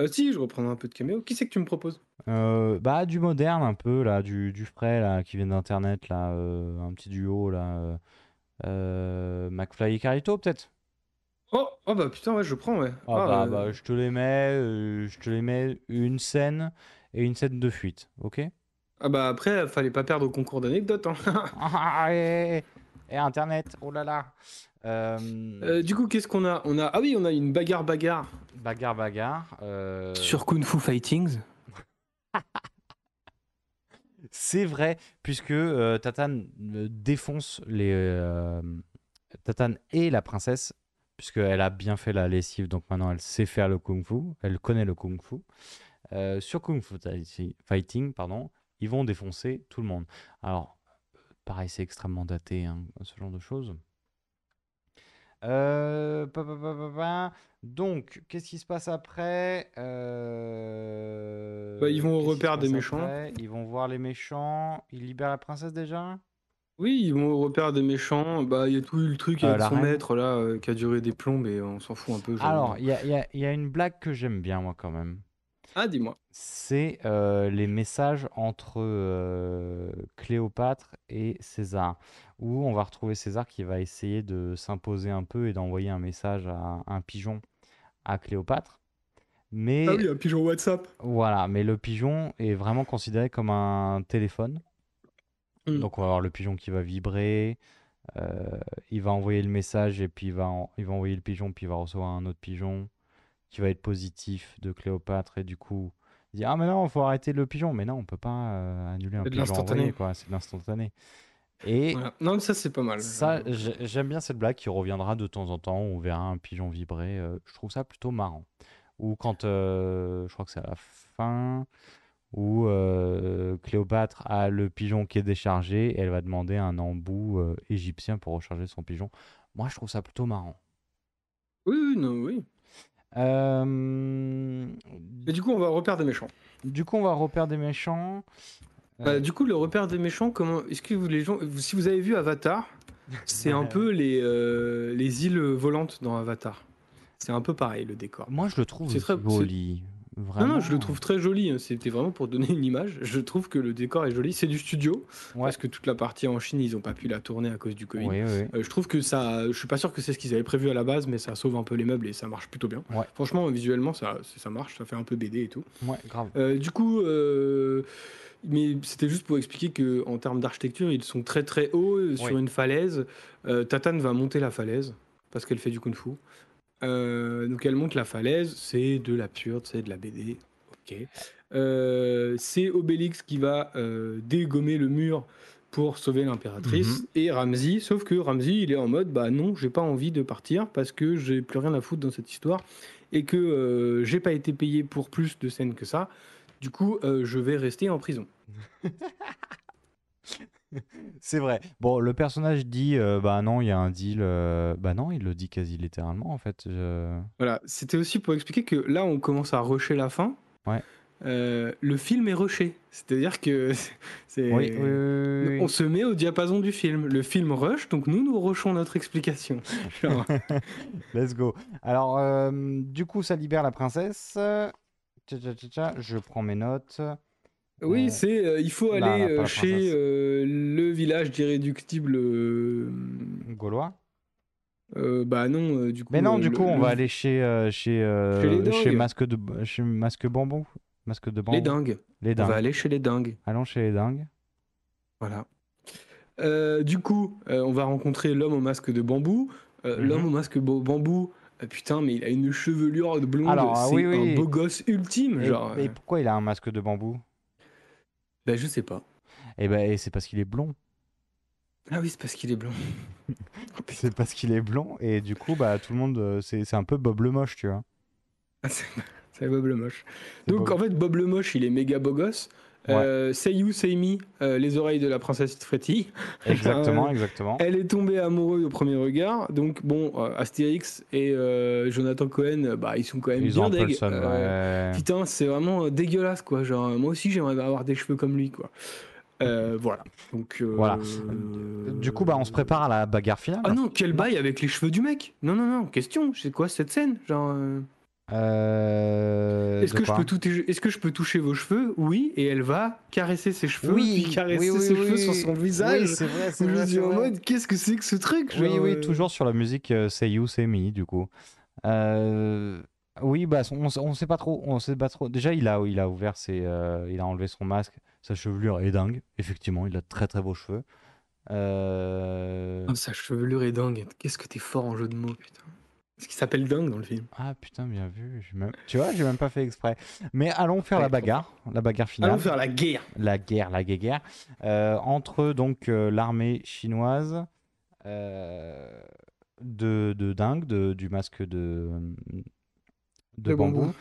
Speaker 5: Euh, si, je reprendrai un peu de caméo. Qui c'est que tu me proposes?
Speaker 4: Bah du moderne un peu là, du, du frais là qui vient d'internet là, un petit duo là, McFly et Carlito peut-être?
Speaker 5: Oh, oh bah putain, ouais, je prends, ouais.
Speaker 4: Ah
Speaker 5: Ah,
Speaker 4: bah, bah, je te les mets, je te les mets une scène et une scène de fuite, ok?
Speaker 5: Ah bah après, fallait pas perdre au concours d'anecdotes. hein.
Speaker 4: Ah, et, et Internet, oh là là. Euh,
Speaker 5: Euh, du coup, qu'est-ce qu'on a? On a ah oui, on a une bagarre bagarre
Speaker 4: bagarre, bagarre. euh,
Speaker 5: sur Kung Fu Fightings.
Speaker 4: C'est vrai, puisque euh, Tatane défonce les. euh, Tatane et la princesse, puisqu'elle a bien fait la lessive, donc maintenant elle sait faire le kung fu, elle connaît le kung fu. Euh, sur Kung Fu Fighting- Fighting, pardon, ils vont défoncer tout le monde. Alors, pareil, c'est extrêmement daté, hein, ce genre de choses. Euh. Donc, qu'est-ce qui se passe après Euh,
Speaker 5: Bah, ils vont au repère des méchants.
Speaker 4: Ils vont voir les méchants. Ils libèrent la princesse déjà?
Speaker 5: Oui, ils vont au repère des méchants. Bah, il y a tout eu le truc
Speaker 4: Euh,
Speaker 5: avec son
Speaker 4: reine.
Speaker 5: maître là qui a duré des plombs et on s'en fout un peu. j'avoue.
Speaker 4: Alors, il y a, il y a- il y a une blague que j'aime bien, moi, quand même.
Speaker 5: Ah, dis-moi.
Speaker 4: C'est euh, les messages entre euh, Cléopâtre et César, où on va retrouver César qui va essayer de s'imposer un peu et d'envoyer un message à un pigeon à Cléopâtre. Mais
Speaker 5: Ah oui, un pigeon WhatsApp.
Speaker 4: voilà, mais le pigeon est vraiment considéré comme un téléphone.
Speaker 5: Mm.
Speaker 4: Donc on va avoir le pigeon qui va vibrer, euh, il va envoyer le message et puis il va, en- il va envoyer le pigeon puis il va recevoir un autre pigeon qui va être positif de Cléopâtre et du coup il dit ah mais non faut arrêter le pigeon. Mais non on peut pas euh, annuler un pigeon envoyé quoi. C'est de l'instantané. Et
Speaker 5: Voilà. Non, mais ça c'est pas mal.
Speaker 4: ça j'ai- j'aime bien cette blague qui reviendra de temps en temps. On verra un pigeon vibrer euh, je trouve ça plutôt marrant. Ou quand euh, je crois que c'est à la fin où Cléopâtre a le pigeon qui est déchargé. Et elle va demander un embout égyptien pour recharger son pigeon. Moi je trouve ça plutôt marrant.
Speaker 5: Oui, oui, non, oui.
Speaker 4: Euh,
Speaker 5: Et du coup, on va au repère des méchants.
Speaker 4: Du coup, on va repère des méchants.
Speaker 5: Bah,
Speaker 4: Euh,
Speaker 5: du coup, le repère des méchants, comment Est-ce que vous, les gens, si vous avez vu Avatar, c'est un peu les, euh, les îles volantes dans Avatar. C'est un peu pareil le décor.
Speaker 4: Moi, je le trouve
Speaker 5: C'est très-
Speaker 4: joli. Vraiment.
Speaker 5: Non, non, je le trouve très joli. hein. C'était vraiment pour donner une image. Je trouve que le décor est joli. C'est du studio.
Speaker 4: Ouais.
Speaker 5: Parce que toute la partie en Chine, ils n'ont pas pu la tourner à cause du Covid.
Speaker 4: Oui, oui.
Speaker 5: Euh, je trouve que ça. Je suis pas sûr que c'est ce qu'ils avaient prévu à la base, mais ça sauve un peu les meubles et ça marche plutôt bien.
Speaker 4: Ouais.
Speaker 5: Franchement, visuellement, ça, ça marche. Ça fait un peu BD et tout.
Speaker 4: Ouais, grave.
Speaker 5: Euh, du coup, euh, mais c'était juste pour expliquer que en termes d'architecture, ils sont très très hauts sur
Speaker 4: Oui.
Speaker 5: une falaise. Tatane va monter la falaise parce qu'elle fait du kung-fu. Euh, donc elle monte la falaise, c'est de l'absurde, c'est de la BD. Ok. Euh, c'est Obélix qui va euh, dégommer le mur pour sauver l'impératrice et Ramsey. Sauf que Ramsey, il est en mode bah non, j'ai pas envie de partir parce que j'ai plus rien à foutre dans cette histoire et que euh, j'ai pas été payé pour plus de scènes que ça. Du coup, euh, je vais rester en prison.
Speaker 4: C'est vrai. Bon, le personnage dit euh, bah non, il y a un deal. euh, Bah non, il le dit quasi littéralement en fait. je-
Speaker 5: Voilà, c'était aussi pour expliquer que là, on commence à rusher la fin.
Speaker 4: Ouais.
Speaker 5: Euh, le film est rushé, c'est-à-dire que c'est
Speaker 4: Oui, oui, oui, oui,
Speaker 5: on
Speaker 4: oui.
Speaker 5: se met au diapason du film. Le film rush, donc nous nous rushons notre explication. Genre,
Speaker 4: Let's go. Alors, euh, du coup, ça libère la princesse. Tcha, tcha, tcha, tcha. Je prends mes notes.
Speaker 5: Oui,
Speaker 4: Euh,
Speaker 5: c'est euh, il faut aller
Speaker 4: pas
Speaker 5: euh,
Speaker 4: la
Speaker 5: chez
Speaker 4: princesse.
Speaker 5: euh, le village d'irréductible. euh,
Speaker 4: Gaulois.
Speaker 5: euh, bah non, euh, du coup.
Speaker 4: Mais non,
Speaker 5: euh,
Speaker 4: du
Speaker 5: le-
Speaker 4: coup, on
Speaker 5: le-
Speaker 4: va aller chez euh, chez euh,
Speaker 5: Chez les
Speaker 4: chez
Speaker 5: dingues.
Speaker 4: masque de chez masque bambou, masque de bambou.
Speaker 5: les dingues.
Speaker 4: Les
Speaker 5: On
Speaker 4: dingues.
Speaker 5: va aller chez les dingues.
Speaker 4: Allons chez les dingues.
Speaker 5: Voilà. Euh, du coup, euh, on va rencontrer l'homme au masque de bambou. Euh,
Speaker 4: Mhm.
Speaker 5: L'homme au masque bo- bambou, euh, putain, mais il a une chevelure de blonde.
Speaker 4: Alors, ah
Speaker 5: c'est
Speaker 4: oui, oui.
Speaker 5: un beau gosse ultime,
Speaker 4: Et,
Speaker 5: genre.
Speaker 4: et
Speaker 5: euh,
Speaker 4: pourquoi il a un masque de bambou?
Speaker 5: Bah, je sais pas.
Speaker 4: Eh ben, et c'est parce qu'il est blond.
Speaker 5: Ah oui, c'est parce qu'il est blond.
Speaker 4: C'est parce qu'il est blond et du coup, bah tout le monde, euh, c'est un peu Bob le moche, tu vois.
Speaker 5: Ah, c'est Bob le Moche. Donc,
Speaker 4: Bob.
Speaker 5: en fait, Bob le Moche, il est méga beau gosse. Euh, say you, say me, euh, les oreilles de la princesse Freddy.
Speaker 4: Exactement,
Speaker 5: Euh,
Speaker 4: exactement.
Speaker 5: Elle est tombée amoureuse au premier regard. Donc, bon, euh, Astérix et Jonathan Cohen, bah, ils sont quand même
Speaker 4: Ils
Speaker 5: bien deg.
Speaker 4: ouais.
Speaker 5: Putain, c'est vraiment dégueulasse, quoi. Genre, moi aussi, j'aimerais avoir des cheveux comme lui, quoi. Euh, voilà. Donc, euh,
Speaker 4: Voilà. Du coup, bah on se prépare à la bagarre finale.
Speaker 5: Ah non, quel bail avec les cheveux du mec Non, non, non, question, c'est quoi cette scène? Genre. euh,
Speaker 4: Euh,
Speaker 5: Est-ce que, je peux toucher, est-ce que je peux toucher vos cheveux Oui, et elle va caresser ses cheveux,
Speaker 4: Oui,
Speaker 5: puis caresser
Speaker 4: oui, oui,
Speaker 5: ses
Speaker 4: oui,
Speaker 5: cheveux
Speaker 4: oui.
Speaker 5: sur son visage.
Speaker 4: Oui, c'est vrai, c'est
Speaker 5: je
Speaker 4: vrai,
Speaker 5: en mode, qu'est-ce que c'est que ce truc
Speaker 4: Oui,
Speaker 5: genre,
Speaker 4: oui,
Speaker 5: euh,
Speaker 4: toujours sur la musique euh, Say You, Say Me, du coup. Euh, Oui, bah, on, on sait pas trop. On sait pas trop. Déjà, il a, il a ouvert ses, euh, il a enlevé son masque. Sa chevelure est dingue. Effectivement, il a très très beaux cheveux. Euh,
Speaker 5: Oh, sa chevelure est dingue. Qu'est-ce que t'es fort en jeu de mots, putain. Ce qui s'appelle dingue dans le film.
Speaker 4: Ah putain, bien vu. même- Tu vois, j'ai même pas fait exprès. Mais allons faire la bagarre, la bagarre finale.
Speaker 5: Allons faire la guerre.
Speaker 4: la guerre, la guerre, euh, entre donc euh, l'armée chinoise euh, de, de dingue, de- du masque de, de
Speaker 5: De
Speaker 4: bambou.
Speaker 5: bambou.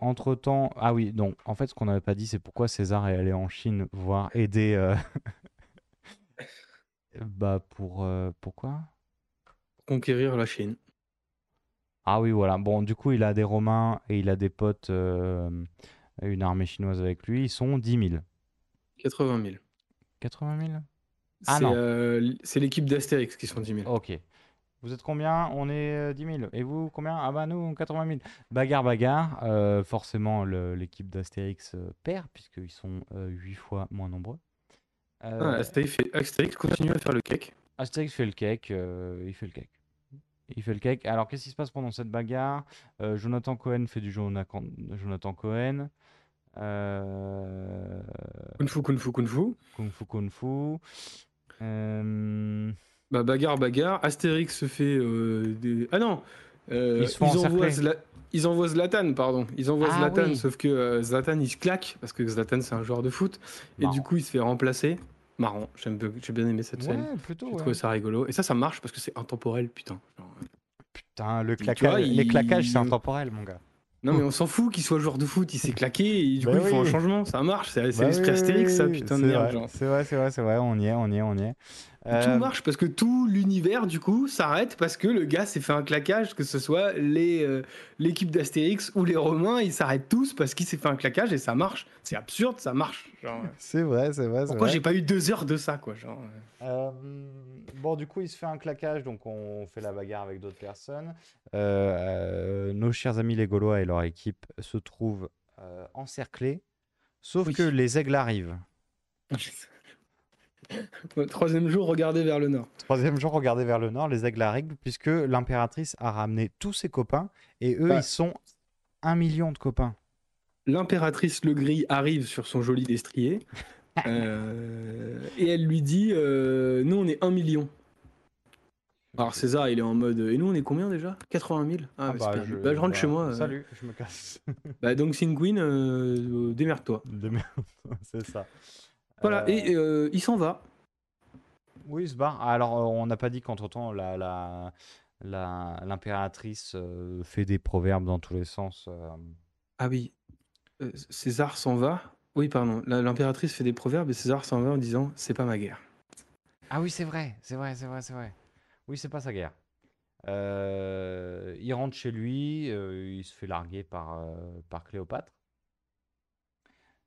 Speaker 4: entre temps, ah oui, donc en fait, ce qu'on n'avait pas dit, c'est pourquoi César est allé en Chine voir aider. euh, bah pour euh, pourquoi
Speaker 5: Conquérir la Chine.
Speaker 4: Ah oui, voilà. Bon, du coup, il a des Romains et il a des potes, euh, une armée chinoise avec lui. Ils sont 10 000.
Speaker 5: 80 000.
Speaker 4: 80 000 Ah
Speaker 5: c'est
Speaker 4: non.
Speaker 5: euh, c'est l'équipe d'Astérix qui sont 10 000.
Speaker 4: Ok. Vous êtes combien? On est euh, 10 000. Et vous, combien? Ah bah nous, 80 000. Bagarre, bagarre. Euh, forcément, l'équipe d'Astérix euh, perd, puisqu'ils sont 8 fois moins nombreux. Euh,
Speaker 5: Ah, Astérix, fait- Astérix continue à faire le cake.
Speaker 4: Astérix fait le cake. euh, il fait le cake. Il fait le cake. Alors, qu'est-ce qui se passe pendant cette bagarre? Euh, Jonathan Cohen fait du Jonathan, Jonathan Cohen. Euh,
Speaker 5: Kung fu, kung fu, kung fu.
Speaker 4: Kung Fu Kung Fu. Euh,
Speaker 5: Bah, bagarre, bagarre. Astérix se fait. euh, des... Ah non
Speaker 4: Ils se
Speaker 5: envoient
Speaker 4: encercler.
Speaker 5: Zla- ils envoient Zlatan, pardon. Ils envoient
Speaker 4: Ah
Speaker 5: Zlatan,
Speaker 4: oui.
Speaker 5: sauf que Zlatan il se claque parce que Zlatan c'est un joueur de foot et du coup il se fait remplacer. Marrant, j'ai bien aimé cette scène.
Speaker 4: Ouais, plutôt.
Speaker 5: J'ai
Speaker 4: ouais.
Speaker 5: trouvé ça rigolo et ça ça marche parce que c'est intemporel, putain. Genre,
Speaker 4: Putain, le claquage,
Speaker 5: vois,
Speaker 4: les
Speaker 5: il-
Speaker 4: claquages, c'est intemporel, mon gars.
Speaker 5: Non mais on s'en fout qu'il soit joueur de foot, il s'est claqué et du
Speaker 4: Bah
Speaker 5: coup il faut un
Speaker 4: oui.
Speaker 5: changement, ça marche, c'est
Speaker 4: Bah
Speaker 5: l'esprit
Speaker 4: oui,
Speaker 5: Astérix ça,
Speaker 4: oui,
Speaker 5: putain de merde.
Speaker 4: C'est vrai, c'est vrai, c'est vrai, on y est, on y est, on y est. Euh,
Speaker 5: Tout marche parce que tout l'univers, du coup, s'arrête parce que le gars s'est fait un claquage, que ce soit les, euh, l'équipe d'Astérix ou les Romains, ils s'arrêtent tous parce qu'il s'est fait un claquage et ça marche. C'est absurde, ça marche. Genre, euh,
Speaker 4: C'est vrai, c'est vrai.
Speaker 5: pourquoi j'ai pas eu deux heures de ça, quoi genre, euh.
Speaker 4: Euh, bon, du coup, il se fait un claquage, donc on fait la bagarre avec d'autres personnes. Euh, euh, nos chers amis les Gaulois et leur équipe se trouvent euh, encerclés, sauf
Speaker 5: Oui.
Speaker 4: que les aigles arrivent.
Speaker 5: Troisième jour, regardez vers le nord.
Speaker 4: Troisième jour, regardez vers le nord, les aigles arrivent, puisque l'impératrice a ramené tous ses copains, et eux,
Speaker 5: Ouais.
Speaker 4: ils sont un million de copains.
Speaker 5: L'impératrice Le Gris arrive sur son joli destrier euh, et elle lui dit euh, Nous, on est un million. Alors César, il est en mode Et nous, on est combien déjà? 80 000 Ah,
Speaker 4: Ah
Speaker 5: bah,
Speaker 4: bah, je,
Speaker 5: Bah, je rentre
Speaker 4: bah,
Speaker 5: chez moi. euh.
Speaker 4: Salut, je me casse.
Speaker 5: Bah, donc, Queen, euh, démerde-toi.
Speaker 4: De merde, c'est ça.
Speaker 5: Voilà,
Speaker 4: Euh,
Speaker 5: et euh, il s'en va.
Speaker 4: Oui, il se barre. Alors, euh, on n'a pas dit qu'entre-temps, la, l'impératrice euh, fait des proverbes dans tous les sens. euh.
Speaker 5: Ah oui, Euh, César s'en va. Oui, pardon. L'impératrice fait des proverbes et César s'en va en disant C'est pas ma guerre.
Speaker 4: Ah oui, c'est vrai, c'est vrai, c'est vrai, c'est vrai. Oui, c'est pas sa guerre. Euh, il rentre chez lui, euh, il se fait larguer par, euh, par Cléopâtre.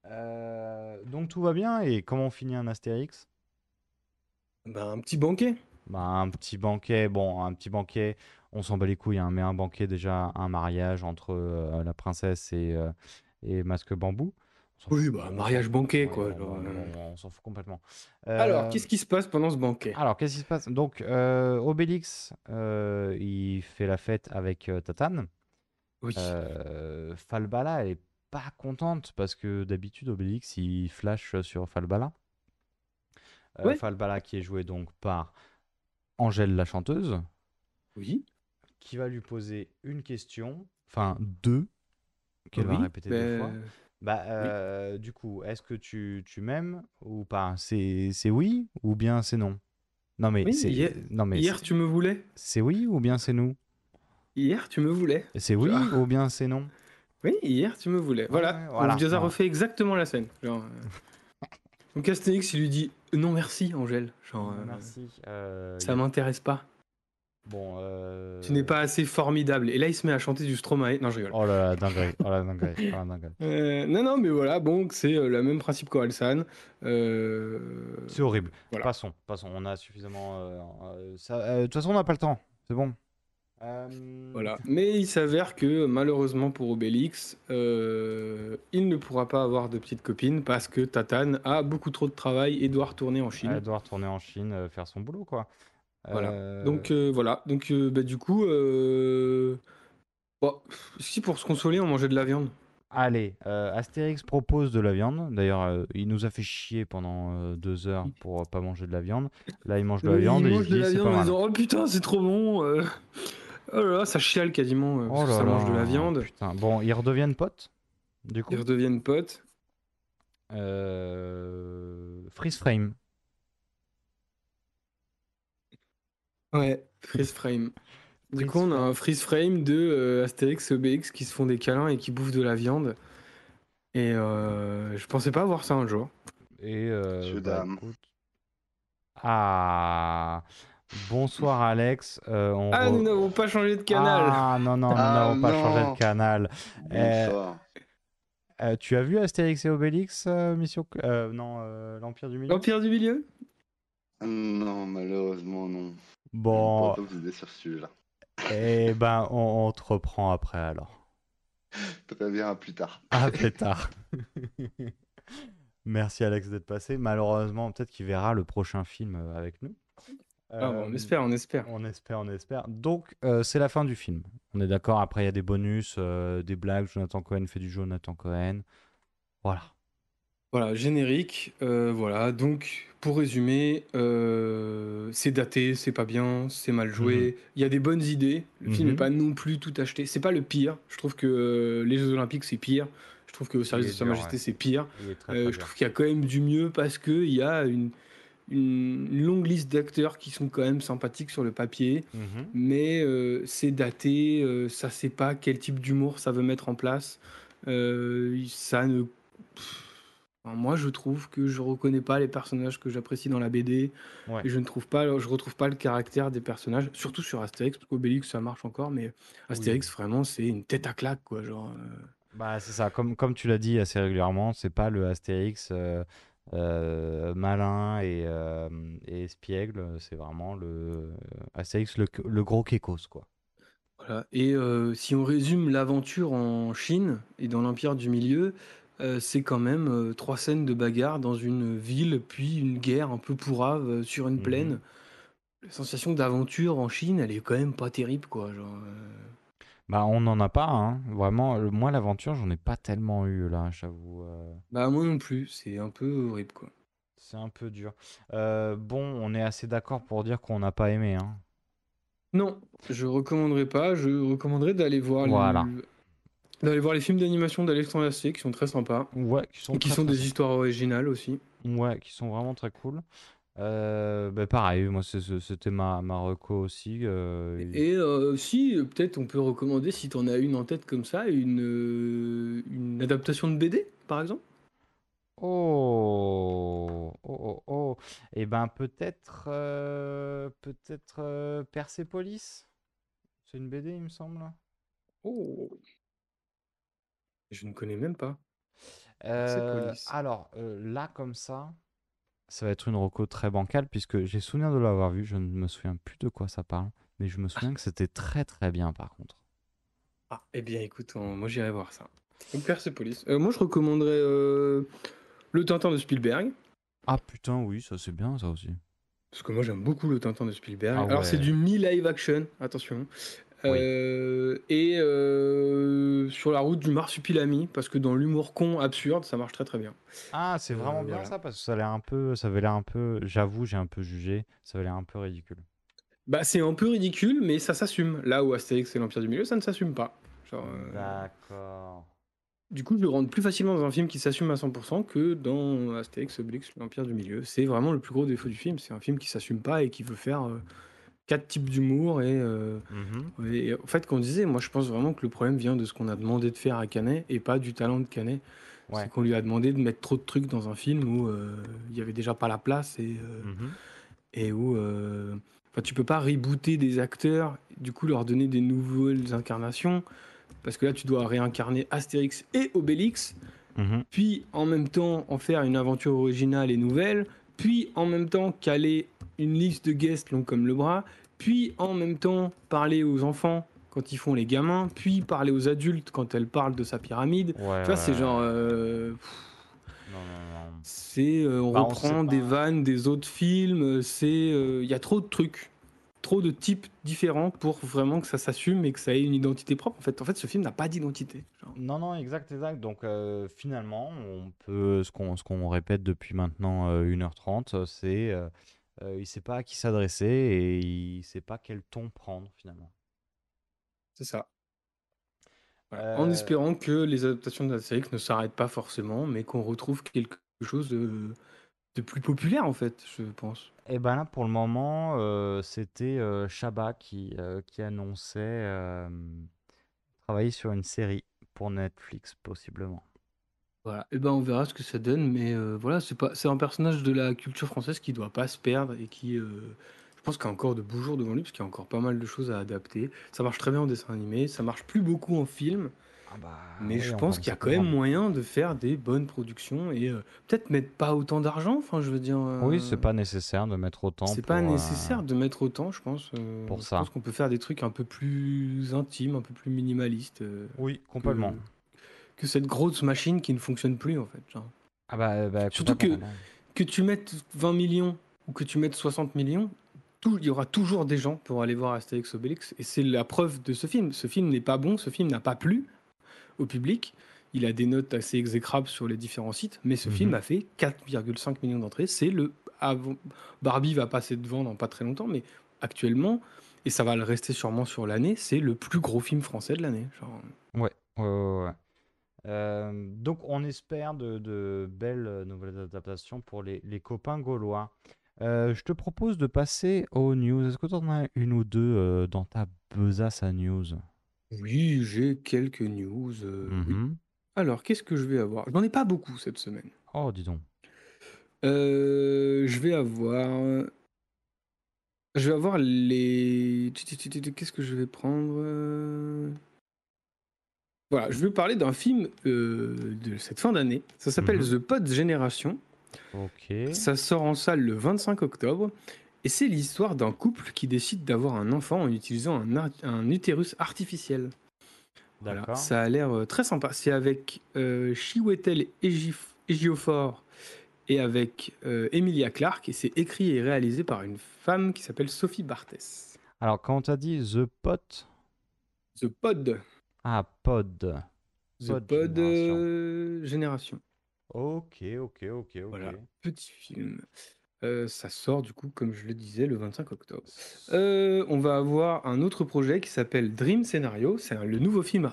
Speaker 4: Euh, donc tout va bien, et comment on finit un Astérix?
Speaker 5: Bah, un petit banquet.
Speaker 4: Bah, un petit banquet, bon, un petit banquet, on s'en bat les couilles, hein, mais un banquet déjà, un mariage entre euh, la princesse et, euh, et Masque Bambou.
Speaker 5: Oui, bah,
Speaker 4: on
Speaker 5: mariage banquet, quoi,
Speaker 4: on-
Speaker 5: genre,
Speaker 4: on- on- on s'en fout complètement.
Speaker 5: Alors, qu'est-ce qui se passe pendant ce banquet?
Speaker 4: alors, qu'est-ce qui se passe? Donc, Obélix, il fait la fête avec Tatane.
Speaker 5: Oui.
Speaker 4: Falbala, elle est pas contente parce que d'habitude, Obélix, il flash sur Falbala. Euh,
Speaker 5: Ouais.
Speaker 4: Falbala qui est joué donc par Angèle la chanteuse,
Speaker 5: Oui.
Speaker 4: qui va lui poser une question, enfin deux, qu'elle va répéter deux
Speaker 5: bah,
Speaker 4: fois. Bah, euh, du coup, est-ce que tu, tu m'aimes ou pas? C'est oui ou bien c'est non? Non mais
Speaker 5: Oui,
Speaker 4: c'est
Speaker 5: hier-
Speaker 4: non mais
Speaker 5: Hier, tu me voulais.
Speaker 4: c'est oui ou bien c'est nous?
Speaker 5: Hier, tu me voulais.
Speaker 4: C'est oui
Speaker 5: Ah.
Speaker 4: ou bien c'est non?
Speaker 5: Oui, hier, tu me voulais. Voilà.
Speaker 4: voilà, voilà.
Speaker 5: refait exactement la scène. Genre, euh. Donc, Astérix, il lui dit Non, merci, Angèle. Genre, euh,
Speaker 4: Merci. euh,
Speaker 5: ça
Speaker 4: a-
Speaker 5: m'intéresse pas.
Speaker 4: Bon. euh,
Speaker 5: Tu n'es pas assez formidable. Et là, il se met à chanter du Stromae. Non, je rigole.
Speaker 4: Oh là là, dinguerie. Oh là, dinguerie. Oh là, dinguerie.
Speaker 5: Euh, non, non, mais voilà, bon, c'est euh, le même principe qu'Orelsan. Euh,
Speaker 4: C'est horrible.
Speaker 5: Voilà.
Speaker 4: Passons, passons. On a suffisamment. euh, euh, euh, De toute façon, on n'a pas le temps. C'est bon. Euh,
Speaker 5: Voilà. Mais il s'avère que malheureusement pour Obélix, euh, il ne pourra pas avoir de petite copine parce que Tatane a beaucoup trop de travail et doit retourner en Chine.
Speaker 4: Elle doit retourner en Chine euh, faire son boulot, quoi.
Speaker 5: Voilà.
Speaker 4: Euh,
Speaker 5: Donc euh, voilà. Donc euh, bah, du coup, euh... bon, si pour se consoler, on mangeait de la viande.
Speaker 4: Allez, euh, Astérix propose de la viande. D'ailleurs, euh, il nous a fait chier pendant euh, deux heures pour pas manger de la viande. Là, il mange de la viande
Speaker 5: il
Speaker 4: et il
Speaker 5: mange
Speaker 4: se
Speaker 5: de
Speaker 4: dit
Speaker 5: la viande en disant oh putain c'est trop bon. Oh là là, ça chiale quasiment euh, parce
Speaker 4: Oh
Speaker 5: que
Speaker 4: là
Speaker 5: ça mange de la viande.
Speaker 4: Putain. Bon, ils redeviennent potes. Du coup,
Speaker 5: Ils redeviennent potes.
Speaker 4: euh... freeze frame.
Speaker 5: Ouais, freeze frame. Du coup, on a
Speaker 4: frame.
Speaker 5: un freeze frame de euh, Astérix et Obélix qui se font des câlins et qui bouffent de la viande. Et euh, je pensais pas voir ça un jour.
Speaker 4: Et euh, bah, écoute. Ah, bonsoir Alex. Euh, on
Speaker 5: Ah,
Speaker 4: re-
Speaker 5: nous n'avons pas changé de canal.
Speaker 4: Ah non non, nous
Speaker 10: Ah,
Speaker 4: n'avons pas changé
Speaker 10: non.
Speaker 4: de canal. Euh,
Speaker 10: Bonsoir.
Speaker 4: euh, tu as vu Astérix et Obélix, euh, Mission euh, non, euh, l'Empire du Milieu?
Speaker 5: L'Empire du Milieu?
Speaker 10: Non, malheureusement, non.
Speaker 4: Bon,
Speaker 10: Je sur ce sujet-là.
Speaker 4: eh ben on, on te reprend après alors.
Speaker 10: Très bien, à plus tard.
Speaker 4: À plus tard. Merci Alex d'être passé. Malheureusement, peut-être qu'il verra le prochain film euh, avec nous.
Speaker 5: Ah, bon, on
Speaker 4: Euh,
Speaker 5: espère, on espère.
Speaker 4: On espère, on espère. Donc, euh, c'est la fin du film. On est d'accord. Après, il y a des bonus, euh, des blagues. Jonathan Cohen fait du Jonathan Cohen. Voilà.
Speaker 5: Voilà, générique. euh, voilà, donc pour résumer, euh, c'est daté, c'est pas bien, c'est mal joué. Il y a des bonnes idées. Le film
Speaker 4: Mhm.
Speaker 5: n'est pas non plus tout acheté. C'est pas le pire. Je trouve que euh, les Jeux Olympiques, c'est pire. Je trouve que au service de Sa Majesté,
Speaker 4: ouais.
Speaker 5: c'est pire.
Speaker 4: Très,
Speaker 5: Euh,
Speaker 4: très
Speaker 5: je trouve qu'il y a quand même du mieux parce qu'il y a une, une longue liste d'acteurs qui sont quand même sympathiques sur le papier.
Speaker 4: Mhm.
Speaker 5: Mais euh, c'est daté, euh, ça sait pas quel type d'humour ça veut mettre en place. Euh, ça ne. pff, Enfin, moi, je trouve que je reconnais pas les personnages que j'apprécie dans la BD
Speaker 4: Ouais.
Speaker 5: et je ne trouve pas, je retrouve pas le caractère des personnages, surtout sur Astérix, parce qu'Obélix ça marche encore, mais Astérix
Speaker 4: Oui.
Speaker 5: vraiment c'est une tête à claque quoi, genre. euh,
Speaker 4: Bah, c'est ça, comme, comme tu l'as dit assez régulièrement, c'est pas le Astérix euh, malin et, euh, et espiègle, c'est vraiment le Astérix le, le gros kékos, quoi.
Speaker 5: Voilà. Et euh, si on résume l'aventure en Chine et dans l'Empire du Milieu, euh, c'est quand même trois scènes de bagarre dans une ville, puis une guerre un peu pourrave sur une
Speaker 4: Mhm.
Speaker 5: plaine. La sensation d'aventure en Chine, elle est quand même pas terrible, quoi. Genre,
Speaker 4: Bah, on n'en a pas, hein. Vraiment, le- moi, l'aventure, j'en ai pas tellement eu, là, j'avoue. euh,
Speaker 5: Bah moi non plus, c'est un peu horrible, quoi.
Speaker 4: c'est un peu dur. Euh, bon, on est assez d'accord pour dire qu'on n'a pas aimé, hein.
Speaker 5: Non, je recommanderais pas. Je recommanderais d'aller voir, le-
Speaker 4: Voilà.
Speaker 5: d'aller voir les films d'animation d'Alexandre Astier qui sont très sympas
Speaker 4: Ouais, qui sont
Speaker 5: et qui
Speaker 4: très,
Speaker 5: sont
Speaker 4: très
Speaker 5: des histoires originales aussi.
Speaker 4: Ouais, qui sont vraiment très cool. Euh, bah, pareil, moi c'est- c'était ma, ma reco aussi. euh, et-
Speaker 5: Et euh, si, euh, peut-être on peut recommander, si t'en as une en tête comme ça, une, une adaptation de BD, par exemple?
Speaker 4: Oh, oh, oh, oh. Et ben peut-être, peut-être Persepolis. C'est une BD, il me semble.
Speaker 5: Oh Je ne connais même pas. Persepolis.
Speaker 4: alors là, comme ça, ça va être une reco très bancale puisque j'ai souvenir de l'avoir vu. Je ne me souviens plus de quoi ça parle, mais je me souviens que c'était très très bien par contre.
Speaker 5: Ah, eh bien écoute, on- moi j'irai voir ça. Donc Persepolis. Euh, moi je recommanderais euh, Le Tintin de Spielberg.
Speaker 4: Ah putain, oui, ça c'est bien ça aussi.
Speaker 5: Parce que moi j'aime beaucoup le Tintin de Spielberg.
Speaker 4: Ah
Speaker 5: Alors c'est du mi-live action, attention. Euh, et euh, sur la route du marsupilami, parce que dans l'humour con absurde, ça marche très très bien.
Speaker 4: Ah, c'est vraiment
Speaker 5: Euh,
Speaker 4: bien
Speaker 5: voilà.
Speaker 4: ça parce que ça a l'air un peu, ça avait l'air un peu, j'avoue, j'ai un peu jugé, ça avait l'air un peu ridicule.
Speaker 5: Bah c'est un peu ridicule, mais ça s'assume. Là où Astérix et l'Empire du Milieu, ça ne s'assume pas. Euh,
Speaker 4: D'accord.
Speaker 5: Du coup, je le rentre plus facilement dans un film qui s'assume à 100% que dans Astérix, Obélix, l'Empire du Milieu. C'est vraiment le plus gros défaut du film. C'est un film qui s'assume pas et qui veut faire euh, quatre types d'humour. Et, euh,
Speaker 4: Mhm.
Speaker 5: et en fait, qu'on disait, moi je pense vraiment que le problème vient de ce qu'on a demandé de faire à Canet et pas du talent de Canet.
Speaker 4: Ouais.
Speaker 5: C'est qu'on lui a demandé de mettre trop de trucs dans un film où euh, il y avait déjà pas la place et, euh,
Speaker 4: Mhm.
Speaker 5: et où euh, enfin, tu peux pas rebooter des acteurs, du coup leur donner des nouvelles incarnations. Parce que là, tu dois réincarner Astérix et Obélix
Speaker 4: Mhm.
Speaker 5: puis en même temps en faire une aventure originale et nouvelle, puis en même temps caler une liste de guests longs comme le bras, puis en même temps parler aux enfants quand ils font les gamins, puis parler aux adultes quand elles parlent de sa pyramide.
Speaker 4: Ouais,
Speaker 5: tu vois, c'est genre... euh,
Speaker 4: Non, non, non.
Speaker 5: c'est, euh, on
Speaker 4: Bah,
Speaker 5: reprend des vannes des autres films, euh, c'est... Il y a trop de trucs, trop de types différents pour vraiment que ça s'assume et que ça ait une identité propre. En fait, en fait ce film n'a pas d'identité.
Speaker 4: Non, non, exact, exact. Donc euh, finalement, on peut, ce qu'on répète depuis maintenant euh, 1h30, euh, c'est euh, euh, il sait pas à qui s'adresser et il sait pas quel ton prendre finalement.
Speaker 5: C'est ça. Voilà. En espérant que les adaptations d'Astérix ne s'arrêtent pas forcément, mais qu'on retrouve quelque chose de, de plus populaire, en fait, je pense.
Speaker 4: Et ben là, pour le moment, euh, c'était euh, qui, euh, qui annonçait travailler sur une série pour Netflix, possiblement.
Speaker 5: Voilà. Et ben on verra ce que ça donne, mais euh, voilà, c'est pas, c'est un personnage de la culture française qui doit pas se perdre et qui, je pense qu'il a encore de beaux jours devant lui, parce qu'il y a encore pas mal de choses à adapter. Ça marche très bien en dessin animé, ça marche plus beaucoup en film,
Speaker 4: Ah bah,
Speaker 5: mais je pense qu'il y a quand même moyen de faire des bonnes productions et euh, peut-être mettre pas autant d'argent. Enfin, je veux dire.
Speaker 4: Oui,
Speaker 5: euh,
Speaker 4: c'est pas nécessaire de mettre autant
Speaker 5: C'est pas
Speaker 4: euh,
Speaker 5: nécessaire de mettre autant, je pense.
Speaker 4: pour
Speaker 5: je
Speaker 4: ça.
Speaker 5: pense qu'on peut faire des trucs un peu plus intimes, un peu plus minimalistes.
Speaker 4: Oui, complètement.
Speaker 5: que cette grosse machine qui ne fonctionne plus, en fait. genre.
Speaker 4: Ah bah, bah,
Speaker 5: Surtout que, que tu mettes 20 millions ou que tu mettes 60 millions, il y aura toujours des gens pour aller voir Astérix Obélix. Et c'est la preuve de ce film. Ce film n'est pas bon, ce film n'a pas plu au public. Il a des notes assez exécrables sur les différents sites, mais ce
Speaker 4: Mhm.
Speaker 5: film a fait 4,5 millions d'entrées. C'est le avant... Barbie va passer devant dans pas très longtemps, mais actuellement, et ça va le rester sûrement sur l'année, c'est le plus gros film français de l'année. Genre,
Speaker 4: Ouais, ouais, ouais, ouais. Euh, donc on espère de, de belles euh, nouvelles adaptations pour les, les copains gaulois. Euh, je te propose de passer aux news. Est-ce que tu en as une ou deux euh, dans ta besace à news?
Speaker 5: Oui, j'ai quelques news. euh, oui.
Speaker 4: Mhm.
Speaker 5: Alors, qu'est-ce que je vais avoir? Je n'en ai pas beaucoup cette semaine.
Speaker 4: Oh, dis donc.
Speaker 5: Euh, je vais avoir. Je vais avoir les. Qu'est-ce que je vais prendre? euh? Voilà, je vais parler d'un film euh, de cette fin d'année. Ça s'appelle
Speaker 4: Mhm.
Speaker 5: The Pod Generation.
Speaker 4: Ok.
Speaker 5: Ça sort en salle le 25 octobre. Et c'est l'histoire d'un couple qui décide d'avoir un enfant en utilisant un, ar- un utérus artificiel. Voilà,
Speaker 4: D'accord.
Speaker 5: ça a l'air euh, très sympa. C'est avec euh, Chiwetel Ejif- Ejiofor et avec euh, Emilia Clarke. Et c'est écrit et réalisé par une femme qui s'appelle Sophie Barthès.
Speaker 4: Alors, quand t'as dit The Pot,
Speaker 5: The Pod.
Speaker 4: ah, Pod.
Speaker 5: The
Speaker 4: Pod Génération.
Speaker 5: euh, Génération.
Speaker 4: Ok, ok, ok, ok.
Speaker 5: Voilà, petit film. Ça sort du coup, comme je le disais, le 25 octobre. On va avoir un autre projet qui s'appelle Dream Scenario. C'est un- le nouveau film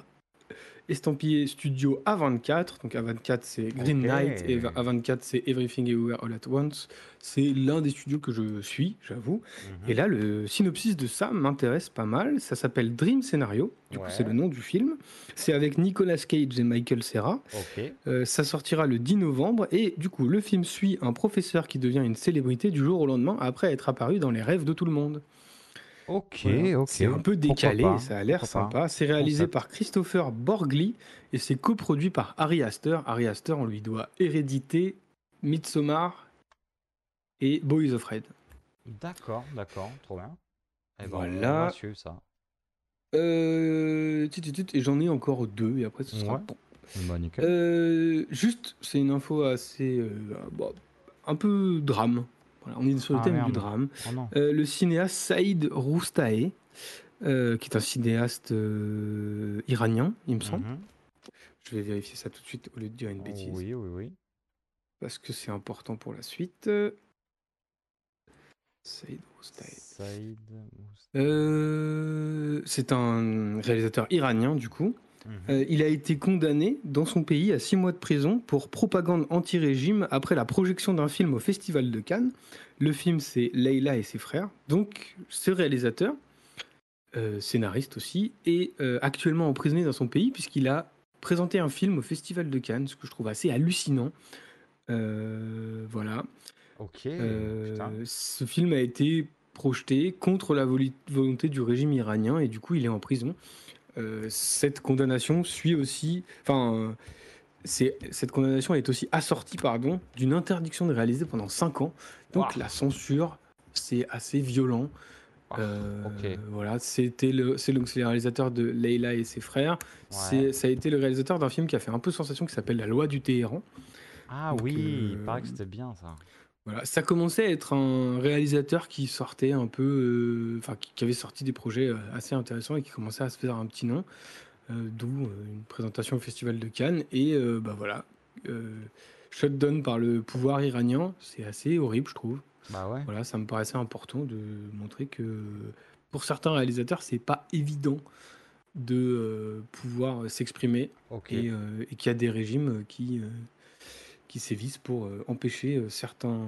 Speaker 5: estampillé studio A24. Donc A24 c'est Green. Knight et A24 c'est Everything Everywhere All at Once. C'est l'un des studios que je suis, j'avoue.
Speaker 4: Mhm.
Speaker 5: Et là, le synopsis de ça m'intéresse pas mal. Ça s'appelle Dream Scenario. Du coup, c'est le nom du film. C'est avec Nicolas Cage et Michael Cera.
Speaker 4: Ok.
Speaker 5: Euh, ça sortira le 10 novembre et du coup le film suit un professeur qui devient une célébrité du jour au lendemain après être apparu dans les rêves de tout le monde.
Speaker 4: Ok,
Speaker 5: Voilà.
Speaker 4: ok.
Speaker 5: C'est un peu décalé, ça a l'air sympa. C'est réalisé
Speaker 4: Concept.
Speaker 5: par Christopher Borgli et c'est coproduit par Harry Astor. Harry Astor, on lui doit Hérédité, Midsommar et Boys of Red.
Speaker 4: D'accord, d'accord, trop bien. Eh ben,
Speaker 5: Voilà.
Speaker 4: suivre ça.
Speaker 5: Euh, et j'en ai encore deux et après ce sera
Speaker 4: Ouais.
Speaker 5: bon.
Speaker 4: Bah.
Speaker 5: Euh, juste, c'est une info assez. euh, un peu drame. Voilà, on est sur le
Speaker 4: Ah,
Speaker 5: thème du drame.
Speaker 4: Oh.
Speaker 5: Euh, le cinéaste Saïd Roustaé, euh, qui est un cinéaste euh, iranien, il me semble.
Speaker 4: Mhm.
Speaker 5: Je vais vérifier ça tout de suite au lieu de dire une bêtise.
Speaker 4: Oui, oui, oui.
Speaker 5: Parce que c'est important pour la suite. Saïd. Euh, c'est un réalisateur iranien, du coup.
Speaker 4: Mhm.
Speaker 5: Euh, il a été condamné dans son pays à six mois de prison pour propagande anti-régime après la projection d'un film au Festival de Cannes. Le film, c'est Leila et ses frères. Donc, ce réalisateur, euh, scénariste aussi, est euh, actuellement emprisonné dans son pays puisqu'il a présenté un film au Festival de Cannes, ce que je trouve assez hallucinant. Voilà.
Speaker 4: Ok.
Speaker 5: Ce film a été projeté contre la volonté du régime iranien et du coup il est en prison. Euh, cette condamnation suit aussi, enfin, euh, cette condamnation est aussi assortie, pardon, d'une interdiction de réaliser pendant 5 ans. Donc la censure, c'est assez violent. Euh,
Speaker 4: ok.
Speaker 5: Voilà, c'était le, c'est donc c'est le réalisateur de Leila et ses frères. C'est,
Speaker 4: Ouais.
Speaker 5: ça a été le réalisateur d'un film qui a fait un peu sensation qui s'appelle La Loi du Téhéran.
Speaker 4: Ah
Speaker 5: Donc,
Speaker 4: oui, il
Speaker 5: euh,
Speaker 4: paraît que c'était bien ça.
Speaker 5: Voilà, ça commençait à être un réalisateur qui sortait un peu, euh, enfin qui, qui avait sorti des projets euh, assez intéressants et qui commençait à se faire un petit nom, euh, d'où euh, une présentation au Festival de Cannes et bah voilà, shutdown par le pouvoir iranien, c'est assez horrible je trouve.
Speaker 4: Bah ouais.
Speaker 5: Voilà, ça me paraissait important de montrer que pour certains réalisateurs c'est pas évident de pouvoir s'exprimer
Speaker 4: Ok.
Speaker 5: et, et qu'il y a des régimes qui, qui sévissent pour euh, empêcher euh, certains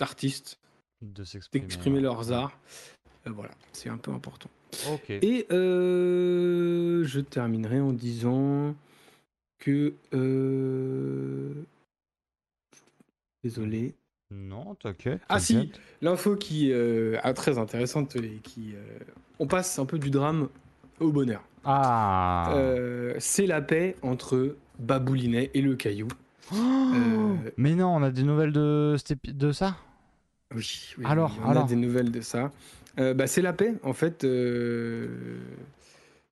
Speaker 5: artistes
Speaker 4: De
Speaker 5: d'exprimer leurs arts. Euh, voilà, c'est un peu important. Et euh, je terminerai en disant que... euh, Désolé.
Speaker 4: Non, t'inquiète.
Speaker 5: Ah si, l'info qui euh, est très intéressante et qui... on passe un peu du drame au bonheur.
Speaker 4: Ah.
Speaker 5: C'est la paix entre Baboulinet et le Caillou.
Speaker 4: Oh
Speaker 5: euh,
Speaker 4: Mais non, on a des nouvelles de, de ça?
Speaker 5: Oui, oui,
Speaker 4: Alors,
Speaker 5: on
Speaker 4: alors.
Speaker 5: a des nouvelles de ça. Euh, bah, c'est la paix, en fait. euh,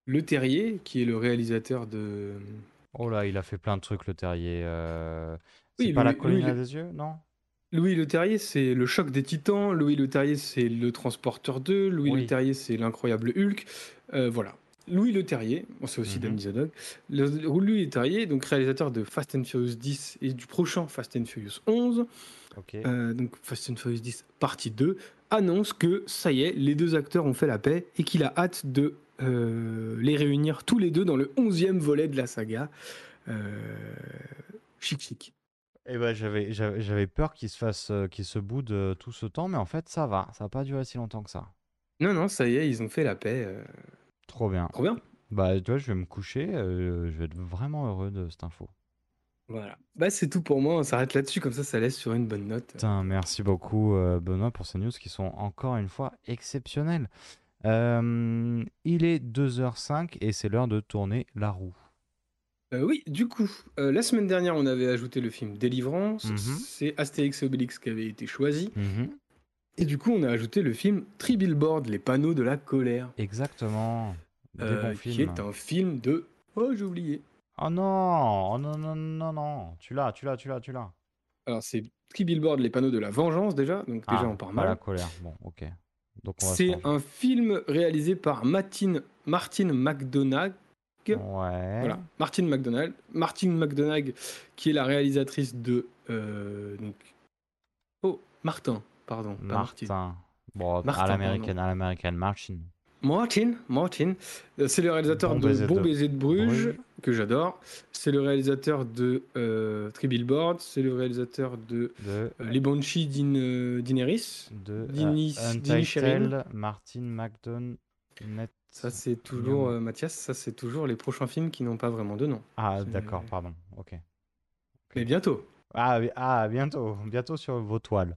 Speaker 5: Le Terrier, qui est le réalisateur de.
Speaker 4: Oh là, il a fait plein de trucs, le terrier. euh,
Speaker 5: Oui,
Speaker 4: C'est pas
Speaker 5: lui-
Speaker 4: la colline
Speaker 5: il
Speaker 4: à des yeux, non?
Speaker 5: Louis Le Terrier, c'est le choc des titans. Louis Le Terrier, c'est le transporteur 2. Louis
Speaker 4: Oui.
Speaker 5: Le Terrier, c'est l'incroyable Hulk. Euh, voilà. Louis Le Terrier, bon, c'est aussi Dizodog. Le- Louis Le Terrier, donc réalisateur de Fast and Furious 10 et du prochain Fast and Furious 11.
Speaker 4: Ok.
Speaker 5: Euh, donc Fast and Furious 10 partie 2, annonce que ça y est, les deux acteurs ont fait la paix et qu'il a hâte de euh, les réunir tous les deux dans le 11e volet de la saga. Euh, chic chic.
Speaker 4: Eh ben, j'avais, j'avais, j'avais peur qu'il se fasse, qu'il se boude tout ce temps, mais en fait, ça va. Ça n'a pas duré si longtemps que ça.
Speaker 5: Non, non, ça y est, ils ont fait la paix.
Speaker 4: Trop bien.
Speaker 5: trop bien.
Speaker 4: Bah, tu vois, je vais me coucher, euh, je vais être vraiment heureux de cette info.
Speaker 5: Voilà. Bah, c'est tout pour moi. On s'arrête là-dessus. Comme ça, ça laisse sur une bonne note.
Speaker 4: Putain, merci beaucoup, euh, Benoît, pour ces news qui sont encore une fois exceptionnelles. Euh, il est 2h05 et c'est l'heure de tourner la roue.
Speaker 5: Euh, oui, du coup, euh, la semaine dernière, on avait ajouté le film Délivrance.
Speaker 4: Mhm.
Speaker 5: C'est Astérix et Obélix qui avait été choisi.
Speaker 4: Mhm.
Speaker 5: Et du coup, on a ajouté le film Tri-Billboard, les panneaux de la colère.
Speaker 4: Exactement. Des
Speaker 5: euh,
Speaker 4: bons
Speaker 5: qui est un film de. Oh, j'ai oublié.
Speaker 4: Oh non, oh non, non, non, non. Tu l'as, tu l'as, tu l'as, tu l'as.
Speaker 5: Alors, c'est Tri-Billboard, les panneaux de la vengeance, déjà. Donc, déjà,
Speaker 4: Ah,
Speaker 5: on part
Speaker 4: pas la
Speaker 5: mal.
Speaker 4: colère. Bon, ok.
Speaker 5: C'est un film réalisé par Martin, Martin McDonagh.
Speaker 4: Ouais.
Speaker 5: Voilà, Martin McDonagh. Martin McDonagh, qui est la réalisatrice de. euh, donc... Oh, Martin, pardon. Pas Martin.
Speaker 4: Martin. Bon,
Speaker 5: Martin,
Speaker 4: à l'américaine, à l'américaine, Martin.
Speaker 5: Martin, Martin. Euh, C'est le réalisateur
Speaker 4: Bon
Speaker 5: de
Speaker 4: baiser
Speaker 5: Bon
Speaker 4: de
Speaker 5: baiser de Bruges,
Speaker 4: Bruges.
Speaker 5: que j'adore. C'est le réalisateur de euh, Three Billboards. C'est le réalisateur de
Speaker 4: De,
Speaker 5: euh, Les Banshees euh, d'Ineris.
Speaker 4: de
Speaker 5: Dini- Dini Sherin.
Speaker 4: Untitled, Martin McDonagh.
Speaker 5: Ça, c'est toujours, euh, Mathias, ça, c'est toujours les prochains films qui n'ont pas vraiment de nom.
Speaker 4: Ah, d'accord, pardon. Ok.
Speaker 5: Mais bientôt.
Speaker 4: Ah, ah, bientôt, bientôt sur vos toiles.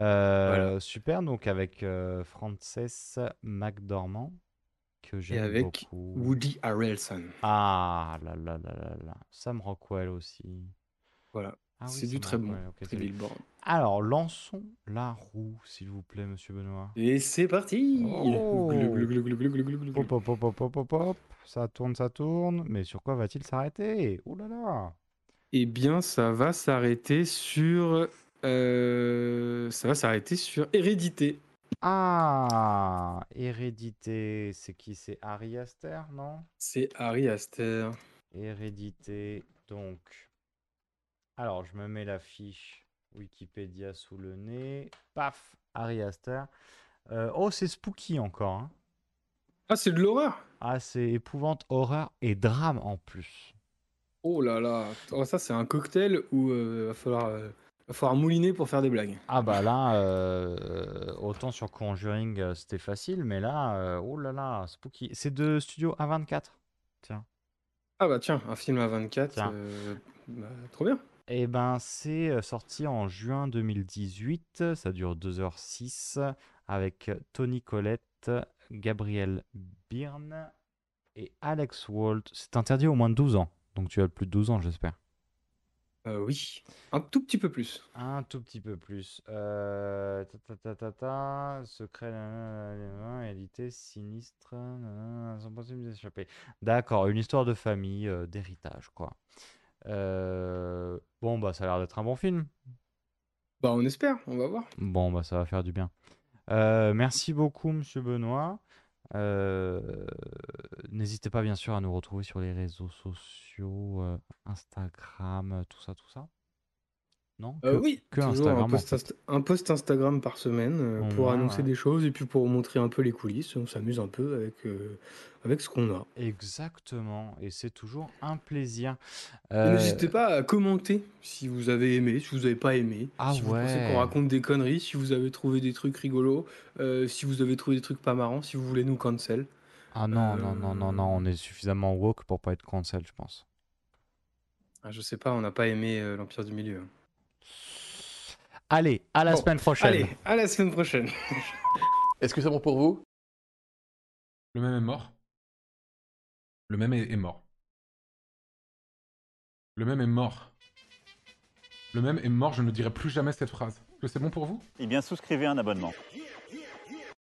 Speaker 4: Euh,
Speaker 5: Voilà.
Speaker 4: Super, donc avec euh, Frances McDormand, que
Speaker 5: Et
Speaker 4: j'aime
Speaker 5: avec
Speaker 4: beaucoup.
Speaker 5: Woody Harrelson.
Speaker 4: Ah là là là là là. Sam Rockwell aussi.
Speaker 5: Voilà.
Speaker 4: Ah oui,
Speaker 5: c'est du très bon.
Speaker 4: Rockwell, ok,
Speaker 5: Three
Speaker 4: c'est lui.
Speaker 5: Billboards.
Speaker 4: Alors, lançons la roue, s'il vous plaît, monsieur Benoît.
Speaker 5: Et c'est parti
Speaker 4: Oh. Ça tourne, ça tourne. Mais sur quoi va-t-il s'arrêter? Ouh là là
Speaker 5: Eh bien, ça va s'arrêter sur. Euh, ça va s'arrêter sur Hérédité.
Speaker 4: Ah Hérédité, c'est qui? C'est Ari Aster, non?
Speaker 5: C'est Harry Aster.
Speaker 4: Hérédité, donc. Alors, je me mets la fiche Wikipédia sous le nez. Paf Ari Aster. Euh, oh, c'est spooky encore. hein.
Speaker 5: Ah, c'est de l'horreur
Speaker 4: Ah, c'est épouvante, horreur et drame en plus.
Speaker 5: Oh là là. Oh, ça, c'est un cocktail où il va, falloir, euh, va falloir mouliner pour faire des blagues.
Speaker 4: Ah bah là, euh, autant sur Conjuring euh, c'était facile, mais là, euh, oh là là, spooky. C'est de Studio A24. Tiens.
Speaker 5: Ah bah tiens, un film à 24.
Speaker 4: Tiens.
Speaker 5: euh, bah, trop bien.
Speaker 4: Eh ben, c'est sorti en juin 2018. Ça dure 2h06 avec Tony Collette, Gabriel Byrne et Alex Walt. C'est interdit au moins de 12 ans. Donc tu as plus de 12 ans, j'espère.
Speaker 5: Euh, oui. Un tout petit peu plus.
Speaker 4: Un tout petit peu plus. Euh, ta, ta, ta, ta, ta, secret, nanana, réalité, sinistre, nanana, d'échapper. D'accord, une histoire de famille, euh, d'héritage, quoi. Euh, bon, bah, ça a l'air d'être un bon film.
Speaker 5: Bah, on espère, on va voir.
Speaker 4: Bon, bah, ça va faire du bien. Euh, merci beaucoup, monsieur Benoît. Euh, N'hésitez pas, bien sûr, à nous retrouver sur les réseaux sociaux, euh, Instagram, euh, tout ça, tout ça. Non
Speaker 5: Euh, oui,
Speaker 4: que Instagram,
Speaker 5: un
Speaker 4: en
Speaker 5: post,
Speaker 4: fait.
Speaker 5: Insta- un post Instagram par semaine euh, pour annoncer
Speaker 4: ouais.
Speaker 5: des choses et puis pour montrer un peu les coulisses. On s'amuse un peu avec, euh, avec ce qu'on a.
Speaker 4: Exactement, et c'est toujours un plaisir.
Speaker 5: N'hésitez pas à commenter si vous avez aimé, si vous n'avez pas aimé,
Speaker 4: Ah
Speaker 5: si vous pensez
Speaker 4: ouais.
Speaker 5: qu'on raconte des conneries, si vous avez trouvé des trucs rigolos, si vous avez trouvé des trucs pas marrants, si vous voulez nous cancel.
Speaker 4: Ah non, non, non, non, non, on est suffisamment woke pour pas être cancel, je pense.
Speaker 5: Ah, je sais pas, on n'a pas aimé l'Empire du Milieu.
Speaker 4: Allez, à la
Speaker 5: Bon,
Speaker 4: semaine prochaine.
Speaker 5: Allez, à la semaine prochaine.
Speaker 11: Est-ce que c'est bon pour vous?
Speaker 12: Le même est mort. Le même est, est mort. Le même est mort. Le même est mort, je ne dirai plus jamais cette phrase. Est-ce que c'est bon pour vous?
Speaker 13: Eh bien, souscrivez un abonnement.